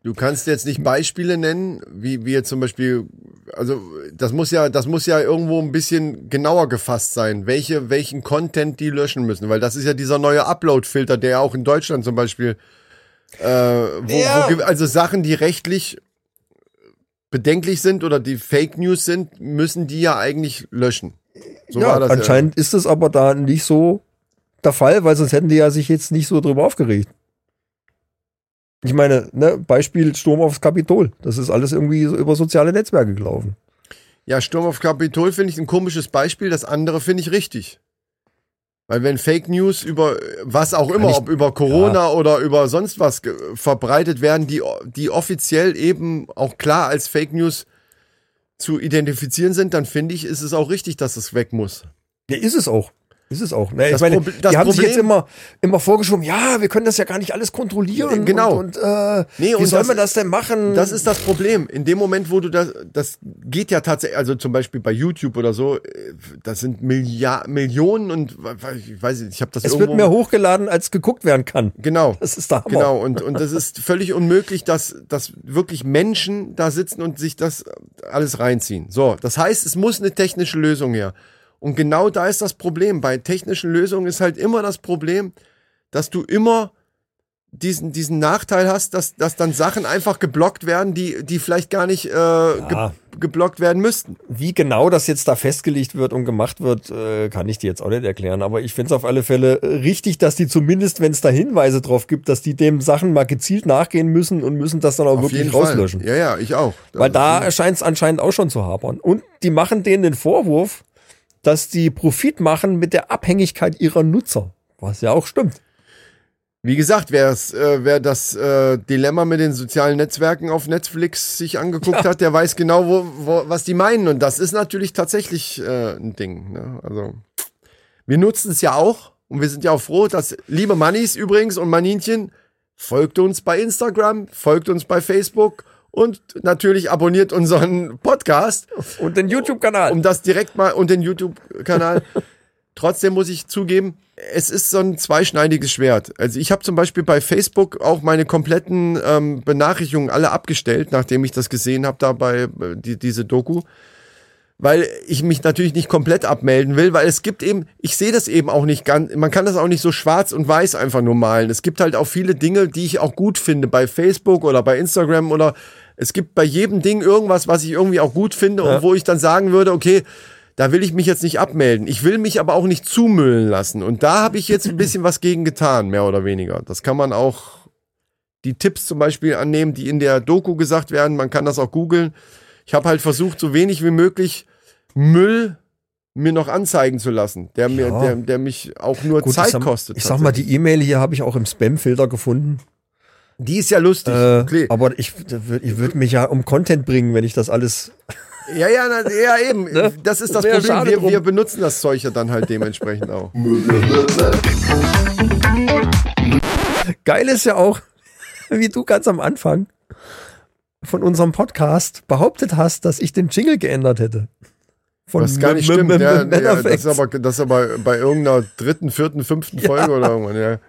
Du kannst jetzt nicht Beispiele nennen, wie wir zum Beispiel, also das muss ja, das muss ja irgendwo ein bisschen genauer gefasst sein, welche, welchen Content die löschen müssen, weil das ist ja dieser neue Upload-Filter, der ja auch in Deutschland zum Beispiel, äh, wo, Ja. wo, also Sachen, die rechtlich bedenklich sind oder die Fake News sind, müssen die ja eigentlich löschen. So ja, war das anscheinend ist es aber da nicht so der Fall, weil sonst hätten die ja sich jetzt nicht so drüber aufgeregt. Ich meine, ne, Beispiel Sturm aufs Kapitol. Das ist alles irgendwie so über soziale Netzwerke gelaufen. Ja, Sturm auf Kapitol finde ich ein komisches Beispiel, das andere finde ich richtig. Weil wenn Fake News über was auch immer, ich- ob über Corona oder über sonst was verbreitet werden, die, die offiziell eben auch klar als Fake News zu identifizieren sind, dann finde ich, ist es auch richtig, dass es weg muss. Ja, ist es auch. Ist es auch. Ne? Ich Das meine, Proble- das die haben sich Problem- jetzt immer, immer vorgeschoben, ja, wir können das ja gar nicht alles kontrollieren. Genau. Und, und äh, Nee, wie und soll das- man das denn machen? Das ist das Problem. In dem Moment, wo du das, das geht ja tatsächlich, also zum Beispiel bei YouTube oder so, äh, das sind Milliard, Millionen und ich weiß nicht, ich habe das es irgendwo. wird mehr hochgeladen, als geguckt werden kann. Genau. Das ist Hammer. Genau, und, und das ist völlig unmöglich, dass, dass wirklich Menschen da sitzen und sich das alles reinziehen. So, das heißt, es muss eine technische Lösung her. Und genau da ist das Problem. Bei technischen Lösungen ist halt immer das Problem, dass du immer diesen, diesen Nachteil hast, dass, dass dann Sachen einfach geblockt werden, die, die vielleicht gar nicht äh, ge geblockt werden müssten. Wie genau das jetzt da festgelegt wird und gemacht wird, äh, kann ich dir jetzt auch nicht erklären. Aber ich finde es auf alle Fälle äh, richtig, dass die zumindest, wenn es da Hinweise drauf gibt, dass die dem Sachen mal gezielt nachgehen müssen und müssen das dann auch wirklich rauslöschen. Fall. Ja, ja, ich auch. Weil da scheint es anscheinend auch schon zu hapern. Und die machen denen den Vorwurf, dass die Profit machen mit der Abhängigkeit ihrer Nutzer. Was ja auch stimmt. Wie gesagt, wer äh, wer das äh, Dilemma mit den sozialen Netzwerken auf Netflix sich angeguckt hat, der weiß genau, wo, wo, was die meinen. Und das ist natürlich tatsächlich äh, ein Ding. Ne? Also wir nutzen es ja auch und wir sind ja auch froh, dass liebe Mannis übrigens und Maninchen folgt uns bei Instagram, folgt uns bei Facebook und natürlich abonniert unseren Podcast Und den YouTube-Kanal. um das direkt mal und den YouTube-Kanal. Trotzdem muss ich zugeben, es ist so ein zweischneidiges Schwert. Also ich habe zum Beispiel bei Facebook auch meine kompletten ähm, Benachrichtigungen alle abgestellt, nachdem ich das gesehen habe da bei äh, die, diese Doku. Weil ich mich natürlich nicht komplett abmelden will, weil es gibt eben, ich sehe das eben auch nicht ganz, man kann das auch nicht so schwarz und weiß einfach nur malen. Es gibt halt auch viele Dinge, die ich auch gut finde bei Facebook oder bei Instagram oder es gibt bei jedem Ding irgendwas, was ich irgendwie auch gut finde und wo ich dann sagen würde, okay, da will ich mich jetzt nicht abmelden. Ich will mich aber auch nicht zumüllen lassen. Und da habe ich jetzt ein bisschen was gegen getan, mehr oder weniger. Das kann man auch die Tipps zum Beispiel annehmen, die in der Doku gesagt werden. Man kann das auch googeln. Ich habe halt versucht, so wenig wie möglich Müll mir noch anzeigen zu lassen, der mir, Ja. der, der mich auch nur Gut, Zeit sag, kostet. Ich sag mal, die E-Mail hier habe ich auch im Spam-Filter gefunden. Die ist ja lustig. Äh, Okay. aber ich, ich würde mich ja um Content bringen, wenn ich das alles. Ja, ja, na, ja, eben. Ne? Das ist das Wäre Problem. Wir, wir benutzen das Zeug ja dann halt dementsprechend auch. Geil ist ja auch, wie du ganz am Anfang von unserem Podcast behauptet hast, dass ich den Jingle geändert hätte. Von Was gar nicht stimmt. Ja, ja, das, ist aber, das ist aber bei irgendeiner dritten, vierten, fünften Folge oder irgendwann. Ja,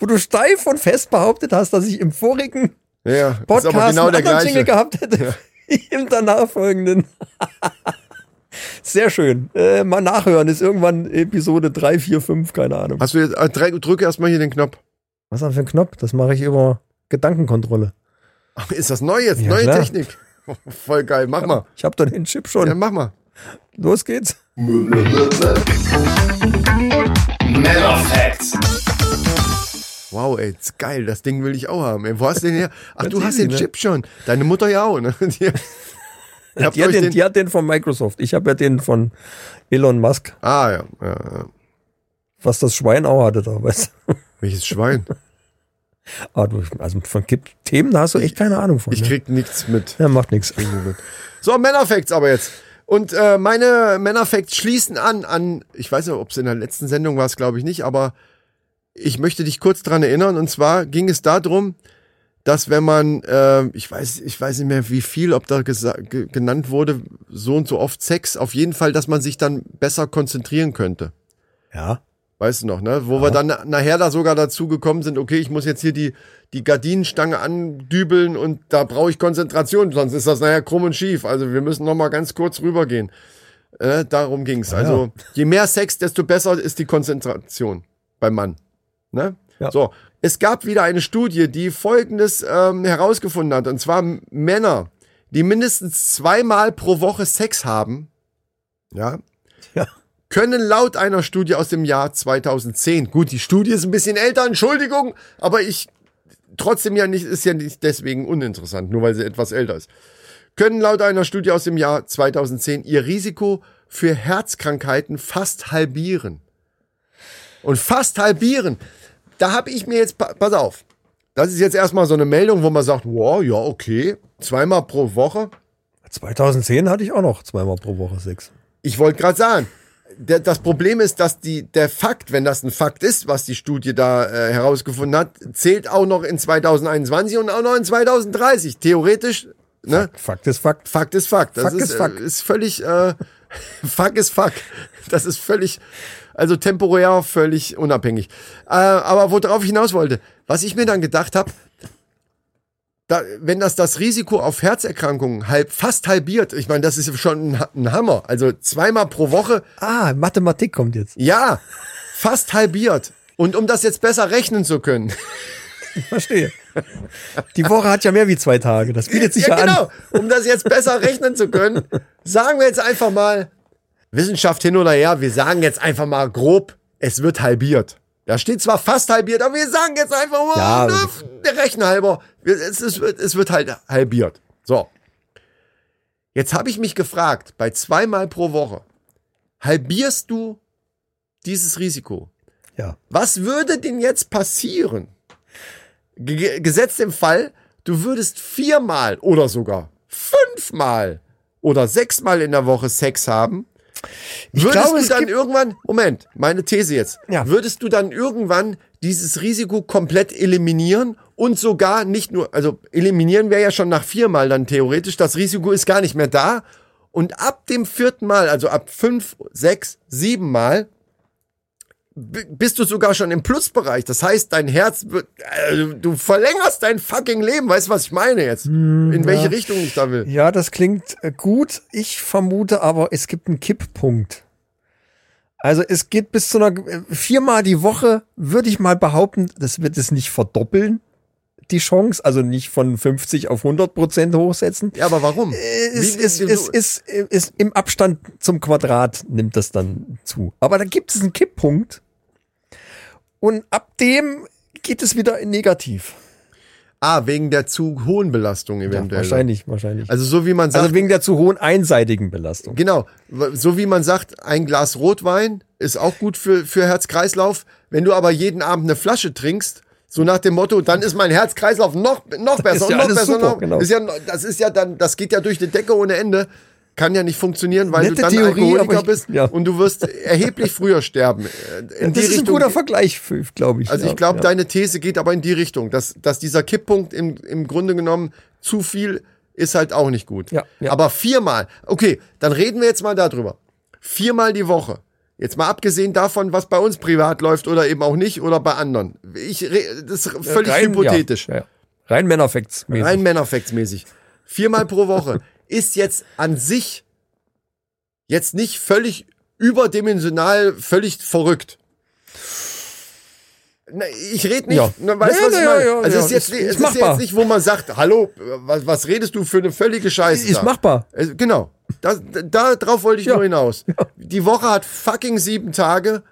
Wo du steif und fest behauptet hast, dass ich im vorigen ja, ja. Podcast genau einen der anderen Jingle gehabt hätte. Im danach folgenden. Sehr schön. Äh, mal nachhören. Ist irgendwann Episode 3, 4, 5, keine Ahnung. Hast du jetzt, äh, drück, drücke erstmal hier den Knopf. Was ist das für ein Knopf? Das mache ich über Gedankenkontrolle. Ach, ist das neu jetzt? Ja, Neue klar. Technik. Voll geil. Mach mal. Ich habe doch den Chip schon. Ja, mach mal. Los geht's. Männerfacts. Wow, ey, ist geil. Das Ding will ich auch haben. Ey, wo hast du den her? Ach, du hast den ne? Chip schon. Deine Mutter ja auch, ne? Die, Die hat, den, den- die hat den von Microsoft. Ich habe ja den von Elon Musk, ah, ja. ja, ja. was das Schwein auch hatte da, weißt du? Welches Schwein? Ah, du, also von Themen, da hast du echt keine Ahnung von. Ich ne? krieg nichts mit. Ja, macht nichts. So, Männerfacts aber jetzt. Und äh, meine Männerfacts schließen an, an, ich weiß nicht, ob es in der letzten Sendung war, glaube ich nicht, aber ich möchte dich kurz dran erinnern. Und zwar ging es darum, dass wenn man, äh, ich weiß, ich weiß nicht mehr wie viel, ob da genannt wurde, so und so oft Sex, auf jeden Fall, dass man sich dann besser konzentrieren könnte. Ja. Weißt du noch, ne? Wo wir dann na- nachher da sogar dazu gekommen sind, okay, ich muss jetzt hier die, die Gardinenstange andübeln und da brauche ich Konzentration, sonst ist das nachher krumm und schief. Also wir müssen noch mal ganz kurz rübergehen. Äh, darum ging's. Also je mehr Sex, desto besser ist die Konzentration beim Mann. Ne? Ja. So, es gab wieder eine Studie, die Folgendes ähm, herausgefunden hat. Und zwar Männer, die mindestens zweimal pro Woche Sex haben, ja, Ja. können laut einer Studie aus dem Jahr 2010, gut, die Studie ist ein bisschen älter, Entschuldigung, aber ich trotzdem ja nicht, ist ja nicht deswegen uninteressant, nur weil sie etwas älter ist, können laut einer Studie aus dem Jahr 2010 ihr Risiko für Herzkrankheiten fast halbieren. Und fast halbieren. Da habe ich mir jetzt, pa- pass auf, das ist jetzt erstmal so eine Meldung, wo man sagt, wow, ja, okay, zweimal pro Woche. 2010 hatte ich auch noch zweimal pro Woche Sex. Ich wollte gerade sagen, der, das Problem ist, dass die, der Fakt, wenn das ein Fakt ist, was die Studie da äh, herausgefunden hat, zählt auch noch in 2021 und auch noch in 2030. Theoretisch, ne? Fakt ist Fakt. Fakt ist Fakt. Das Fakt ist, ist Fakt. Äh, ist völlig, äh, Fakt ist Fakt. Das ist völlig, also temporär völlig unabhängig. Äh, aber worauf ich hinaus wollte, was ich mir dann gedacht habe, da, wenn das das Risiko auf Herzerkrankungen halb, fast halbiert, ich meine, das ist schon ein, ein Hammer. Also zweimal pro Woche, Ah, Mathematik kommt jetzt. ja, fast halbiert. Und um das jetzt besser rechnen zu können, Verstehe. Die Woche hat ja mehr wie zwei Tage. Das bietet sich ja, ja, genau. an. Um das jetzt besser rechnen zu können, sagen wir jetzt einfach mal, Wissenschaft hin oder her, wir sagen jetzt einfach mal grob, es wird halbiert. Da steht zwar fast halbiert, aber wir sagen jetzt einfach mal, Ja, ne, der Rechner halber, es, es, wird, es wird halt halbiert. So. Jetzt habe ich mich gefragt, bei zweimal pro Woche, halbierst du dieses Risiko? Ja. Was würde denn jetzt passieren? Ge gesetzt im Fall, du würdest viermal oder sogar fünfmal oder sechsmal in der Woche Sex haben. Würdest glaube, du dann irgendwann, Moment, meine These jetzt, Ja. würdest du dann irgendwann dieses Risiko komplett eliminieren und sogar nicht nur, also eliminieren wäre ja schon nach viermal dann theoretisch, das Risiko ist gar nicht mehr da und ab dem vierten Mal, also ab fünf, sechs, sieben Mal, bist du sogar schon im Plusbereich. Das heißt, dein Herz wird, äh, du verlängerst dein fucking Leben. Weißt du, was ich meine jetzt? In welche Richtung ich da will. Ja, das klingt äh, gut. Ich vermute aber, es gibt einen Kipppunkt. Also es geht bis zu einer äh, viermal die Woche, würde ich mal behaupten, das wird es nicht verdoppeln, die Chance, also nicht von 50 auf 100 Prozent hochsetzen. Ja, aber warum? Es Wie- ist, wie- ist, ist, ist im Abstand zum Quadrat nimmt das dann zu. Aber da gibt es einen Kipppunkt und ab dem geht es wieder in negativ. ah, wegen der zu hohen Belastung Ja, eventuell. wahrscheinlich, wahrscheinlich. Also so wie man sagt, Also wegen der zu hohen einseitigen Belastung. genau, so wie man sagt, ein Glas Rotwein ist auch gut für, für Herz-Kreislauf. Wenn du aber jeden Abend eine Flasche trinkst, so nach dem Motto, dann ist mein Herz-Kreislauf noch, noch besser und ja noch besser. super, noch, genau. ist ja, das ist ja dann, das geht ja durch die Decke ohne Ende. Kann ja nicht funktionieren, weil Nette du dann Theorie, Alkoholiker ich- bist ja. und du wirst erheblich früher sterben. Äh, In das ist ein guter Vergleich, glaube ich. Also ich glaube, deine These geht aber in die Richtung, dass, dass dieser Kipppunkt im, im Grunde genommen zu viel ist halt auch nicht gut. Ja, ja. Aber viermal, okay, dann reden wir jetzt mal darüber. Viermal die Woche. Jetzt mal abgesehen davon, was bei uns privat läuft oder eben auch nicht oder bei anderen. Ich, das ist völlig Rein- hypothetisch. Ja, ja. Rein Männerfacts. Rein Männerfacts-mäßig. Viermal pro Woche ist jetzt an sich jetzt nicht völlig überdimensional, völlig verrückt. Ich rede nicht, Ja. na, weißt du, Ja, was ich meine? ja, also ja, es ist jetzt, ist- es ist jetzt nicht, wo man sagt, hallo, was, was redest du für eine völlige Scheiße? Ist da? machbar. Genau. Das, da drauf wollte ich Ja. nur hinaus. Die Woche hat fucking sieben Tage.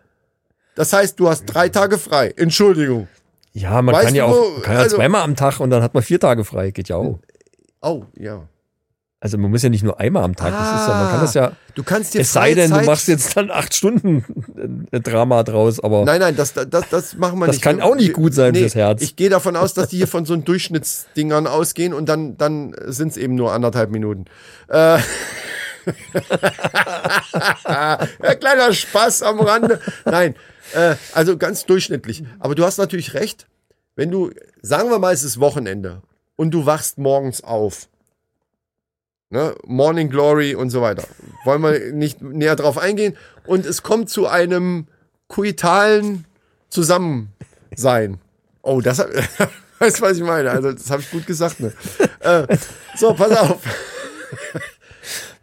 Das heißt, du hast drei Tage frei. Entschuldigung. Ja, man Weißt kann ja auch wo- kann ja also- zweimal am Tag und dann hat man vier Tage frei. Geht ja auch. Oh, ja. Also man muss ja nicht nur einmal am Tag. Das ist ja, man kann das ja. Du kannst dir Es sei denn, du machst jetzt dann acht Stunden Drama draus, aber Nein, nein, das, das, das machen wir Das nicht. kann auch nicht gut sein fürs Herz. Ich gehe davon aus, dass die hier von so Durchschnittsdingern ausgehen und dann, dann sind es eben nur anderthalb Minuten. Äh, ja, kleiner Spaß am Rande. Nein, äh, also ganz durchschnittlich. Aber du hast natürlich recht, wenn du, sagen wir mal, es ist Wochenende und du wachst morgens auf. Ne? Morning Glory und so weiter. Wollen wir nicht näher drauf eingehen. Und es kommt zu einem kuitalen Zusammensein. Oh, das hat, weißt du, was ich meine? Also, das habe ich gut gesagt. Ne? äh, so, pass auf.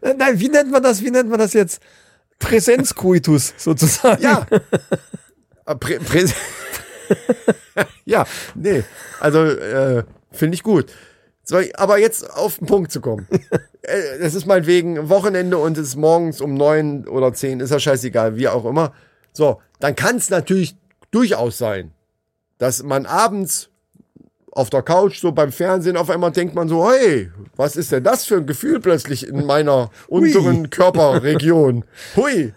Nein, wie nennt man das? Wie nennt man das jetzt? Präsenzkoitus sozusagen. Ja. Äh, Prä Prä ja, nee. Also, äh, finde ich gut. So, aber jetzt auf den Punkt zu kommen. Äh, Es ist meinetwegen Wochenende und es ist morgens um neun oder zehn, ist ja scheißegal, wie auch immer. So, dann kann es natürlich durchaus sein, dass man abends auf der Couch, so beim Fernsehen, auf einmal denkt man so, hey, was ist denn das für ein Gefühl plötzlich in meiner unteren Körperregion? Hui.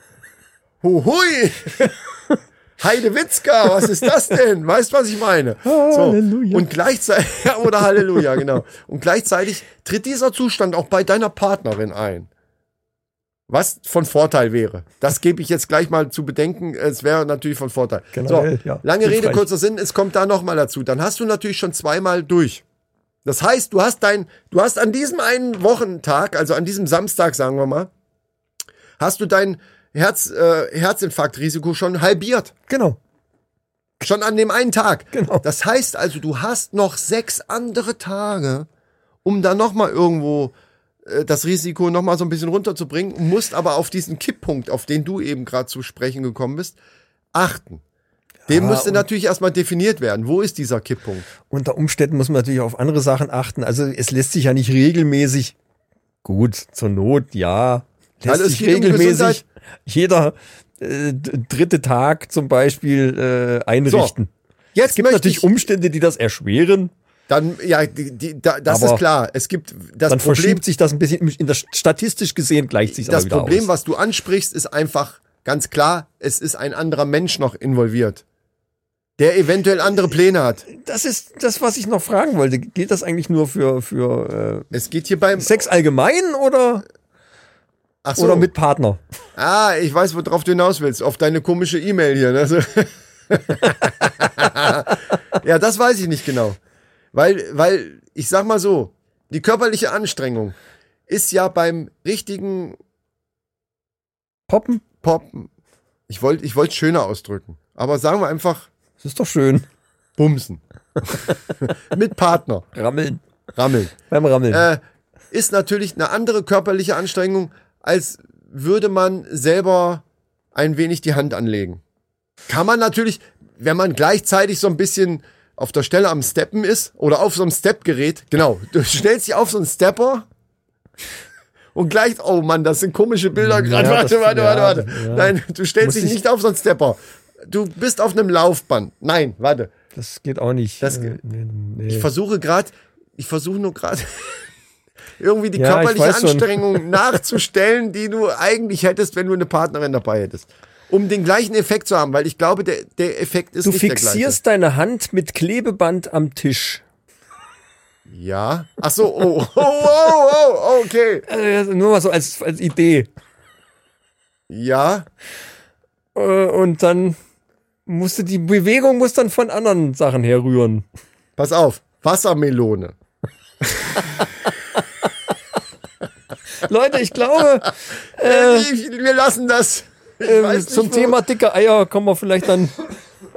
Hu, hui. Heidewitzka, was ist das denn? Weißt du, was ich meine? So. Halleluja. Und gleichzeitig, ja, oder Halleluja, genau. Und gleichzeitig tritt dieser Zustand auch bei deiner Partnerin ein. Was von Vorteil wäre. Das gebe ich jetzt gleich mal zu bedenken. Es wäre natürlich von Vorteil. Generell, so, ja, lange Rede, kurzer Sinn, es kommt da nochmal dazu. Dann hast du natürlich schon zweimal durch. Das heißt, du hast dein, du hast an diesem einen Wochentag, also an diesem Samstag, sagen wir mal, hast du dein Herz, äh, Herzinfarktrisiko schon halbiert. Genau. Schon an dem einen Tag. Genau. Das heißt also, du hast noch sechs andere Tage, um dann nochmal irgendwo äh, das Risiko nochmal so ein bisschen runterzubringen, musst aber auf diesen Kipppunkt, auf den du eben gerade zu sprechen gekommen bist, achten. Dem Ja, müsste natürlich erstmal definiert werden. Wo ist dieser Kipppunkt? Unter Umständen muss man natürlich auf andere Sachen achten. Also es lässt sich ja nicht regelmäßig, gut, zur Not, ja, lässt Also es sich regelmäßig. Jeder äh, dritte Tag zum Beispiel äh, einrichten. Jetzt Es gibt natürlich ich, Umstände, die das erschweren. dann, ja, die, die, da, das Aber ist klar. Es gibt das Dann Problem, verschiebt sich das ein bisschen, in der statistisch gesehen gleicht sich das aber Problem, aus. was du ansprichst, ist einfach ganz klar, es ist ein anderer Mensch noch involviert, der eventuell andere Pläne hat. Das ist das, was ich noch fragen wollte. Gilt das eigentlich nur für, für Es geht hier beim äh, Sex allgemein oder, Ach so. oder mit Partner? Ah, ich weiß, worauf du hinaus willst. Auf deine komische E-Mail hier. Ne? Ja, das weiß ich nicht genau. Weil, weil, ich sag mal so, die körperliche Anstrengung ist ja beim richtigen Poppen? Poppen. Ich wollte ich wollte schöner ausdrücken. Aber sagen wir einfach Das ist doch schön. Bumsen. Mit Partner. Rammeln. Rammeln. Beim Rammeln. Äh, ist natürlich eine andere körperliche Anstrengung, als würde man selber ein wenig die Hand anlegen. Kann man natürlich, wenn man gleichzeitig so ein bisschen auf der Stelle am Steppen ist oder auf so einem Stepgerät, genau, du stellst dich auf so einen Stepper und gleich, oh Mann, das sind komische Bilder gerade. Ja, warte, warte, warte, warte. ja. Nein, du stellst dich ich- nicht auf so einen Stepper. Du bist auf einem Laufband. Nein, warte. das geht auch nicht. Das Äh, nee, nee. Ich versuche gerade, ich versuche nur gerade irgendwie die Ja, ich körperliche weiß schon. Anstrengung nachzustellen, die du eigentlich hättest, wenn du eine Partnerin dabei hättest. Um den gleichen Effekt zu haben, weil ich glaube, der, der Effekt ist Du nicht der gleiche. fixierst deine Hand mit Klebeband am Tisch. Ja. Ach so, oh, oh, oh, oh, okay. Äh, nur mal so als, als Idee. Ja. Äh, und dann musste die Bewegung muss dann von anderen Sachen herrühren. Pass auf. Wassermelone. Leute, ich glaube, Äh, wir lassen das. Äh, nicht, zum wo- Thema dicke Eier kommen wir vielleicht dann,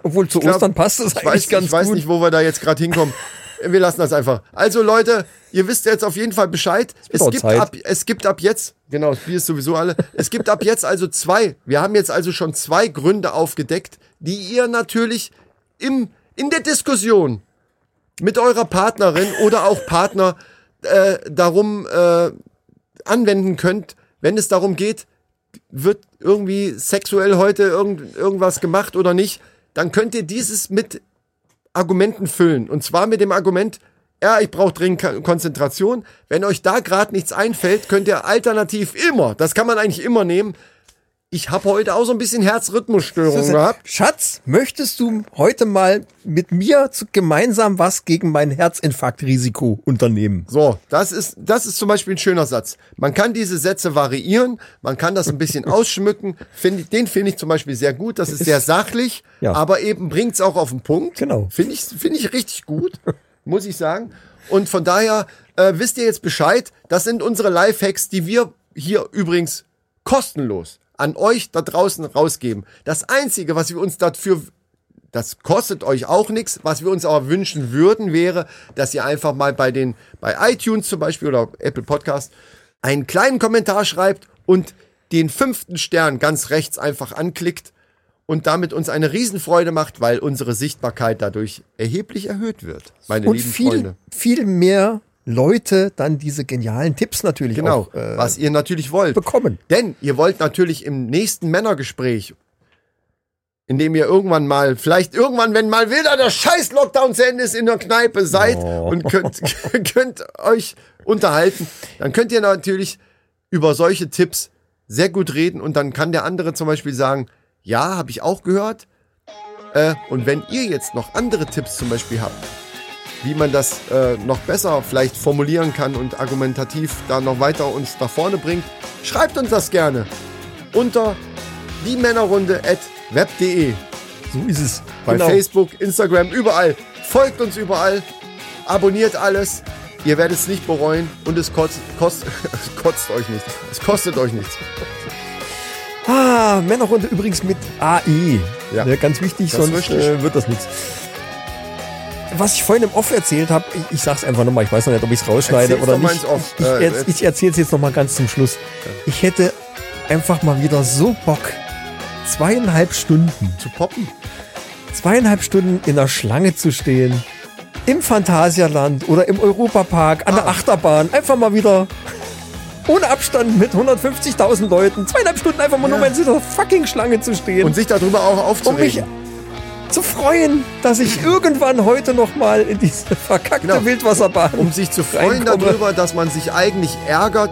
obwohl zu glaub, Ostern passt das Ich eigentlich weiß, ganz ich weiß gut. nicht, wo wir da jetzt gerade hinkommen. Wir lassen das einfach. Also Leute, ihr wisst jetzt auf jeden Fall Bescheid. Es gibt, Zeit. ab, es gibt ab jetzt, genau, das Bier ist sowieso alle. Es gibt ab jetzt also zwei. Wir haben jetzt also schon zwei Gründe aufgedeckt, die ihr natürlich im, in der Diskussion mit eurer Partnerin oder auch Partner äh, darum äh, anwenden könnt, wenn es darum geht, wird irgendwie sexuell heute irgend, irgendwas gemacht oder nicht, dann könnt ihr dieses mit Argumenten füllen. Und zwar mit dem Argument, ja, ich brauche dringend Konzentration. Wenn euch da gerade nichts einfällt, könnt ihr alternativ immer, das kann man eigentlich immer nehmen, ich habe heute auch so ein bisschen Herzrhythmusstörungen gehabt. Schatz, möchtest du heute mal mit mir zu, gemeinsam was gegen mein Herzinfarktrisiko unternehmen? So, das ist, das ist zum Beispiel ein schöner Satz. Man kann diese Sätze variieren, man kann das ein bisschen ausschmücken. Find, ich- den finde ich zum Beispiel sehr gut. Das ist sehr sachlich, Ja. aber eben bringt's auch auf den Punkt. Genau. Finde ich, finde ich richtig gut, muss ich sagen. Und von daher äh, wisst ihr jetzt Bescheid. Das sind unsere Lifehacks, die wir hier übrigens kostenlos an euch da draußen rausgeben. Das Einzige, was wir uns dafür das kostet euch auch nichts. Was wir uns aber wünschen würden, wäre, dass ihr einfach mal bei den, bei iTunes zum Beispiel oder Apple Podcast einen kleinen Kommentar schreibt und den fünften Stern ganz rechts einfach anklickt und damit uns eine Riesenfreude macht, weil unsere Sichtbarkeit dadurch erheblich erhöht wird, meine Und lieben viel, Freunde. viel mehr Leute dann diese genialen Tipps natürlich Genau, auch äh, was ihr natürlich wollt. bekommen. Denn ihr wollt natürlich im nächsten Männergespräch, in dem ihr irgendwann mal, vielleicht irgendwann, wenn mal wieder der scheiß Lockdown zu Ende ist, in der Kneipe seid und könnt, könnt euch unterhalten, dann könnt ihr natürlich über solche Tipps sehr gut reden und dann kann der andere zum Beispiel sagen, ja, habe ich auch gehört. Äh, und wenn ihr jetzt noch andere Tipps zum Beispiel habt, wie man das äh, noch besser vielleicht formulieren kann und argumentativ da noch weiter uns nach vorne bringt, schreibt uns das gerne unter die Männerrunde at web.de. So ist es. Bei Genau. Facebook, Instagram, überall. Folgt uns überall. Abonniert alles. Ihr werdet es nicht bereuen und es kotzt, kost, kotzt euch nicht. Es kostet euch nichts. Ah, Männerrunde übrigens mit AE. Ja. Ja. ganz wichtig, Das sonst äh, wird das nichts. Was ich vorhin im Off erzählt habe, ich, ich sag's einfach nochmal, ich weiß noch nicht, ob ich es rausschneide Erzähl's oder mal nicht. Off. Ich, Äh, ich, ich erzähle es jetzt nochmal ganz zum Schluss. Ich hätte einfach mal wieder so Bock, zweieinhalb Stunden, Zu poppen. zweieinhalb Stunden in der Schlange zu stehen. Im Phantasialand oder im Europapark, an der Ah. Achterbahn. Einfach mal wieder ohne Abstand mit 150.000 Leuten. Zweieinhalb Stunden einfach mal Ja. nur in dieser fucking Schlange zu stehen. Und sich darüber auch um mich aufzuregen. Zu freuen, dass ich irgendwann heute noch mal in diese verkackte Genau. Wildwasserbahn um sich zu freuen reinkomme. darüber, dass man sich eigentlich ärgert,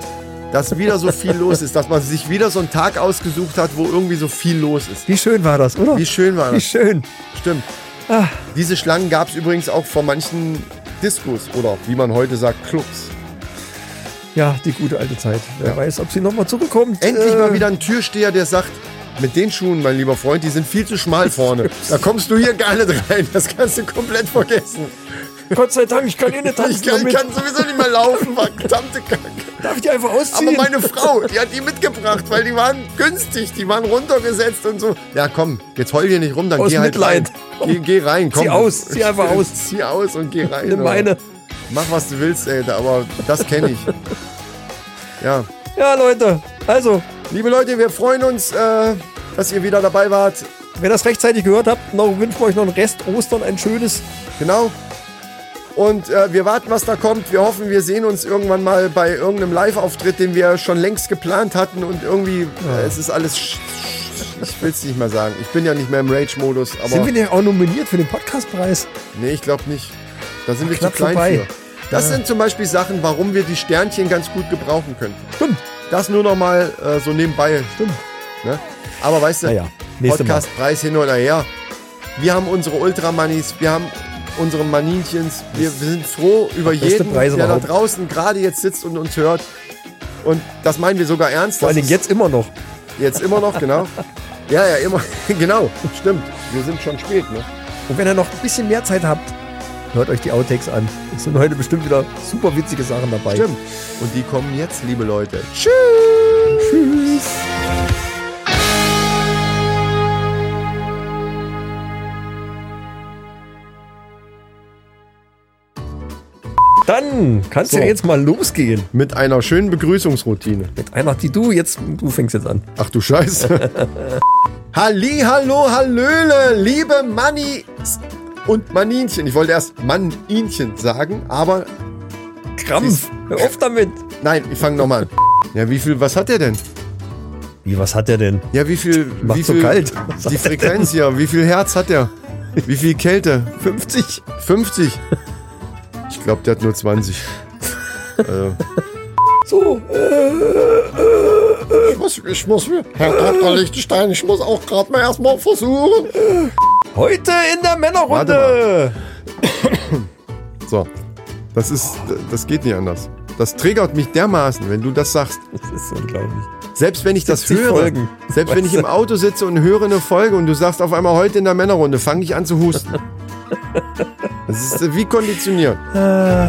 dass wieder so viel los ist, dass man sich wieder so einen Tag ausgesucht hat, wo irgendwie so viel los ist. Wie schön war das, oder? Wie schön war Wie das? schön. Stimmt. Ah. Diese Schlangen gab es übrigens auch vor manchen Diskos oder wie man heute sagt, Clubs. Ja, die gute alte Zeit. Wer Ja. weiß, ob sie noch mal zurückkommt. Endlich Äh, mal wieder ein Türsteher, der sagt, mit den Schuhen, mein lieber Freund, die sind viel zu schmal vorne. Da kommst du hier gar nicht rein. Das kannst du komplett vergessen. Gott sei Dank, ich kann eh nicht tanzen Ich kann, ich kann sowieso nicht mehr laufen, verdammte Kacke. Darf ich die einfach ausziehen? Aber meine Frau, die hat die mitgebracht, weil die waren günstig, die waren runtergesetzt und so. Ja, komm, jetzt heul hier nicht rum, dann Aus geh halt Mitleid. rein. Geh, geh rein, komm. Zieh aus, zieh einfach aus. Zieh aus und geh rein. Nimm meine. Mach, was du willst, ey, aber das kenne ich. Ja, Ja, Leute, also, liebe Leute, wir freuen uns, äh, dass ihr wieder dabei wart. wenn ihr das rechtzeitig gehört habt, noch, wünschen wir euch noch ein Rest Ostern, ein schönes. Genau. Und äh, wir warten, was da kommt. Wir hoffen, wir sehen uns irgendwann mal bei irgendeinem Live-Auftritt, den wir schon längst geplant hatten. Und irgendwie, äh, es ist alles. Ich will es nicht mehr sagen. Ich bin ja nicht mehr im Rage-Modus. Aber Sind wir denn auch nominiert für den Podcastpreis? nee, ich glaube nicht. Da sind wir zu klein vorbei. für. Das sind zum Beispiel Sachen, warum wir die Sternchen ganz gut gebrauchen könnten. Stimmt. Das nur noch mal äh, so nebenbei. Stimmt. Ne? Aber weißt du, Naja. Podcastpreis hin oder her. Wir haben unsere Ultramanis, wir haben unsere Maninchens. Wir, wir sind froh über jeden, Preis der da überhaupt. draußen gerade jetzt sitzt und uns hört. Und das meinen wir sogar ernst. Vor allen Das Dingen ist jetzt immer noch. Jetzt immer noch, genau. Ja, ja, immer. Genau, stimmt. Wir sind schon spät, ne? Und wenn ihr noch ein bisschen mehr Zeit habt, hört euch die Outtakes an. Es sind heute bestimmt wieder super witzige Sachen dabei. Stimmt. Und die kommen jetzt, liebe Leute. Tschüss. Tschüss. Dann kannst du So. ja jetzt mal losgehen. Mit einer schönen Begrüßungsroutine. Mit einer, die du jetzt, du fängst jetzt an. Ach du Scheiße. Halli, hallo, hallöle, liebe Mannis und Maninchen. Ich wollte erst Manninchen sagen, aber Krampf. Hör auf damit. nein, ich fange nochmal an. Ja, wie viel, was hat der denn? Wie, was hat der denn? Ja, wie viel, Macht wie so viel, kalt. Was die Frequenz hier, wie viel Herz hat der? Wie viel Kälte? 50? 50? Ich glaube, der hat nur 20. Also, So, äh, ich muss, ich muss, Herr Dr. Lichtenstein, ich muss auch gerade mal erstmal versuchen. Heute in der Männerrunde. So, das ist, das geht nicht anders. Das triggert mich dermaßen, wenn du das sagst. Das ist unglaublich. Selbst wenn ich das 70 höre, Folgen. selbst wenn ich im Auto sitze und höre eine Folge und du sagst auf einmal heute in der Männerrunde, fange ich an zu husten. Das ist wie konditioniert. Äh,